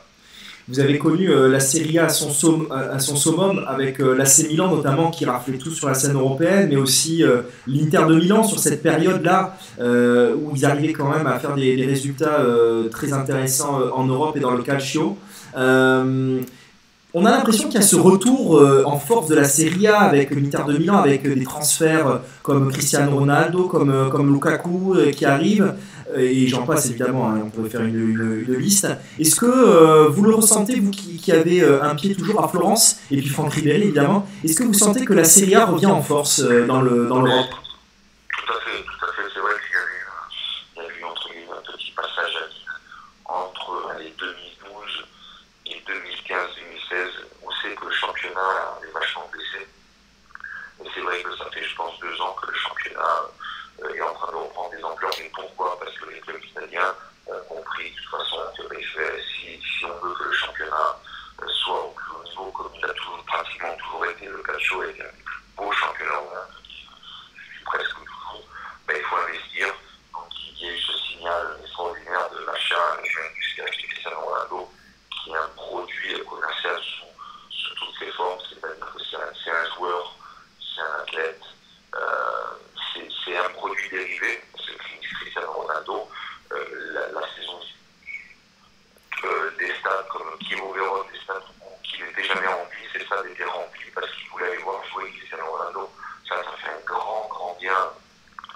Vous avez connu euh, la Serie A à son, somm- summum avec euh, l'AC Milan notamment qui raflait tout sur la scène européenne, mais aussi euh, l'Inter de Milan sur cette période-là où ils arrivaient quand même à faire des, résultats très intéressants en Europe et dans le calcio. On a l'impression qu'il y a ce retour euh, en force de la Serie A avec l'Inter de Milan, avec euh, des transferts euh, comme Cristiano Ronaldo, comme, comme Lukaku qui arrivent, et j'en passe évidemment, hein, on pourrait faire une, une- liste. Est-ce que vous le ressentez, vous qui, avez un pied toujours à Florence, et puis Franck Ribéry évidemment, est-ce que vous sentez que la Serie A revient en force dans le dans l'Europe Tout à fait, tout à fait. C'est vrai qu'il y a eu, il y a eu entre guillemets, un petit passage à vide entre les 2012 et 2015-2016. On sait que le championnat est vachement baissé. Et c'est vrai que ça fait, je pense, deux ans que le championnat euh, est en train de reprendre des ampleurs. Mais pourquoi Parce que les clubs italiens ont compris, de toute façon, que ben, si, si on veut que le championnat euh, soit au plus haut niveau, comme il a toujours, pratiquement toujours le est un des plus beaux championnats au monde, presque toujours, ben, il faut investir. Donc il y a eu ce signal extraordinaire de l'achat de Juventus qui a acheté Cristiano Ronaldo, qui est un produit commercial sous, toutes ses formes, c'est-à-dire que c'est un, c'est joueur, c'est un athlète, euh, c'est c'est un produit dérivé, c'est Cristiano Ronaldo, euh, la, saison euh, des stades comme Kimo Verón, des stades qui n'étaient jamais remplis, ces stades étaient remplis parce qu'ils voulaient aller voir jouer Cristiano Ronaldo. Ça, ça fait un grand, grand bien,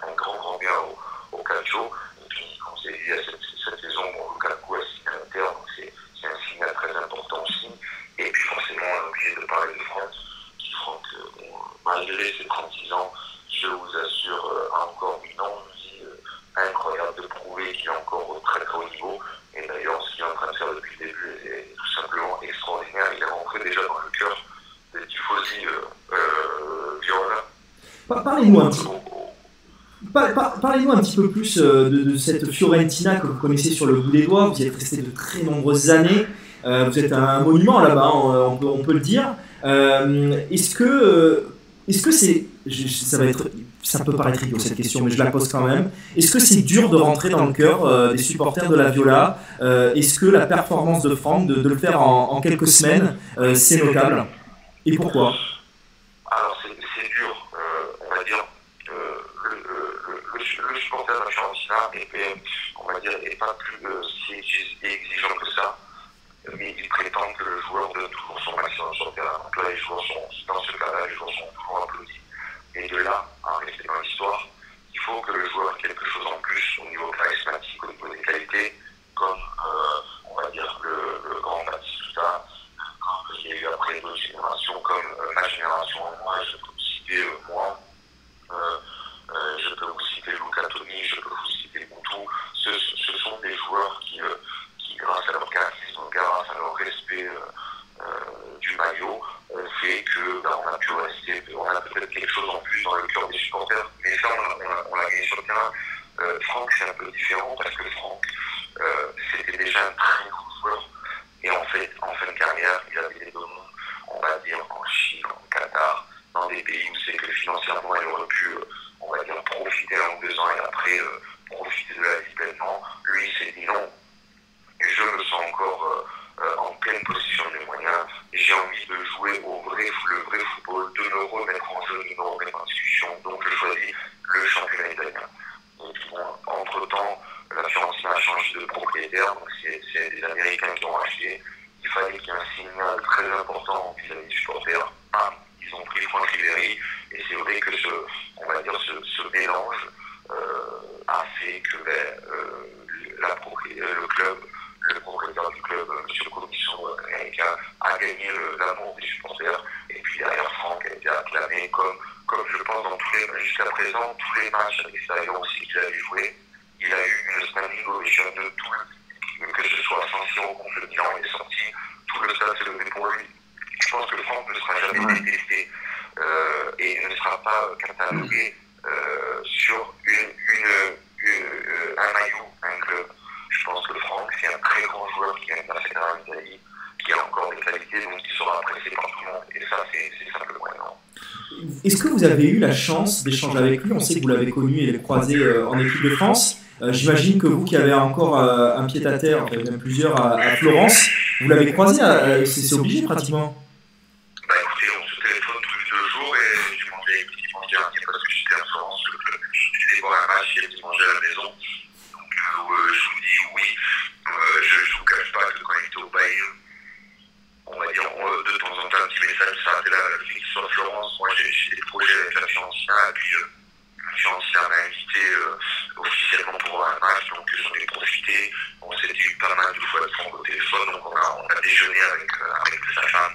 un grand, grand bien au, au calcio. Et puis, dit, cette, cette saison, bon, Lukaku a signé à l'Inter, donc c'est c'est un signal très important aussi. Et puis, forcément, on est obligé de parler de France, qui, Franck, bon, malgré ses 36 ans, je vous assure, euh, encore une envie euh, incroyable de prouver qu'il est encore au très très haut niveau. Et d'ailleurs, ce qu'il est en train de faire depuis le début est, tout simplement extraordinaire. Il est rentré déjà dans le cœur des tifosi euh, euh, Viola. Pa- Parlez-nous Parlez-nous un petit peu plus euh, de, cette Fiorentina que vous connaissez sur le bout des doigts. Vous y êtes resté de très nombreuses années. Euh, vous êtes un monument là-bas, on, on peut, le dire. Euh, est-ce que euh, est-ce c'est ça ça peut paraître idiot cette question, mais je la pose quand même. Est-ce que c'est dur de rentrer dans le cœur euh, des supporters de la Viola? Euh, Est-ce que la performance de Franck de, le faire en, quelques semaines, euh, c'est notable Et pourquoi? et ben, on va dire, n'est pas plus si, exigeant que ça. Mais il prétend que le joueur donne toujours son maximum sur le terrain. Donc là, les joueurs sont, dans ce cas-là, les joueurs sont toujours applaudis. Et de là, hein, à rester dans l'histoire, il faut que le joueur ait quelque chose en plus au niveau charismatique, au niveau des qualités, comme, euh, on va dire, le, grand Batistuta, comme il y a eu après d'autres générations, comme euh, ma génération, moi, je peux citer euh, moi. Euh, qui, grâce à leur caractérisme, grâce à leur respect euh, euh, du maillot, ont fait que bah, on a pu rester, on a peut-être quelque chose en plus dans le cœur des supporters. Mais ça, on l'a gagné sur le terrain. Franck, c'est un peu différent parce que Franck, c'était déjà un très gros joueur. Et en fait, en fin de carrière, il avait des demandes, on va dire, en Chine, en Qatar, dans des pays où c'est que financièrement, il aurait pu, on va dire, profiter un ou deux ans et après profiter de la pleinement. Lui, il s'est dit non. Je me sens encore euh, euh, en pleine possession des moyens. J'ai envie de jouer au vrai, le vrai football, de me remettre en jeu, de me remettre en discussion. Donc je choisis le championnat italien. Entre-temps, la Fiorentina a changé de propriétaire, donc c'est des Américains qui ont acheté. Il fallait qu'il y ait un signal très important vis-à-vis du supporter. Ah, ils ont pris Franck Ribéry, et c'est vrai que ce, on va dire, ce, mélange a fait que ben, euh, la euh, le club, le propriétaire du club, euh, M. Américain, a gagné l'amour des supporters. Et puis derrière, Franck a été acclamé comme, comme je pense dans tous les jusqu'à présent, tous les matchs à l'extérieur aussi qu'il a eu joué. Il a eu une standing ovation de tout que ce soit Siro contre le Milan, il est sorti, tout le stade s'est levé pour lui. Je pense que Franck ne sera jamais détesté euh, et ne sera pas euh, catalogué euh, sur une, une, une- euh, un maillot, un club. Je pense que Franck, c'est un très grand joueur qui a une passé en Italie, qui a encore des qualités, donc il sera apprécié par tout le monde. Et ça, c'est simplement énorme. Est-ce que vous avez eu la chance d'échanger avec lui? On sait que vous l'avez connu et croisé euh, en équipe de France. Euh, J'imagine que vous qui avez encore euh, un pied à terre, enfin même plusieurs à, à Florence, vous l'avez croisé, euh, c'est obligé pratiquement. Bah écoutez, on se téléphone tous les deux jours et je mangeais les petits manger un parce que j'étais en Florence, le club. Voir un match et manger à la maison. Donc euh, je vous dis oui, euh, je ne vous cache pas que quand il était au Bayern, on va dire de temps en temps un petit message, ça a la la soit à Florence. Moi j'ai des projets avec la fiancée et puis euh, la fiancée m'a invité euh, officiellement pour un match, donc j'en ai profité. On s'était eu pas mal de fois de prendre au téléphone, donc on a, déjeuné avec, euh, avec sa femme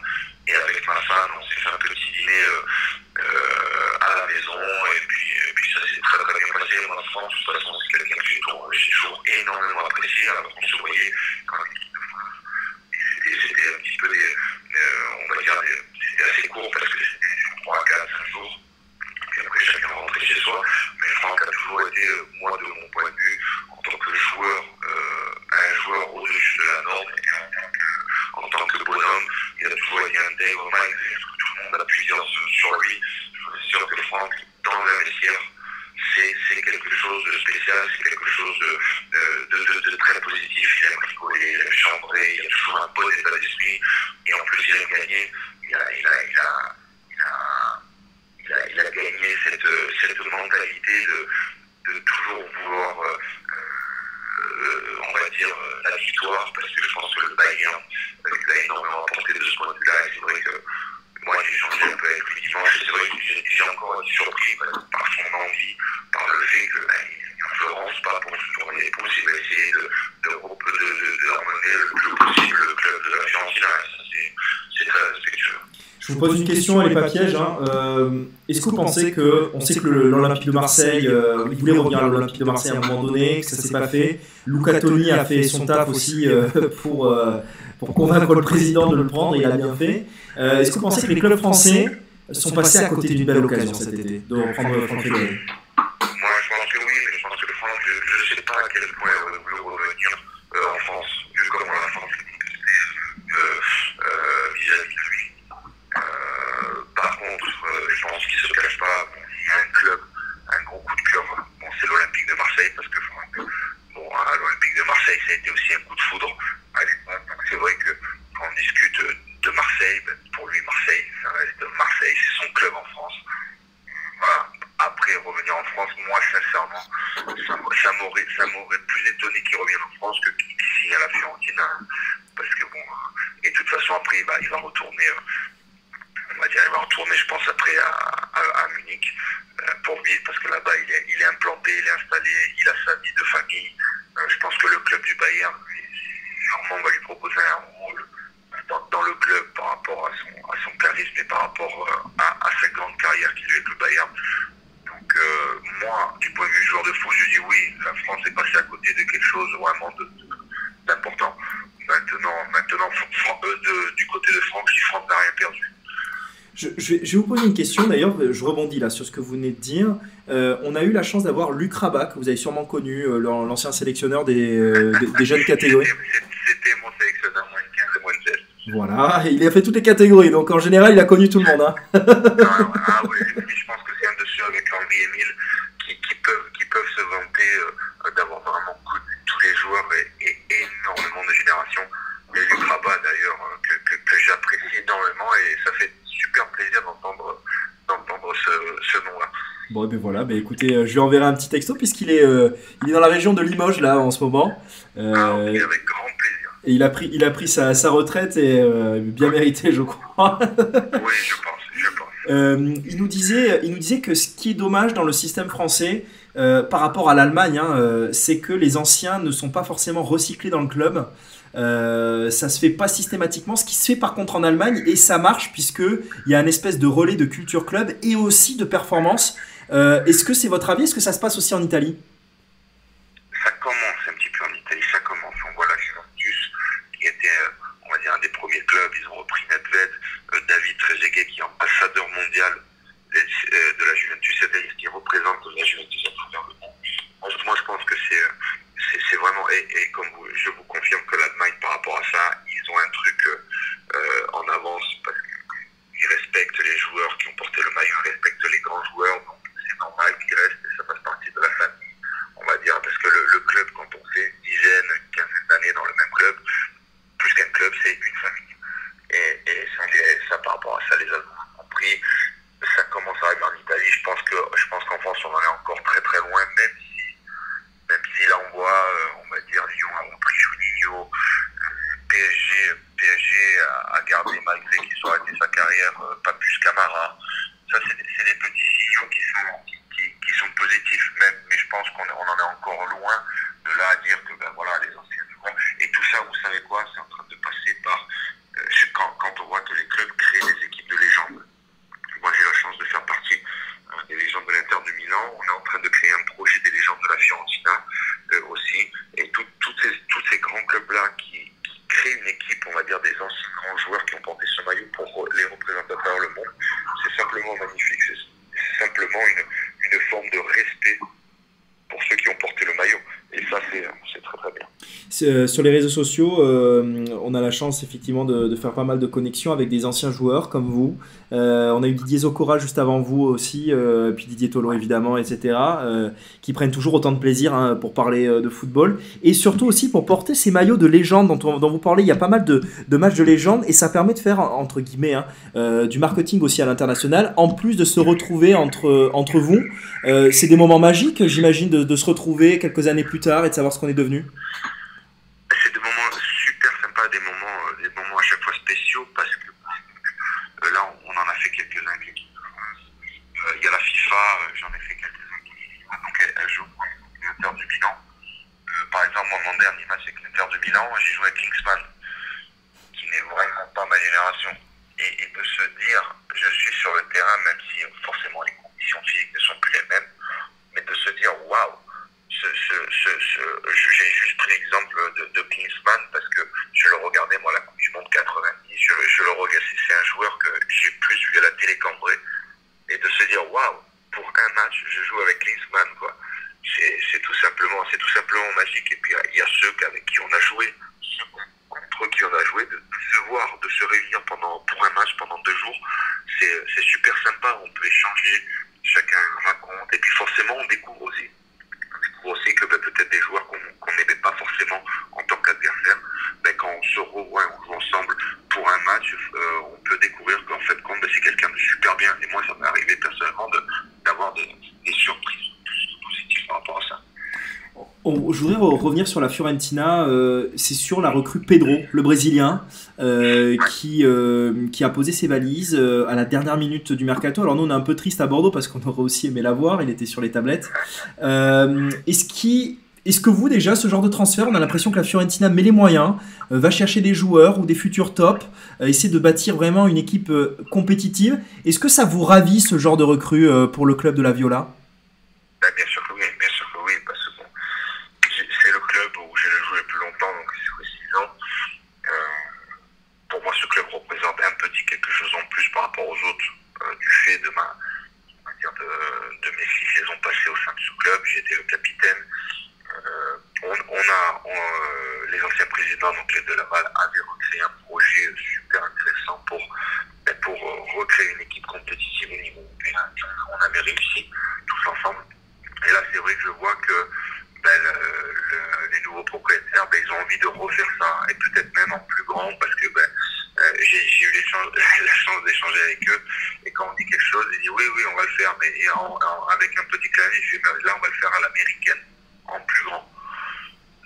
et avec ma femme, on s'est fait un petit dîner euh, euh, à la maison et puis, ça s'est très très bien passé. Moi, France, de toute façon, c'est quelqu'un que j'ai toujours, énormément apprécié alors qu'on se voyait quand C'était un petit peu des, euh, on va dire, c'était assez court parce que c'était 3, 4, 5 jours. Puis après, chacun rentrait chez soi. Mais Franck a toujours été, euh, moi, de mon point de vue, en tant que joueur, euh, un joueur au-dessus de la norme. Et en tant que, bonhomme, il a toujours été intègre, malgré ce tout le monde a pu dire sur, lui. Je suis sûr que Franck, dans le vestiaire, c'est quelque chose de spécial, c'est quelque chose de, de, de, très positif. Il aime rigoler, il aime chambrer, il a toujours un bon état d'esprit. Et en plus, il aime gagner. A, il a, il a, cette, mentalité de, toujours vouloir, euh, euh, on va dire, euh, la victoire, parce que je pense que le Bayern euh, il a énormément apporté de ce point de vue-là. Et c'est vrai que moi, j'ai changé un peu avec lui dimanche, c'est vrai que j'ai encore été surpris bah, par son envie, par le fait que bah, il en Florence, pas pour se tourner les pouces, il va essayer de, de, le plus possible le club de la Fiorentina. C'est très respectueux. Je vous pose une question, elle n'est pas piège. hein. Euh, Est-ce que vous pensez que, on sait que l'Olympique de Marseille, euh, il voulait revenir à l'Olympique de Marseille à un moment donné, que ça s'est pas fait. Luca Toni a fait son taf aussi euh, pour, euh, pour convaincre le président de le prendre, il a bien fait. Euh, Est-ce que vous pensez que les clubs français sont passés à côté d'une belle occasion cet été? De reprendre Franck Ribéry Moi, je pense que oui, mais je pense que le France, je ne sais pas à quel point il aurait voulu revenir euh, en France, vu comment la France est euh, euh, vis-à-vis de lui. Euh, par je pense qu'il ne se cache pas, il y a un club, un gros coup de cœur, bon, c'est l'Olympique de Marseille, parce que bon, à l'Olympique de Marseille, ça a été aussi un coup de foudre à l'époque. C'est vrai que quand on discute de Marseille, ben, pour lui, Marseille, ça reste Marseille, c'est son club en France. Voilà. Après, revenir en France, moi, sincèrement, ça ça m'aurait, plus étonné qu'il revienne en France que qu'il signe à la Fiorentina. Parce que bon, euh, et de toute façon, après, il va retourner, euh, on va dire, il va retourner, je pense, après à, Munich, euh, pour lui, parce que là-bas, il est, il est implanté, il est installé, il a sa vie de famille. Euh, je pense que le club du Bayern, sûrement, va lui proposer un rôle dans, le club par rapport à son, à son et par rapport euh, à, sa grande carrière qu'il a eu avec le Bayern. Donc moi, du point de vue joueur de foot, je dis oui, la France est passée à côté de quelque chose vraiment d'important. Maintenant, maintenant du côté de France, si France n'a rien perdu. Je, je vais, vous poser une question d'ailleurs, je rebondis là sur ce que vous venez de dire. Euh, on a eu la chance d'avoir Luc Rabat, que vous avez sûrement connu, euh, l'an- l'ancien sélectionneur des, euh, des, des jeunes catégories. C'était mon sélectionneur moins de 15 et moins de 16. Voilà, il a fait toutes les catégories, donc en général il a connu tout le monde. Hein. Ah, ah oui, je pense que c'est un de ceux avec Henri Emile qui, qui, peuvent, qui peuvent se vanter euh, d'avoir vraiment connu tous les joueurs et, et énormément de générations. Et Luc Rabat d'ailleurs, euh, que, que, que j'apprécie énormément et ça fait super plaisir d'entendre ce, ce nom-là. Bon, et ben voilà, ben écoutez, euh, je lui enverrai un petit texto puisqu'il est, euh, il est dans la région de Limoges là en ce moment. Euh, Ah, avec grand plaisir. et il a pris, il a pris sa, sa retraite et euh, bien mérité, je crois. Oui, je pense, je pense. Il, nous disait, il nous disait que ce qui est dommage dans le système français par rapport à l'Allemagne, hein, c'est que les anciens ne sont pas forcément recyclés dans le club. Euh, ça se fait pas systématiquement, ce qui se fait par contre en Allemagne et ça marche puisque il y a une espèce de relais de culture club et aussi de performance. Euh, Est-ce que c'est votre avis? Est-ce que ça se passe aussi en Italie? Ça commence un petit peu en Italie, ça commence. On voit la Juventus qui était, euh, on va dire, un des premiers clubs. Ils ont repris Nedved, euh, David Trezeguet qui est ambassadeur mondial de la Juventus, c'est-à-dire qui représente la Juventus à travers le monde. Moi, je- pense que c'est, c'est, vraiment, et, comme vous, je vous confirme que l'Allemagne, par rapport à ça, ils ont un truc euh, en avance parce qu'ils respectent les joueurs qui ont porté le maillot, ils respectent les grands joueurs, donc c'est normal qu'ils restent et ça fasse partie de la famille on va dire, parce que le, club, quand on fait une dizaine, une quinzaine d'années dans le même club, plus qu'un club, c'est une famille. Et, ça, ça, par rapport à ça, les Allemands ont compris. Ça commence à arriver en Italie. Je pense que, je pense qu'en France, on en est encore très très loin, même si, même si là, on voit, on va dire, Lyon a repris Juninho, euh, PSG, PSG a, gardé, malgré qu'il soit arrêté sa carrière, euh, pas plus Camara. Ça, c'est des, petits signaux qui sont, positifs, même, mais je pense qu'on on en est encore loin de là à dire que ben voilà, les anciens joueurs. Et tout ça, vous savez quoi, c'est en train de passer par euh, quand, on voit que les clubs créent des équipes de légendes. Moi, j'ai la chance de faire partie des légendes de l'Inter de Milan. On est en train de créer un projet des légendes de la Fiorentina euh, aussi. Et tout- toutes ces, tous ces grands clubs-là qui, qui créent une équipe, on va dire, des anciens grands joueurs qui ont porté ce maillot pour re- les représenter à travers le monde, c'est simplement magnifique. C'est c'est simplement une, une forme de respect pour ceux qui ont porté le maillot. Et ça, c'est c'est très très bien. C'est, euh, Sur les réseaux sociaux, euh, on a la chance effectivement de, faire pas mal de connexions avec des anciens joueurs comme vous. Euh, on a eu Didier Zokora juste avant vous aussi, euh, puis Didier Tolo évidemment, etc. euh, qui prennent toujours autant de plaisir hein, pour parler euh, de football et surtout aussi pour porter ces maillots de légende dont, on- dont vous parlez. Il y a pas mal de, de matchs de légende et ça permet de faire entre guillemets hein, euh, du marketing aussi à l'international, en plus de se retrouver entre, entre vous. Euh, c'est des moments magiques, j'imagine, de, de se retrouver quelques années plus tard et de savoir ce qu'on est devenu. C'est des moments super sympas, des moments, euh, des moments à chaque fois spéciaux parce que euh, là, on en a fait quelques-uns avec l'équipe de France. Euh, Il y a la FIFA, euh, j'en ai fait quelques-uns avec la FIFA. Donc, elle, elle joue pour l'Inter du Milan. Euh, par exemple, moi, mon dernier match avec l'Inter du Milan, j'ai joué avec Kingsman, qui n'est vraiment pas ma génération. Et, et de se dire, je suis sur le terrain, même si euh, forcément les conditions physiques ne sont plus les mêmes, mais de se dire, waouh, ce, ce, ce, ce, je- j'ai juste pris l'exemple de, de Kingsman parce que je le regardais, moi, la Coupe du Monde 90, je, je le regardais, c'est c'est un joueur que j'ai plus vu à la télé qu'en vrai, et de se dire, waouh, pour un match, je joue avec Kingsman, quoi. C'est c'est tout simplement, c'est tout simplement magique. Et puis, il y a ceux avec qui on a joué, ceux contre qui on a joué, de, de se voir, de se réunir pendant, pour un match pendant deux jours, c'est c'est super sympa. On peut échanger, chacun raconte, et puis forcément, on découvre aussi on découvre aussi que ben, peut-être des joueurs qu'on qu'on n'aimait pas forcément en tant qu'adversaire, ben, quand on se revoit et on joue ensemble pour un match, euh, on peut découvrir qu'en fait, compte, ben, c'est quelqu'un de super bien. Et moi, ça m'est arrivé personnellement de- d'avoir des, des surprises positives par rapport à ça. On- je voudrais re- sur la Fiorentina. euh, c'est sur la recrue Pedro, le Brésilien, euh, qui, euh, qui a posé ses valises à la dernière minute du mercato. Alors nous, on est un peu triste à Bordeaux parce qu'on aurait aussi aimé la voir. Il était sur les tablettes. Est-ce qui est-ce que vous déjà ce genre de transfert, on a l'impression que la Fiorentina met les moyens, va chercher des joueurs ou des futurs tops, essaie de bâtir vraiment une équipe compétitive? Est-ce que ça vous ravit ce genre de recrue pour le club de la Viola? Ben, bien sûr que oui, bien sûr que oui, parce que bon, j'ai- c'est le club où j'ai joué le plus longtemps, donc c'est 6 ans. Euh, pour moi, ce club représente un petit quelque chose en plus par rapport aux autres. fait de ma on va dire de, de mes six saisons passées au sein de ce club. J'étais le capitaine. Euh, on, on a on, euh, les anciens présidents donc les de Laval avaient recréé un projet super intéressant pour ben, pour euh, recréer une équipe compétitive au niveau européen. On avait réussi tous ensemble. Et là, c'est vrai que je vois que ben, le- le- les nouveaux propriétaires, ben, ils ont envie de refaire ça et peut-être même en plus grand parce que ben, euh, j'ai j'ai eu l'échange- la chance d'échanger avec eux et quand on dit quelque chose, ils disent oui, oui, on va le faire, mais et en- en- avec un petit clavier, je dis ben, là, on va le faire à l'américaine, en plus grand.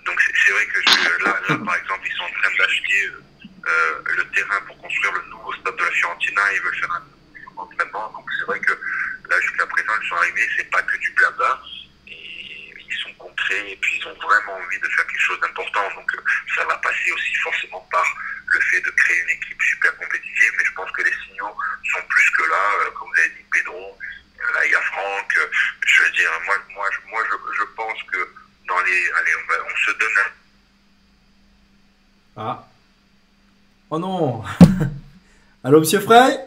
Donc c'est c'est vrai que je- là, là, par exemple, ils sont en train d'acheter euh, euh, le terrain pour construire le nouveau stade de la Fiorentina, ils veulent faire un entraînement. Donc c'est vrai que là, jusqu'à présent, ils sont arrivés, c'est pas que du blabla. Et ils sont concrets et puis ils ont vraiment envie de faire quelque chose d'important. Donc euh, ça va passer aussi forcément par le fait de créer une équipe super compétitive. Mais je pense que les signaux sont plus que là. Euh, comme vous avez dit, Pedro, euh, là il y a Franck. Euh, je veux dire, moi, moi, je- moi je, je pense que dans les. Allez, on, va, on se donne un Ah. Oh non Allô, monsieur Frey?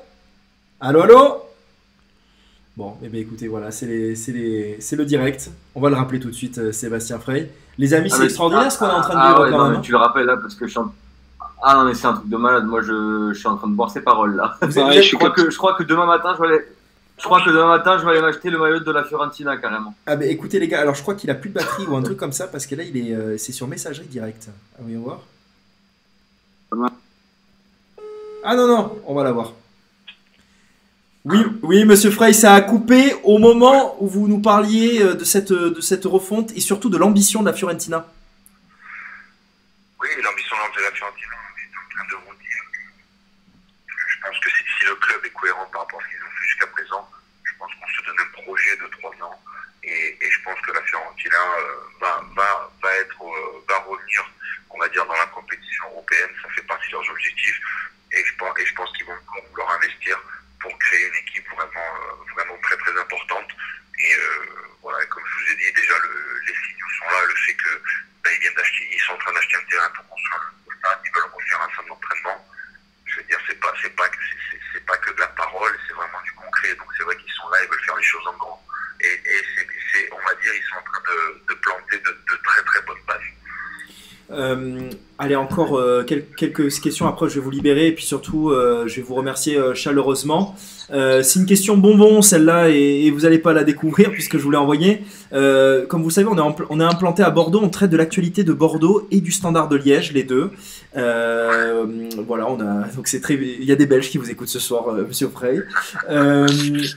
Allô, allô? Bon, eh bien écoutez, voilà, c'est le direct. On va le rappeler tout de suite, euh, Sébastien Frey. Les amis, Ah, c'est extraordinaire ce qu'on est en train de ah, vivre ouais, quand non, même. mais tu le rappelles là parce que je suis en... Ah non mais c'est un truc de malade, moi je, je suis en train de boire ses paroles là. Vous êtes- Ouais, vous je êtes- suis je, crois comme- que, je crois que demain matin je vais aller... Je crois que demain matin je vais aller m'acheter le maillot de la Fiorentina carrément. Ah bah écoutez les gars, alors je crois qu'il a plus de batterie ou un truc comme ça parce que là il est, euh, c'est sur messagerie directe. Ah, voyons voir. Ah non non, on va la voir. Oui, oui, Monsieur Frey, ça a coupé au moment où vous nous parliez euh, de cette, de cette refonte et surtout de l'ambition de la Fiorentina. Oui, l'ambition de la Fiorentina, on est en train de vous dire. Je pense que si, si le club est cohérent par rapport à ce qu'ils ont fait jusqu'à présent, je pense qu'on se donne un projet de trois. Et, je pense que la Fiorentina euh, va, va, être, euh, revenir, on va dire, dans la compétition européenne. Ça fait partie de leurs objectifs. Et je pense, pense qu'ils vont vouloir investir pour créer une équipe vraiment, euh, très très importante. Et voilà, comme je vous ai dit, déjà le, les signaux sont là, le fait que ben, ils viennent d'acheter, ils sont en train d'acheter un terrain pour construire un stade, ils veulent refaire un centre d'entraînement. Je veux dire, c'est pas, pas pas que de la parole, c'est vraiment du concret. Donc c'est vrai qu'ils sont là, ils veulent faire les choses en grand. Et, et on va dire, ils sont en train de, planter de, de très très bonnes bases. Euh, allez, encore euh, quel- quelques questions. Après, je vais vous libérer et puis surtout, euh, je vais vous remercier euh, chaleureusement. Euh, c'est une question bonbon, celle-là, et, et vous n'allez pas la découvrir puisque je vous l'ai envoyée. Euh, comme vous savez, on est, on est implanté à Bordeaux. On traite de l'actualité de Bordeaux et du Standard de Liège, les deux. Voilà, on a donc c'est très. Il y a des Belges qui vous écoutent ce soir, Monsieur Frey.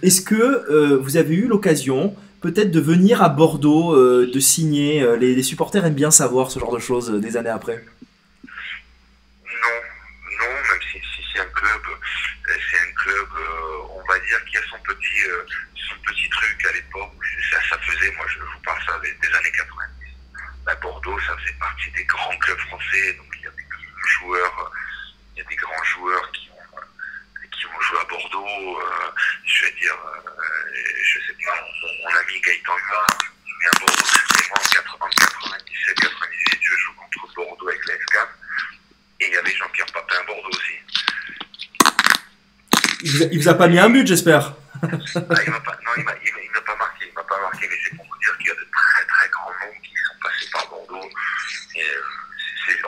Est-ce que vous avez eu l'occasion peut-être de venir à Bordeaux, euh, de signer euh, les, supporters aiment bien savoir ce genre de choses euh, des années après. Non, non, même si, c'est un club, c'est un club, on va dire qu'il y a son petit, son petit truc à l'époque. Ça, ça faisait, moi je vous parle ça des, années 90. À Bordeaux, ça faisait partie des grands clubs français, donc il y a des joueurs, il y a des grands joueurs qui ont joué à Bordeaux. euh, je vais dire, euh, je sais pas, mon, mon ami Gaëtan qui vient à Bordeaux. Et moi en 80 en 97, 98, je joue contre Bordeaux avec la. Et il y avait Jean-Pierre Papin à Bordeaux aussi. Il vous a, il vous a pas mis un but, j'espère. Ah, il m'a pas, non, il m'a, pas marqué, il m'a pas marqué, mais c'est pour vous dire qu'il y a de très très grands noms qui sont passés par Bordeaux. Et, euh,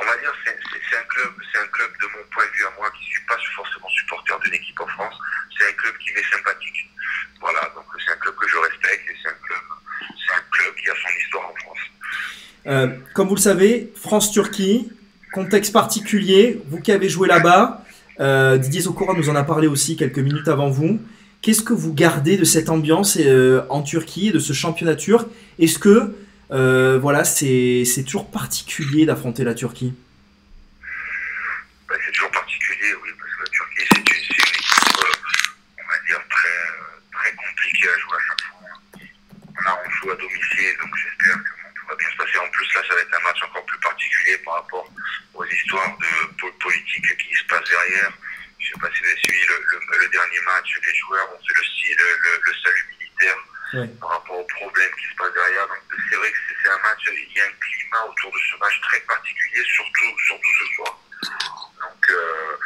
on va dire, c'est, un club, c'est un club de mon point de vue à moi qui suis pas forcément supporter d'une équipe en France. C'est un club qui m'est sympathique. Voilà, donc c'est un club que je respecte et c'est un club, c'est un club qui a son histoire en France. Euh, comme vous le savez, France-Turquie, contexte particulier. Vous qui avez joué là-bas, euh, Didier Zokora nous en a parlé aussi quelques minutes avant vous. Qu'est-ce que vous gardez de cette ambiance euh, en Turquie, de ce championnat turc? Est-ce que euh, voilà, c'est toujours particulier d'affronter la Turquie Ben, c'est toujours particulier, oui, parce que la Turquie, c'est une, équipe, euh, on va dire, très, très compliquée à jouer à chaque fois. On joue à domicile, donc j'espère que tout va bien se passer. En plus, là, ça va être un match encore plus particulier par rapport aux histoires de po- politique qui se passent derrière. Je sais pas si vous avez suivi le, dernier match, les joueurs ont fait le, le, le salut militaire par rapport aux problèmes qui se passent derrière. Donc c'est vrai que c'est un match, il y a un climat autour de ce match très particulier, surtout, surtout ce soir. Donc euh,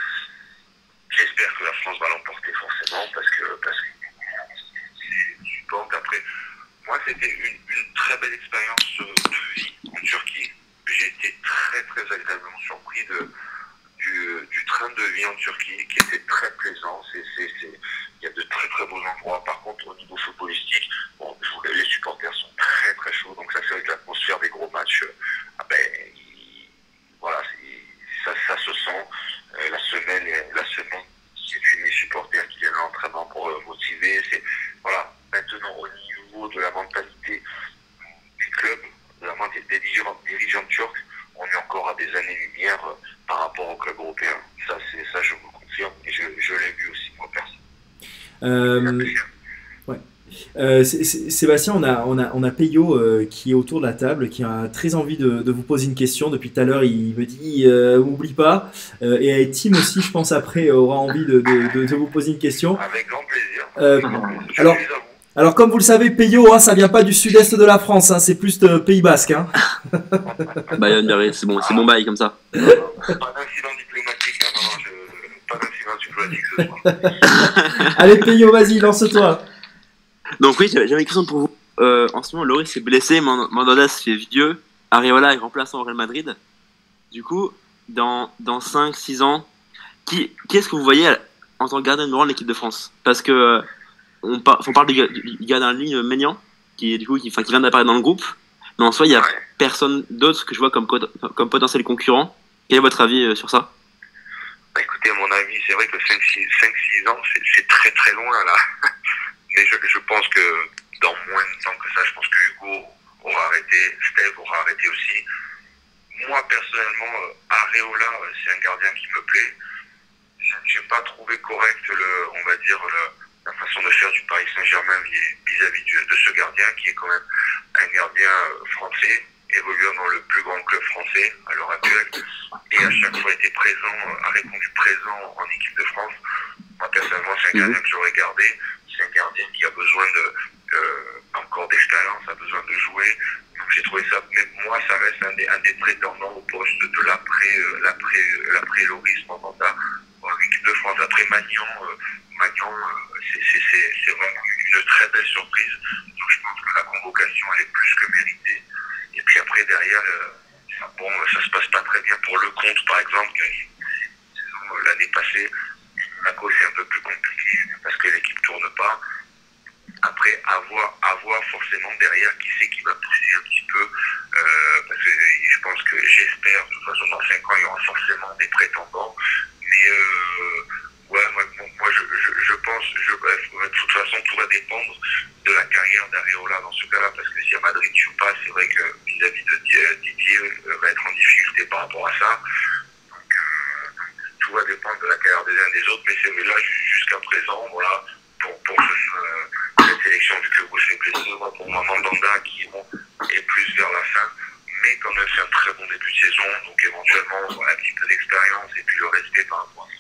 j'espère que la France va l'emporter forcément parce que parce que je après moi c'était une, une, très belle expérience de vie en Turquie. J'ai été très très agréablement surpris de, du, train de vie en Turquie qui était très plaisant. C'est il y a de très très beaux endroits. Par contre, au niveau footballistique, les supporters sont très très chauds. Donc ça, c'est avec l'atmosphère des gros matchs. euh, ah ben, il- voilà, ça, ça se sent. Euh, la semaine, la semaine, c'est une supporters qui viennent à l'entraînement pour euh, motiver. C'est voilà. Maintenant, au niveau de la mentalité du club, de la mentalité des dirigeants, turcs, on est encore à des années-lumière par rapport au club européen. Ça, c'est ça, je vous confirme, et je, je l'ai vu aussi moi personnellement. Euh, euh, c'est- c'est- Sébastien, on a, on a, on a Peyo euh, qui est autour de la table, qui a très envie de, de vous poser une question. Depuis tout à l'heure, il me dit euh, oublie pas. Euh, et Tim aussi, je pense, après, aura envie de, de, de- de vous poser une question. Avec grand plaisir. Euh, alors-. Alors, comme vous le savez, Peyo, hein, ça vient pas du sud-est de la France, hein, c'est plus de Pays Basque. Hein. Bayonne, c'est bon, c'est bon bail comme ça. Pas diplomatique, hein, non, non, je- pas Allez, Peyo, vas-y, lance-toi. Donc oui, j'avais une question pour vous. Euh, en ce moment, Loris est blessé, Man- Mandanda se fait vieux, Areola est remplaçant au Real Madrid. Du coup, dans, dans 5-6 ans, qui, qui est-ce que vous voyez en tant que gardien 1 de l'équipe de France? Parce que euh, on, par- on parle du, ga- du gardien de ligne Maignan, qui, est, du coup, qui, enfin, qui vient d'apparaître dans le groupe, mais en soi, il n'y a Ouais. personne d'autre que je vois comme, co- comme potentiel concurrent. Quel est votre avis euh, sur ça? Écoutez, à mon avis, c'est vrai que 5-6 ans, c'est- très très loin là. Mais je, pense que dans moins de temps que ça, je pense que Hugo aura arrêté, Steve aura arrêté aussi. Moi, personnellement, euh, Areola, euh, c'est un gardien qui me plaît. Je n'ai pas trouvé correct, le, on va dire, la façon de faire du Paris Saint-Germain vis- vis-à-vis de ce gardien, qui est quand même un gardien euh, français, évoluant dans le plus grand club français à l'heure actuelle, et à chaque fois été présent, a répondu présent en équipe de France. Moi, personnellement, c'est un Mhm. gardien que j'aurais gardé. C'est un gardien qui a besoin de euh, encore d'expérience, a besoin de jouer. Donc j'ai trouvé ça, mais moi, ça reste un des, un des prétendants au poste de l'après, euh, l'après, euh, l'après Loris Mandanda en équipe de France. Après Magnan, euh, euh, c'est, vraiment une très belle surprise. Donc je pense que la convocation, elle est plus que méritée. Et puis après, derrière, ça, bon, ça se passe pas très bien pour le compte, par exemple. L'année passée, Monaco, c'est un peu plus compliqué parce que l'équipe tourne pas. Après, avoir, avoir forcément derrière qui c'est qui va pousser un petit peu. euh, parce que je pense que j'espère, de toute façon, dans 5 ans, il y aura forcément des prétendants. Mais euh, ouais, moi, moi, je, je, pense, je, de toute façon, tout va dépendre de la carrière d'Areola dans ce cas-là. Parce que si à Madrid joue pas, c'est vrai que vis-à-vis de Di- Didier, euh, va être en difficulté par rapport à ça. Donc, euh, tout va dépendre de la carrière des uns des autres. Mais c'est là, ju- jusqu'à présent, voilà, pour, pour ce- euh, cette sélection, vu que Hugo s'est blessé, moi, pour moi, Mandanda, qui est plus vers la fin, mais quand même fait un très bon début de saison, donc éventuellement voilà, un petit peu d'expérience et puis le respect par rapport à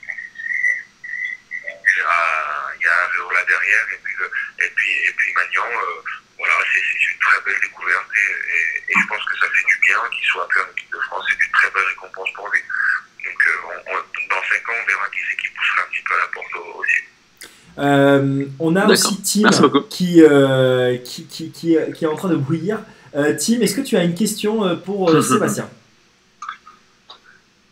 il y a, Areola derrière et puis, le- et puis, et puis Magnan, euh, voilà, c'est c'est une très belle découverte et, je pense que ça fait du bien qu'il soit appelé en équipe de France, c'est une très belle récompense pour lui. Donc euh, on- on- dans 5 ans, on verra qui c'est qui poussera un petit peu à la porte au- aussi. Euh, on a aussi Tim qui, euh, qui, qui, qui, qui est en train de bouillir. Euh, Tim, est-ce que tu as une question pour euh, Sébastien?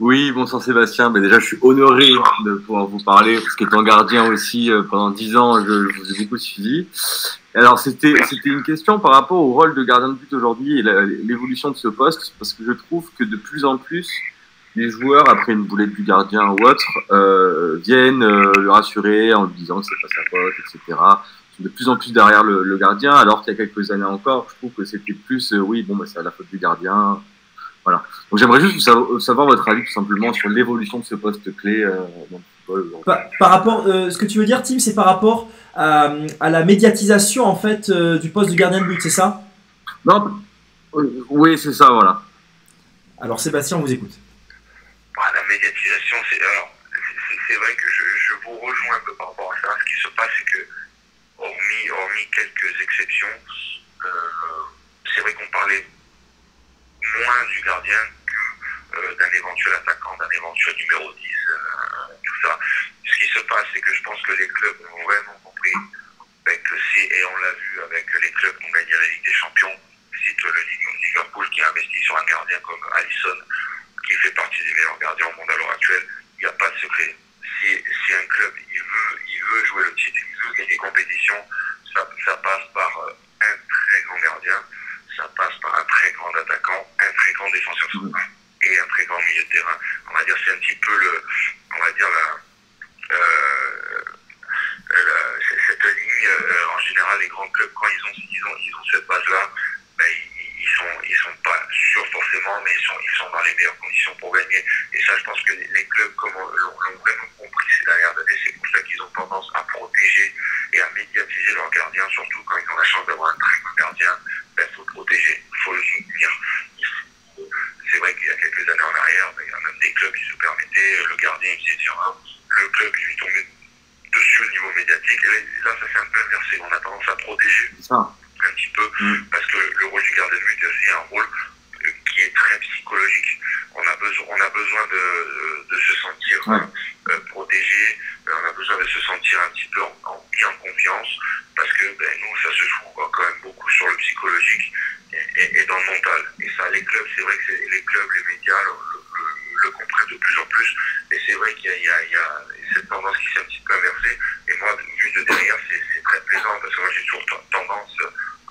Oui, bonsoir Sébastien. Ben déjà, je suis honoré de pouvoir vous parler, parce qu'étant gardien aussi euh, pendant 10 ans, je, je vous ai beaucoup suivi. Alors, c'était c'était une question par rapport au rôle de gardien de but aujourd'hui et l'évolution de ce poste, parce que je trouve que de plus en plus, les joueurs, après une boulette du gardien ou autre, euh, viennent euh, le rassurer en lui disant que c'est pas sa faute, etc. Ils sont de plus en plus derrière le, le gardien, alors qu'il y a quelques années encore, je trouve que c'était plus, euh, oui, bon, bah, c'est la faute du gardien. Voilà. Donc j'aimerais juste savoir, savoir votre avis tout simplement sur l'évolution de ce poste clé dans le football. par, par rapport, ce que tu veux dire, Tim, c'est par rapport à, à la médiatisation en fait du poste de gardien de but, c'est ça? Non, oui, c'est ça, voilà. Alors Sébastien, on vous écoute. La médiatisation, c'est alors c'est- vrai que je, je vous rejoins un peu par rapport à ça. Ce qui se passe, c'est que hormis, hormis quelques exceptions, euh, c'est vrai qu'on parlait moins du gardien que euh, d'un éventuel attaquant, d'un éventuel numéro 10, euh, tout ça. Ce qui se passe, c'est que je pense que les clubs ont vraiment compris que aussi, et on l'a vu avec les clubs qui ont gagné la Ligue des Champions, cite le Liverpool qui a investi sur un gardien comme Allison, qui fait partie des meilleurs gardiens au monde à l'heure actuelle. Il n'y a pas de secret. Si, un club il veut, il veut jouer le titre, il veut gagner des compétitions, ça, ça passe par euh, un très grand gardien, ça passe par un très grand attaquant, un très grand défenseur central et un très grand milieu de terrain. On va dire c'est un petit peu le, on va dire la, euh, c'est- cette ligne. euh, en général, les grands clubs quand ils ont, ils ont, ils ont cette base-là, ben, ils, ils sont, ils sont pas sûrs forcément, mais ils sont, ils sont dans les meilleures conditions pour gagner. Et ça, je pense que les, clubs comme on- l'ont vraiment compris ces dernières années, c'est pour ça qu'ils ont tendance à protéger et à médiatiser leurs gardiens, surtout quand ils ont la chance d'avoir un très bon gardien. Il faut le protéger, il faut le soutenir. C'est vrai qu'il y a quelques années en arrière, ben, il y a même des clubs qui se permettaient, le gardien faisait tirer un, le club lui tombait dessus au niveau médiatique, là, ça s'est un peu inversé. On a tendance à protéger un petit peu, Mm. parce que le rôle du gardien de but est aussi un rôle euh, qui est très psychologique. On a besoin, on a besoin de, de se sentir Ouais. euh, protégé, euh, on a besoin de se sentir un petit peu en, en, mis en confiance, parce que ben, nous, ça se joue quand même beaucoup sur le psychologique et, et- et dans le mental. Et ça, les clubs, c'est vrai que les clubs, les médias le, le- le comprennent de plus en plus, et c'est vrai qu'il y a, y y cette tendance qui s'est un petit peu inversée, et moi, vu de derrière, c'est très plaisant, parce que moi, j'ai toujours tendance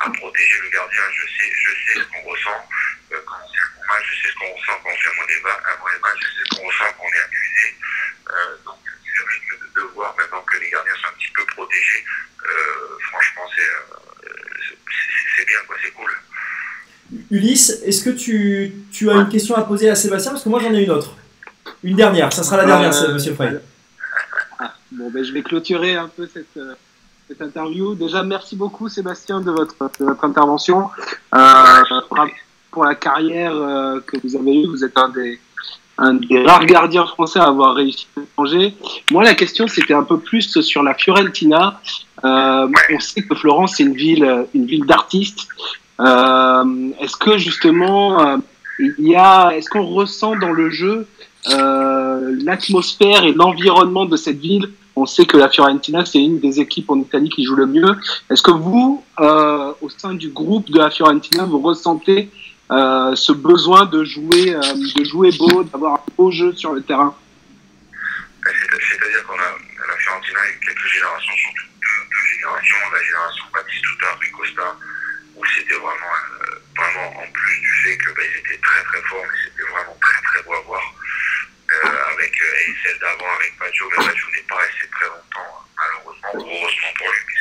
à protéger le gardien. Je sais, je sais ce qu'on ressent euh, quand on fait un bon match, je sais ce qu'on ressent quand on fait un mauvais ma- un mauvais match, je sais ce qu'on ressent quand on est accusé. Euh, donc, c'est vrai que de, de voir maintenant que les gardiens sont un petit peu protégés, euh, franchement, c'est euh, c'est- c'est- c'est bien, quoi, c'est cool. Ulysse, est-ce que tu, tu as une question à poser à Sébastien? Parce que moi j'en ai une autre. Une dernière, ça sera la dernière, Euh, monsieur Frey. Ah, bon, ben, je vais clôturer un peu cette, euh, cette interview. Déjà, merci beaucoup, Sébastien, de votre, intervention. Euh, pour- la carrière euh, que vous avez eue, vous êtes un des, rares gardiens français à avoir réussi à l'étranger. Moi, la question, c'était un peu plus sur la Fiorentina. Euh, on sait que Florence, c'est une ville, une ville d'artistes. Est-ce que justement, il est-ce qu'on ressent dans le jeu l'atmosphère et l'environnement de cette ville On sait que la Fiorentina, c'est une des équipes en Italie qui joue le mieux. Est-ce que vous, euh, au sein du groupe de la Fiorentina, vous ressentez euh, ce besoin de jouer, euh, de jouer beau, d'avoir un beau jeu sur le terrain? C'est- C'est-à-dire qu'on a, la Fiorentina a quelques générations, surtout deux, deux générations, la génération Batistuta, Rui Costa, où c'était vraiment, euh, vraiment en plus du fait que bah, étaient très très forts, mais c'était vraiment très très beau à voir. Euh, avec euh, et celle d'avant avec Baggio, mais Baggio n'est pas resté très longtemps, malheureusement, ou heureusement pour lui.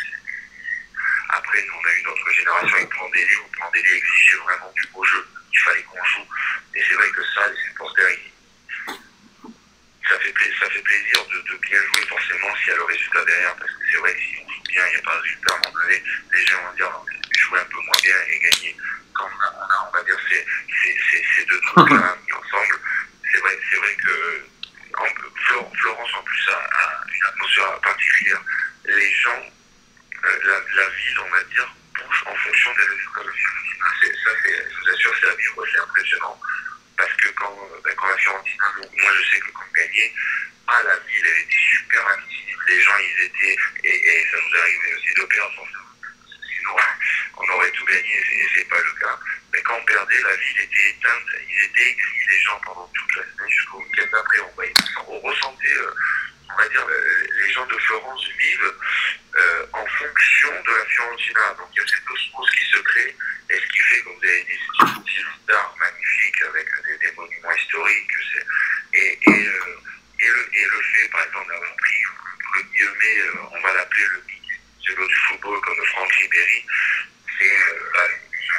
Après, nous, on a eu notre génération avec Prandelli, où Prandelli exigeait vraiment du beau jeu. Il fallait qu'on joue. Et c'est vrai que ça, les supporters, ça fait, ça fait plaisir de, de bien jouer forcément s'il y a le résultat derrière parce que c'est vrai que si on joue bien, il n'y a pas de résultat à un moment donné, les gens vont dire jouer un peu moins bien et gagner. Quand on a, on a, on va dire ces, deux trucs-là mis ensemble, c'est vrai, c'est vrai que en, Flor- Florence en plus a, une atmosphère particulière. Les gens, euh, la, ville, on va dire, bouge en fonction des résultats Ça, je vous assure, c'est à vivre, c'est impressionnant. Parce que quand, euh, ben, quand la Fiorentina, moi je sais que quand gagnait, ah, la ville, elle était super active. Les gens, ils étaient, et, ça nous arrivé aussi perdre, forcément. On aurait tout gagné, et c'est pas le cas. Mais quand on perdait, la ville était éteinte. Ils étaient écrits, les gens, pendant toute la semaine jusqu'au week-end d'après. On, ressentait, euh, on va dire, euh, les gens de Florence vivent euh, en fonction de la Fiorentina. Donc il y a cette osmose qui se crée. Et ce qui fait, comme vous avez dit, c'est une ville d'art magnifique avec des, monuments historiques. Et, le, fait, par exemple, d'avoir pris le guillemets, euh, on va l'appeler le celui du football comme Franck Ribéry, c'est euh,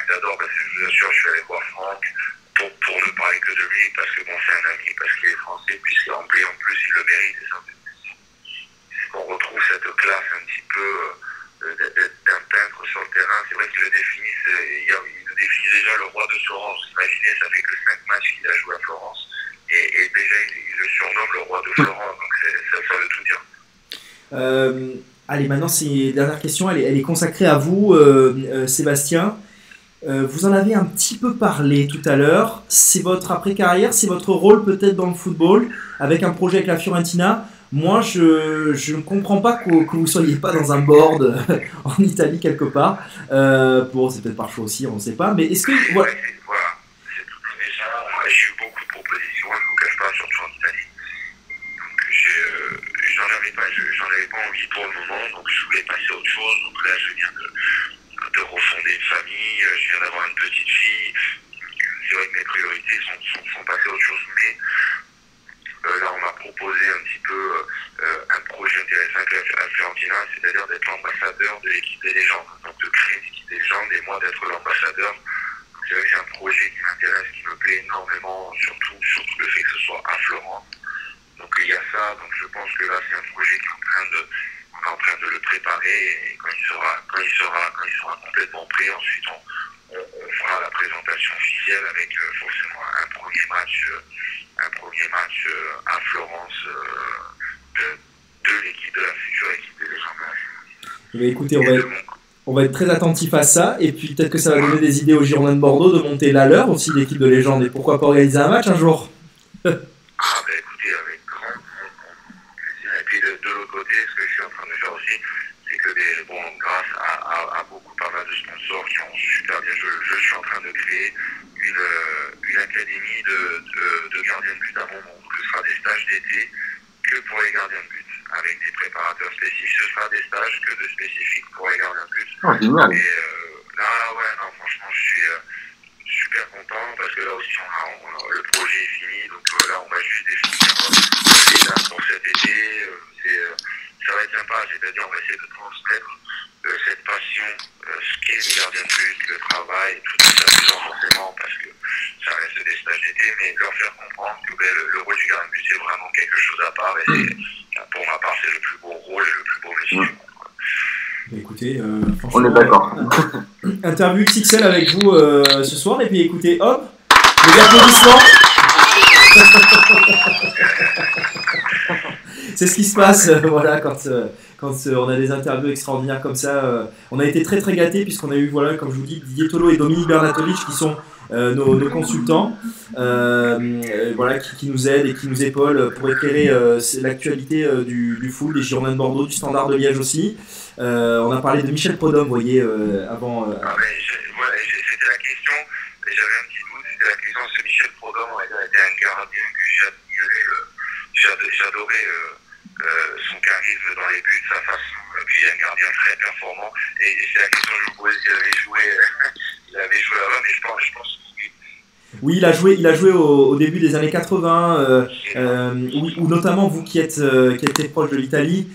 j'adore parce que je vous assure, je suis allé voir Franck pour, pour ne parler que de lui, parce que bon, c'est un ami, parce qu'il est français, puisqu'il remplit en plus, il le mérite. C'est qu'on retrouve cette classe un petit peu euh, d'un peintre sur le terrain. C'est vrai qu'il le définissent, euh, il, le définit déjà le roi de Florence. Imaginez, ça fait que 5 matchs qu'il a joué à Florence. Et, déjà, il, le surnomme le roi de Florence, donc ça, ça veut tout dire. Euh, allez, maintenant, c'est la dernière question. Elle est, elle est consacrée à vous, euh, euh, Sébastien. Euh, vous en avez un petit peu parlé tout à l'heure. C'est votre après-carrière, c'est votre rôle peut-être dans le football, avec un projet avec la Fiorentina. Moi, je, ne comprends pas que, que vous soyez pas dans un board en Italie quelque part. Euh, bon, c'est peut-être par choix aussi, on ne sait pas. Mais est-ce que voilà, c'est- voilà, c'est tout à fait ça. Moi, J'ai eu beaucoup de propositions, je ne vous cache pas, surtout en Italie. Donc, j'ai, euh, j'en avais j'en avais pas envie pour le moment, donc je voulais passer à autre chose. Donc là, je viens de, de refonder une famille, euh, je viens d'avoir une petite fille. C'est vrai que mes priorités sont, sont, sont passées à autre chose, mais euh, là, on m'a proposé un petit peu euh, un projet intéressant avec la la Fiorentina, c'est-à-dire d'être l'ambassadeur de l'équipe des légendes. Donc de créer une équipe des légendes et moi d'être l'ambassadeur. Donc, C'est vrai que c'est un projet qui m'intéresse, qui me plaît énormément, surtout, surtout le fait que ce soit à Florence. Donc il y a ça, donc je pense que là c'est un projet qui est en train de, on est en train de le préparer et quand il sera, quand il sera, quand il sera complètement prêt, ensuite on, on, on fera la présentation officielle avec euh, forcément un premier match, euh, un premier match euh, à Florence euh, de, de l'équipe de la future équipe des légendaires. Écoutez, on va être très attentif à ça. Et puis peut-être que ça va donner des idées aux Girondins de Bordeaux de monter la leur aussi, l'équipe de légende. Et pourquoi pas organiser un match un jour Ah ben écoutez, avec grand, grand, grand plaisir. Et puis de, de l'autre côté, ce que je suis en train de faire aussi, c'est que des, bon, grâce à, à, à beaucoup pas mal de sponsors qui ont super bien joué le jeu, je suis en train de créer une, euh, une académie de, de, de gardiens de but à mon nom. Donc ce sera des stages d'été que pour les gardiens de but, avec des préparateurs spécifiques. Ce sera des stages que de spécifiques pour les gardiens de but. Oh, génial. Et euh, là, ouais, non, franchement, je suis euh, super content parce que là aussi, on a, on a- le projet est fini. Donc euh, là, on va juste définir euh, les dates pour cet été. euh, c'est, euh, ça va être sympa, c'est-à-dire on va essayer de transmettre euh, cette passion, euh, ce qu'est le gardien de but, le travail, tout ça, amusant forcément parce que ça reste des stages d'été, mais leur faire comprendre que ben, le, le rôle du gardien de but, c'est vraiment quelque chose à part. Et c'est- pour ma part, c'est le plus beau rôle et le plus beau métier. du monde, quoi. Bah, Écoutez, euh, franchement, On est d'accord. Avec vous euh, ce soir. Et puis écoutez, hop, les applaudissements. C'est ce qui se passe, euh, voilà, quand, euh, quand on a des interviews extraordinaires comme ça. on a été très très gâtés puisqu'on a eu, voilà, comme je vous dis, Didier Tolo et Dominique Bernatovic qui sont nos, consultants, voilà, qui, nous aident et qui nous épaulent pour éclairer l'actualité du, du foot, des Girondins de Bordeaux, du Standard de Liège aussi. Euh, on a parlé de Michel Prodhomme, vous voyez, euh, avant. euh, Ah, mais j'ai- c'était la question, j'avais un petit doute, c'était la question, c'est Michel Prodhomme, était un gardien que j'admirais, j'adorais son charisme dans les buts, sa façon, puis un gardien très performant, et, et c'est la question que je vous posais s'il avait joué, il avait joué là-bas, mais je pense, je pense que oui. Oui, il a joué, il a joué au, au début des années 80, euh, euh, où, où notamment vous qui êtes, euh, qui êtes proche de l'Italie,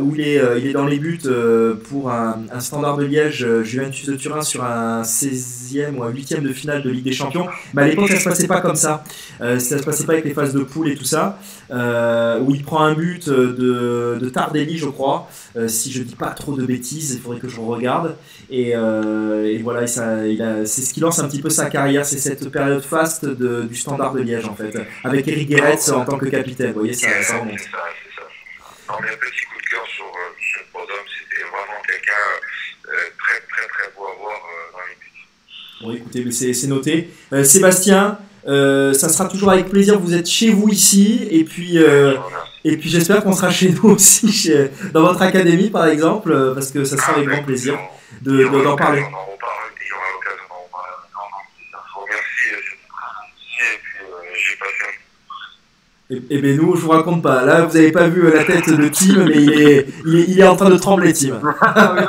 où il est, euh, il est dans les buts euh, pour un, un standard de Liège, euh, Juventus de Turin, sur un 16e ou un 8e de finale de Ligue des Champions. Mais à l'époque, ça se passait pas comme ça. Euh, ça se passait pas avec les phases de poule et tout ça, euh, où il prend un but de, de Tardelli, je crois. Euh, si je dis pas trop de bêtises, il faudrait que je regarde. Et, euh, et voilà, c'est ce qui lance un petit peu sa carrière, c'est cette période faste de- du standard de Liège en fait, avec Eric Guéretz en tant que capitaine. Vous voyez, ça, ça remonte. C'est ça, c'est ça. Non, mais un petit coup de cœur sur euh, Michel Prodhomme, c'était vraiment quelqu'un euh, très, très, très beau à voir euh, dans les buts. Bon, écoutez, mais c'est noté. Euh, Sébastien, euh, ça sera toujours avec plaisir. Vous êtes chez vous ici, et puis, euh, et puis j'espère qu'on sera chez nous aussi, chez- dans votre académie par exemple, euh, parce que ça sera avec grand plaisir de- de- d'en parler. Euh, et puis euh, j'ai passé un Et, et ben nous, je vous raconte pas. Là, vous avez pas vu euh, la tête de Tim, mais il est, il est, il est en train de trembler, Tim. Ah ouais.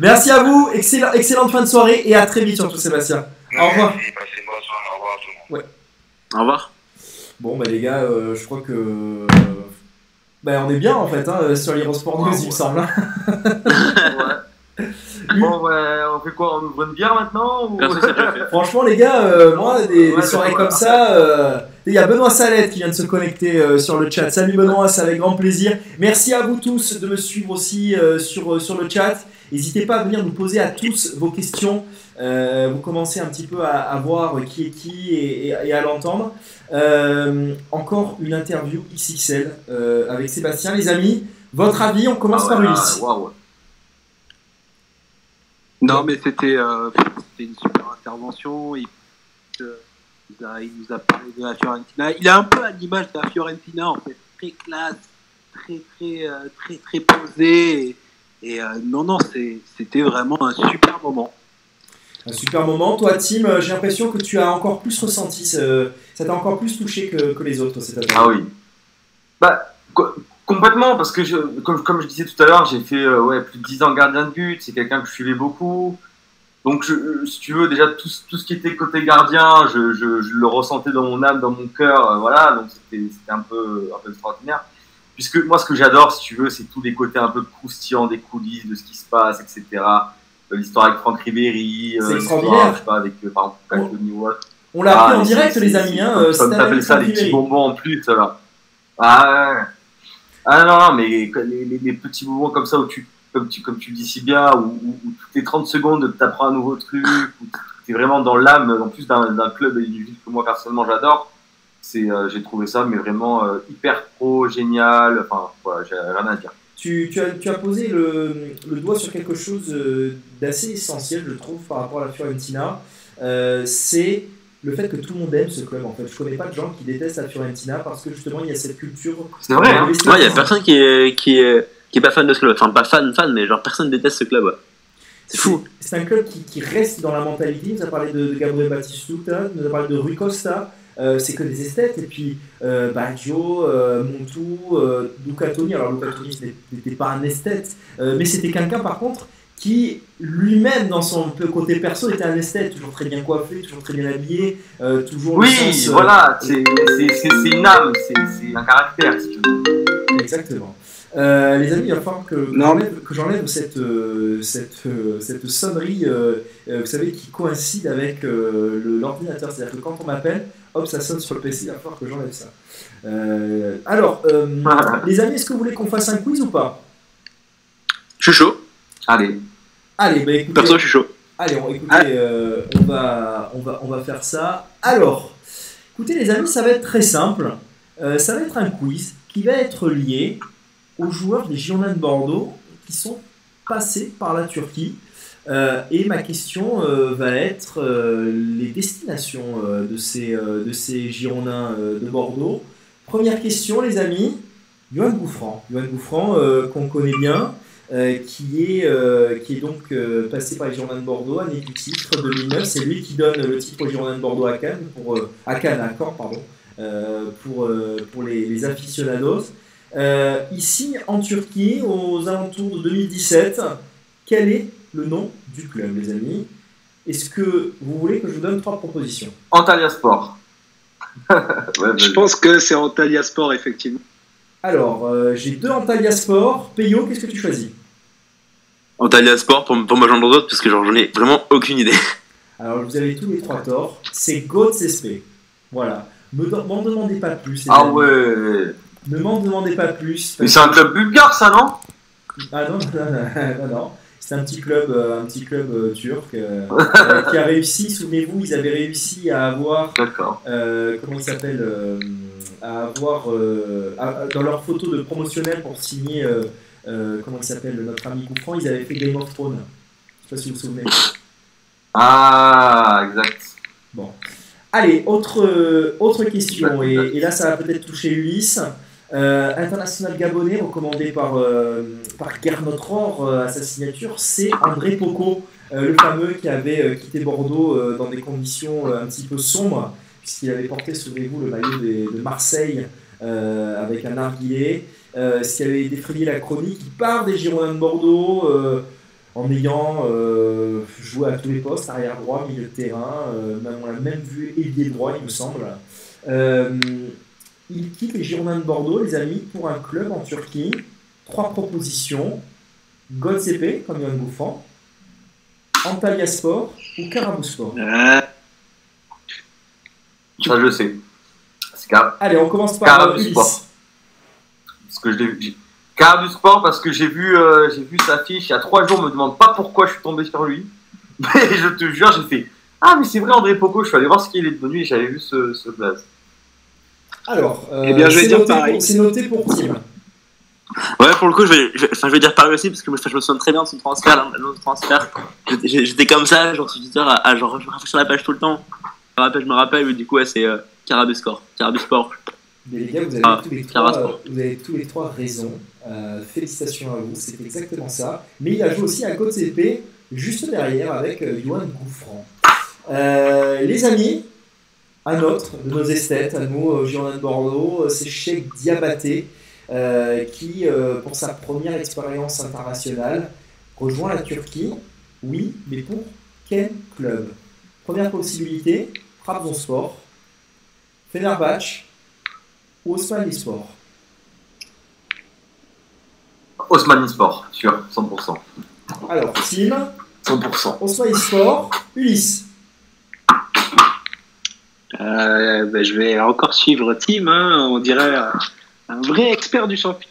Merci à vous. Excellent, excellente fin de soirée et à très vite surtout, Sébastien. Au revoir. Au revoir à tout le monde. Au revoir. Bon, bah les gars, euh, je crois que. euh, bah, on est bien en fait hein, sur l'Hero-Sport News, il me semble. hein. Ouais. Bon, ouais, on fait quoi On ouvre une bière maintenant ou... Franchement, les gars, euh, moi, des, des soirées comme ça, euh, il y a Benoît Salette qui vient de se connecter euh, sur le chat. Salut Benoît, c'est avec grand plaisir. Merci à vous tous de me suivre aussi euh, sur, euh, sur le chat. N'hésitez pas à venir nous poser à tous vos questions. Euh, vous commencez un petit peu à, à voir qui est qui et, et- et à l'entendre. Euh, encore une interview XXL euh, avec Sébastien. Les amis, votre avis, on commence Ah par Ulysse. waouh. Non, mais c'était euh, c'était une super intervention. Il, euh, nous a, il nous a parlé de la Fiorentina. Il est un peu à l'image de la Fiorentina, en fait, très classe, très, très, euh, très, très posé. Et, et, non, non, c'était vraiment un super moment. Un super moment. Toi, Tim, j'ai l'impression que tu as encore plus ressenti, ce- ça t'a encore plus touché que, que les autres cette année. Ah oui. Bah, co- complètement, parce que je, comme, comme je disais tout à l'heure, j'ai fait euh, ouais, plus de 10 ans gardien de but, c'est quelqu'un que je suivais beaucoup. Donc, je, si tu veux, déjà, tout, ce- tout ce qui était côté gardien, je, je, je le ressentais dans mon âme, dans mon cœur, euh, voilà, donc c'était un peu, un peu extraordinaire. Puisque moi, ce que j'adore, si tu veux, c'est tous les côtés un peu croustillants des coulisses, de ce qui se passe, etc. Euh, L'histoire avec Franck Ribéry, euh, l'histoire, je sais pas, avec, par exemple, Watt. On l'a appris Ah, en direct, les amis. Hein, Comme, t'appelles ça, les petits bonbons en plus, là. Ah, ouais. Ah non, non, mais les, petits bonbons comme ça, où tu, comme, tu, comme tu le dis si bien, où, toutes les 30 secondes, tu apprends un nouveau truc, où tu es vraiment dans l'âme, en plus d'un club et d'une ville que moi personnellement j'adore. Euh, j'ai trouvé ça, mais vraiment euh, hyper pro, génial. Enfin, voilà, j'ai rien à dire. Tu, tu as, tu as posé le, le doigt sur quelque chose euh, d'assez essentiel, je trouve, par rapport à la Fiorentina. Euh, c'est le fait que tout le monde aime ce club. En fait, je connais pas de gens qui détestent la Fiorentina parce que justement il y a cette culture. C'est vrai, hein. de Ouais, il y a personne qui est, qui, est, qui est pas fan de ce club. Enfin, pas fan, fan, mais genre personne déteste ce club. ouais. C'est fou. C'est un club qui, qui reste dans la mentalité. Il nous a parlé de, de Gabriel Batistuta, il nous a parlé de Rui Costa. Euh, c'est que des esthètes. Et puis euh, Baggio, euh, Montu, euh, Luca Toni. Alors Luca Toni ce n'était pas un esthète, euh, mais c'était quelqu'un par contre qui lui-même dans son côté perso était un esthète, toujours très bien coiffé, toujours très bien habillé, euh, toujours Oui, sens, euh, voilà, c'est c'est- c'est- c'est une âme, c'est c'est un caractère, si tu veux. Exactement. Euh, les amis, il va falloir que, j'enlève- que j'enlève cette, euh, cette, euh, cette sonnerie, vous savez, qui coïncide avec euh, l'ordinateur. C'est-à-dire que quand on m'appelle, hop, ça sonne sur le PC, il va falloir que j'enlève ça. Euh, alors, euh, les amis, est-ce que vous voulez qu'on fasse un quiz ou pas? Je suis chaud. Allez. Allez, bah écoutez, Perso, je suis chaud. allez on, écoutez, euh, on, va, on, va, on va faire ça. Alors, écoutez les amis, ça va être très simple. Euh, ça va être un quiz qui va être lié aux joueurs des Girondins de Bordeaux qui sont passés par la Turquie. Euh, et ma question euh, va être euh, les destinations de, ces, de ces Girondins de Bordeaux. Première question, les amis. Johan Gouffran. Johan Gouffran, qu'on connaît bien, euh, qui, est, euh, qui est donc euh, passé par les Girondins de Bordeaux, année du titre 2009. C'est lui qui donne le titre aux Girondins de Bordeaux à Cannes, pour, euh, à Cannes, à Caen, pardon, euh, pour, euh, pour les, les aficionados. Euh, ici, en Turquie, aux alentours de 2017, quel est le nom du club, les amis? Est-ce que vous voulez que je vous donne trois propositions? Antalya Sport. ouais, Je pense que c'est Antalya Sport, effectivement. Alors, euh, j'ai deux Antalya Sport. Peyo, qu'est-ce que tu choisis? Antalya Sport pour, pour me joindre d'autres parce que genre, j'en ai vraiment aucune idée. Alors, vous avez tous les trois torts. C'est SP. Voilà. Ne m'en demandez pas plus. Ah ouais. Ne m'en demandez pas plus. Mais c'est un club bulgare, ça, non? Ah non, non, non, non. C'est un petit club, euh, un petit club euh, turc euh, qui a réussi. Souvenez-vous, ils avaient réussi à avoir, D'accord. euh, comment il s'appelle, euh, à avoir euh, à- dans leur photo de promotionnel pour signer, euh, comment il s'appelle, notre ami Gouffran, ils avaient fait Game of Thrones. Je sais pas si vous vous souvenez. Ah, exact. Bon. Allez, autre, euh, autre question, et, et là ça va peut-être toucher Ulysse. Euh, international gabonais recommandé par, euh, par Gernot Rohr euh, à sa signature, c'est André Poco, le fameux qui avait quitté Bordeaux dans des conditions un petit peu sombres, puisqu'il avait porté, souvenez-vous, le maillot des- de Marseille avec un narguilé, euh, ce qui avait défrayé la chronique. Il part des Girondins de Bordeaux euh, en ayant euh, joué à tous les postes, arrière droit, milieu de terrain, même- on l'a même vu ailier droit, il me semble. Il quitte les Girondins de Bordeaux, les amis, pour un club en Turquie. Trois propositions Godsepe, comme Yann Bouffant, Antalya Sport ou Karabouspor. Euh, Ça, je sais. Allez, on commence par. Ulysse. Parce que je l'ai vu. Car du sport, parce que j'ai vu, euh, j'ai vu sa fiche il y a trois jours, me demande pas pourquoi je suis tombé sur lui. Mais je te jure, j'ai fait Ah, mais c'est vrai, André Poco, je suis allé voir ce qu'il est devenu et j'avais vu ce, ce blaze. Alors, euh, Eh bien, je vais c'est dire noté pareil. pour- C'est noté pour Tim. Ouais, pour le coup, je vais, je enfin, je vais dire pareil aussi parce que moi, je me souviens très bien de son transfert, de transfert. J'étais- comme ça, genre sur Twitter, à, à genre, je me rafraîchis la page tout le temps. rappelle, je me rappelle, mais du coup, ouais, c'est euh. Mais les gars, vous avez, Ah, tous, les trois, Sport. vous avez tous les trois raison. Euh, félicitations à vous, c'est exactement ça. Mais il a joué aussi à côte épée, juste derrière, avec euh, Johan Gouffran. Euh, les amis, un autre de nos esthètes, à nous, euh, Girondins de Bordeaux, c'est Cheikh Diabaté, qui, pour sa première expérience internationale, rejoint la Turquie. Oui, mais pour quel club? Première possibilité, Trabzonspor, Fenerbahçe ou Osmanlispor. Osmani Sport, sûr, 100%. Alors, Tim, 100%. Osmanlispor, Ulysse. Euh, ben, je vais encore suivre Tim, hein, on dirait un vrai expert du champion.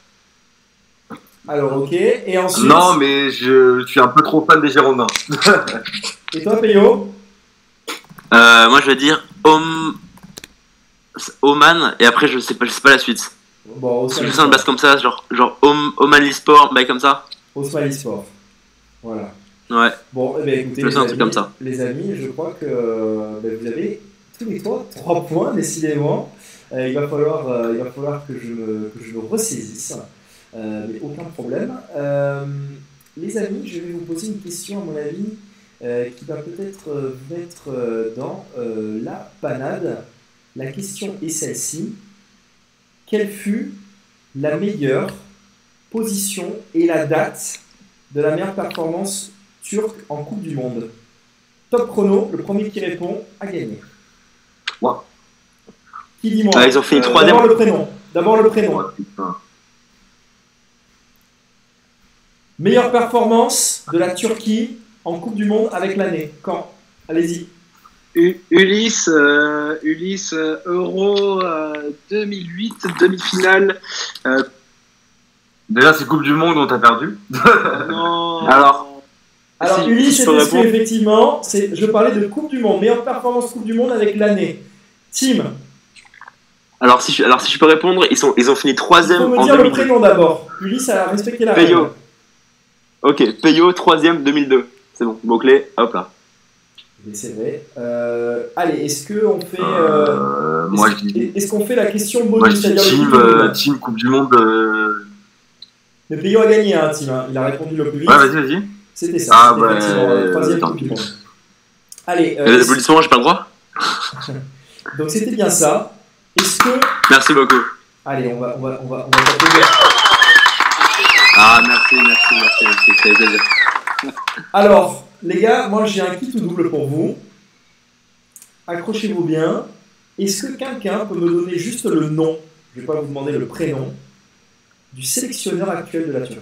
Alors, ok. Et ensuite, Non, mais je, je suis un peu trop fan des Girondins. et toi, Peyo Euh, moi, je vais dire Om... Oman, et après, je sais pas, je sais pas la suite. Bon, Parce que je sens le basse comme ça, genre, genre Om, Oman Sport, bail comme ça. Osmanlispor. Voilà. Ouais. Bon, eh ben, écoutez, Je les sens un truc amis, comme ça. les amis, je crois que euh, ben, vous avez tous les trois trois points, décidément. Euh, il, va falloir, euh, il va falloir que je me, que je me ressaisisse, Euh, mais aucun problème. Les amis, je vais vous poser une question, à mon avis, qui va peut-être vous mettre dans la panade. La question est celle-ci. Quelle fut la meilleure position et la date de la meilleure performance turque en Coupe du Monde? Top chrono, le premier qui répond a gagné. Moi. Qui dit moi? Ah, ils ont fini Euh, troisième. D'abord le prénom. D'abord le prénom. Ouais. Meilleure performance de la Turquie en Coupe du Monde avec l'année. Quand? Allez-y. U- Ulysse, euh, Ulysse euh, Euro euh, 2008, demi-finale. Euh, Déjà, c'est Coupe du Monde dont t'as perdu. non, Alors, Alors Si- Ulysse si je est peux exclu, répondre. effectivement. C'est, je parlais de Coupe du Monde. Meilleure performance Coupe du Monde avec l'année. Team, alors si, je, alors si je peux répondre, ils, sont, ils ont fini il troisième faut me en dire le 2002. prénom d'abord. Ulysse a respecté la Peyo. règle. Ok, Peyo, troisième 2002. C'est bon, mot-clé, hop là. C'est vrai. Euh, allez, est-ce que on fait, euh, Euh, moi, je est-ce, dis, est-ce qu'on fait la question bonus moi, le team, euh, team Coupe du Monde. Mais Peyo a gagné, hein, Tim. hein. Il a répondu le plus vite. Ouais, vas-y, vas-y. C'était ça. Ah, bah, le troisième Coupe du. Monde. Allez, euh, Applaudissements, j'ai pas le droit donc c'était bien ça. Est-ce que. Merci beaucoup. Allez, on va, on va, on va, on va. Ah, merci, merci, merci, merci, plaisir. Alors, les gars, moi j'ai un kit ou double pour vous. Accrochez-vous bien. Est-ce que quelqu'un peut me donner juste le nom Je vais pas vous demander le prénom du sélectionneur actuel de la Turquie?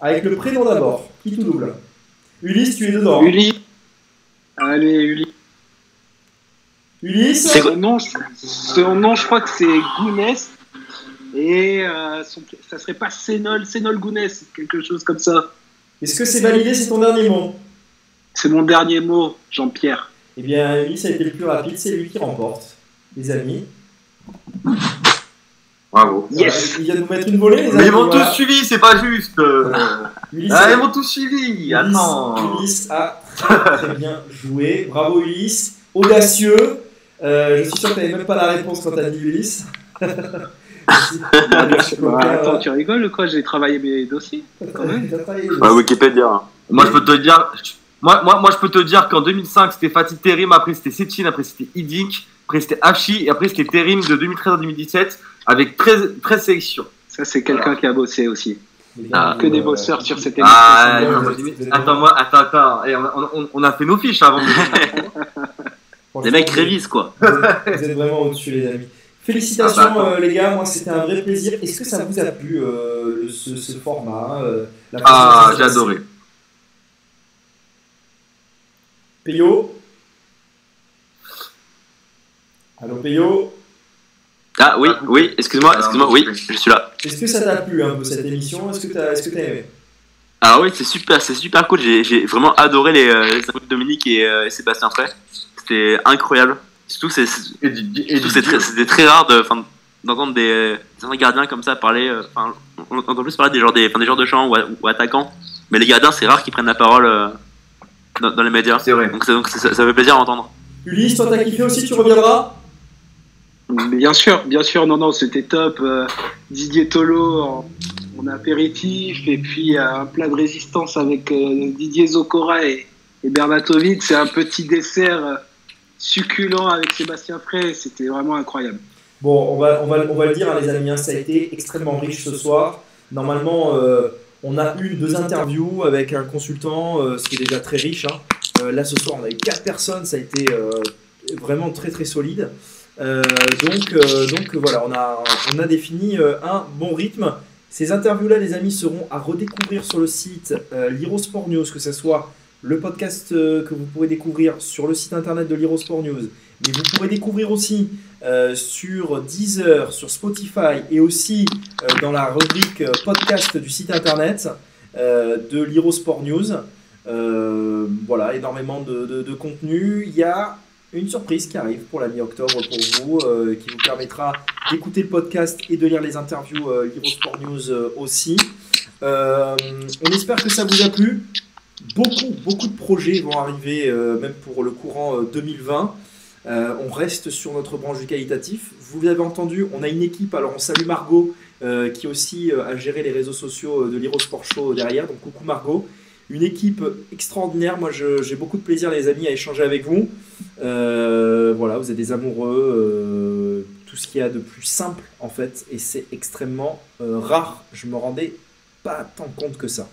Avec le prénom d'abord, kit ou double? Ulysse, tu es dedans. Ulysse. Allez, Ulysse. Ulysse? Nom, son nom, je crois que c'est Gounès. Et euh, son- ça serait pas Sénol, Sénol Gounès, quelque chose comme ça. Est-ce que c'est validé C'est ton dernier mot C'est mon dernier mot, Jean-Pierre. Eh bien, Ulysse a été le plus rapide, c'est lui qui remporte. Les amis. Bravo. Yes. Il vient de nous mettre une volée, les amis. Mais ils m'ont voilà. tous suivi, c'est pas juste. euh. Ulysse, Ah, ils m'ont tous suivi. Ulysse- Attends. Ulysse a très, très bien joué. Bravo Ulysse. Audacieux. Euh, je suis sûr que tu n'avais même pas la réponse quand tu as dit Ulysse. Bah, copain. attends, tu rigoles ou quoi? J'ai travaillé mes dossiers. quand même. Ouais, Wikipédia. hein. Moi, je peux te dire. Moi, moi, moi, je peux te dire qu'en 2005, c'était Fatih Terim, après c'était Sechin, après c'était Idik, après c'était Hachi, et après c'était Terim de 2013 à 2017, avec 13, 13 sélections. Ça, c'est quelqu'un qui a bossé aussi. Ah, Que des euh, bosseurs sur cette émission. Ah, bon, attends, moi, attends, attends. Eh, on, a- on- on a fait nos fiches avant. Les mecs révisent quoi. Vous êtes, vous êtes vraiment au-dessus, les amis. Félicitations, Ah bah, euh, les gars. Moi, c'était un vrai plaisir. Est-ce que ça vous a plu, euh, le- ce, ce format euh, la ah, j'ai adoré. Peyo? Allô, Peyo? Ah oui, oui, excuse-moi, Alors, excuse-moi, oui, je suis là. Est-ce que ça t'a plu un peu cette émission? Est-ce que t'as est-ce que t'as aimé? Alors oui, c'est super, c'est super cool. J'ai j'ai vraiment adoré les, les infos de Dominique et, euh, et Sébastien Frey. C'était incroyable. Surtout c'est- c'est Et du, et surtout du c'est très, très rare de, enfin, d'entendre des, des anciens gardiens comme ça parler. euh, Enfin, on entend plus parler des joueurs, des, enfin, des joueurs de champ ou, ou attaquants. Mais les gardiens, c'est rare qu'ils prennent la parole euh, dans, dans les médias. C'est vrai. Donc, ça, donc ça, ça fait plaisir à entendre. Ulysse, toi, t'as kiffé aussi, tu reviendras? Bien sûr, bien sûr, non, non, c'était top. Euh, Didier Tolo en, en apéritif, et puis euh, un plat de résistance avec euh, Didier Zokora et, et Bernatovic. C'est un petit dessert euh, succulent avec Sébastien Frey. C'était vraiment incroyable. Bon, on va, on, va, on va le dire, hein, les amis, hein, ça a été extrêmement riche ce soir. Normalement, euh, on a eu deux interviews avec un consultant, euh, ce qui est déjà très riche. hein. Euh, là, ce soir, on a eu quatre personnes, ça a été vraiment très très solide. Donc, donc voilà, on a, on a défini un bon rythme. Ces interviews-là, les amis, seront à redécouvrir sur le site euh, l'Irosport News, que ce soit le podcast euh, que vous pourrez découvrir sur le site internet de l'Irosport News, mais vous pourrez découvrir aussi euh, sur Deezer, sur Spotify et aussi euh, dans la rubrique podcast du site internet euh, de l'Irosport News. Voilà, énormément de, contenu. Il y a une surprise qui arrive pour la mi-octobre pour vous, qui vous permettra d'écouter le podcast et de lire les interviews l'Irosport News aussi. On espère que ça vous a plu. Beaucoup, beaucoup de projets vont arriver, euh, même pour le courant euh, 2020. Euh, on reste sur notre branche du qualitatif. Vous l'avez entendu, on a une équipe. Alors, on salue Margot, euh, qui aussi euh, a géré les réseaux sociaux euh, de l'Irosport Show derrière. Donc, coucou Margot. Une équipe extraordinaire. Moi, j'ai beaucoup de plaisir, les amis, à échanger avec vous. Euh, voilà, vous êtes des amoureux. euh, tout ce qu'il y a de plus simple, en fait. Et c'est extrêmement euh, rare. Je me rendais pas tant compte que ça.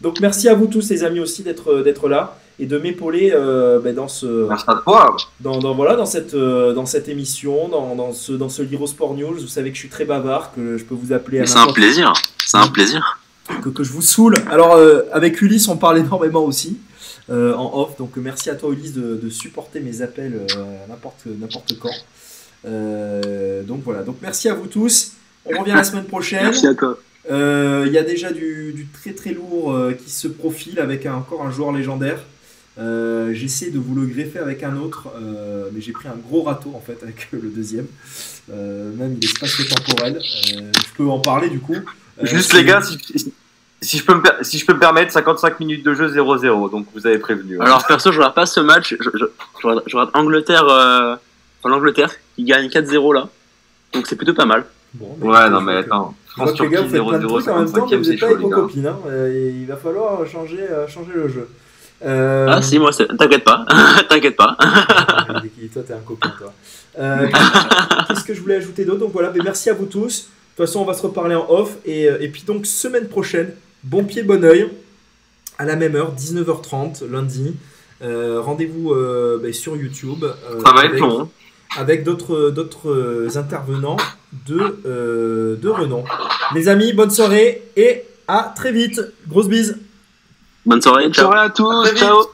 Donc, merci à vous tous, les amis, aussi, d'être d'être là et de m'épauler euh, ben, dans ce Merci à toi. dans, dans- voilà, dans, cette, euh, dans cette émission, dans, dans ce, dans ce Liro Sport News. Vous savez que je suis très bavard, que je peux vous appeler c'est un plaisir. C'est un plaisir. que, que je vous saoule. Alors, euh, avec Ulysse, on parle énormément aussi euh, en off. Donc, merci à toi, Ulysse, de, de supporter mes appels euh, n'importe n'importe quand. Euh, donc, voilà. Donc, merci à vous tous. On revient la semaine prochaine. Merci à toi. Euh, Il y a déjà du, du très très lourd euh, qui se profile avec un- encore un joueur légendaire. Euh, J'essaie de vous le greffer avec un autre, euh, mais j'ai pris un gros râteau en fait avec le deuxième. Euh, même il est spatio-temporel. Euh, je peux en parler du coup. Euh, Juste les gars, si, si- si je peux me, per- si je peux me permettre, 55 minutes de jeu 0-0, donc vous avez prévenu. hein. Alors perso, je regarde pas ce match. Je, je, je regarde, je regarde Angleterre, euh, enfin l'Angleterre qui gagne 4-0 là. Donc c'est plutôt pas mal. Bon, ouais, non mais attends. Je vois que les gars, vous faites plein de 0-0, trucs en même temps, mais 55e, vous c'est n'êtes pas chaud, les gars. copines. Hein. Euh, Il va falloir changer, euh, changer le jeu. Euh, Ah si, moi, t'inquiète pas, t'inquiète pas. toi, t'es un copain, toi. Euh, Qu'est-ce que je voulais ajouter d'autre? Donc voilà, mais merci à vous tous. De toute façon, on va se reparler en off. Et, et puis donc, semaine prochaine, bon pied, bon oeil, à la même heure, 19h30, lundi. Euh, Rendez-vous euh, ben, sur YouTube. euh, Ça va être long. Avec d'autres d'autres euh, intervenants de, euh, de renom. Les amis, bonne soirée et à très vite. Grosse bise. Bonne soirée, Bonne ciao. soirée à tous. Ciao.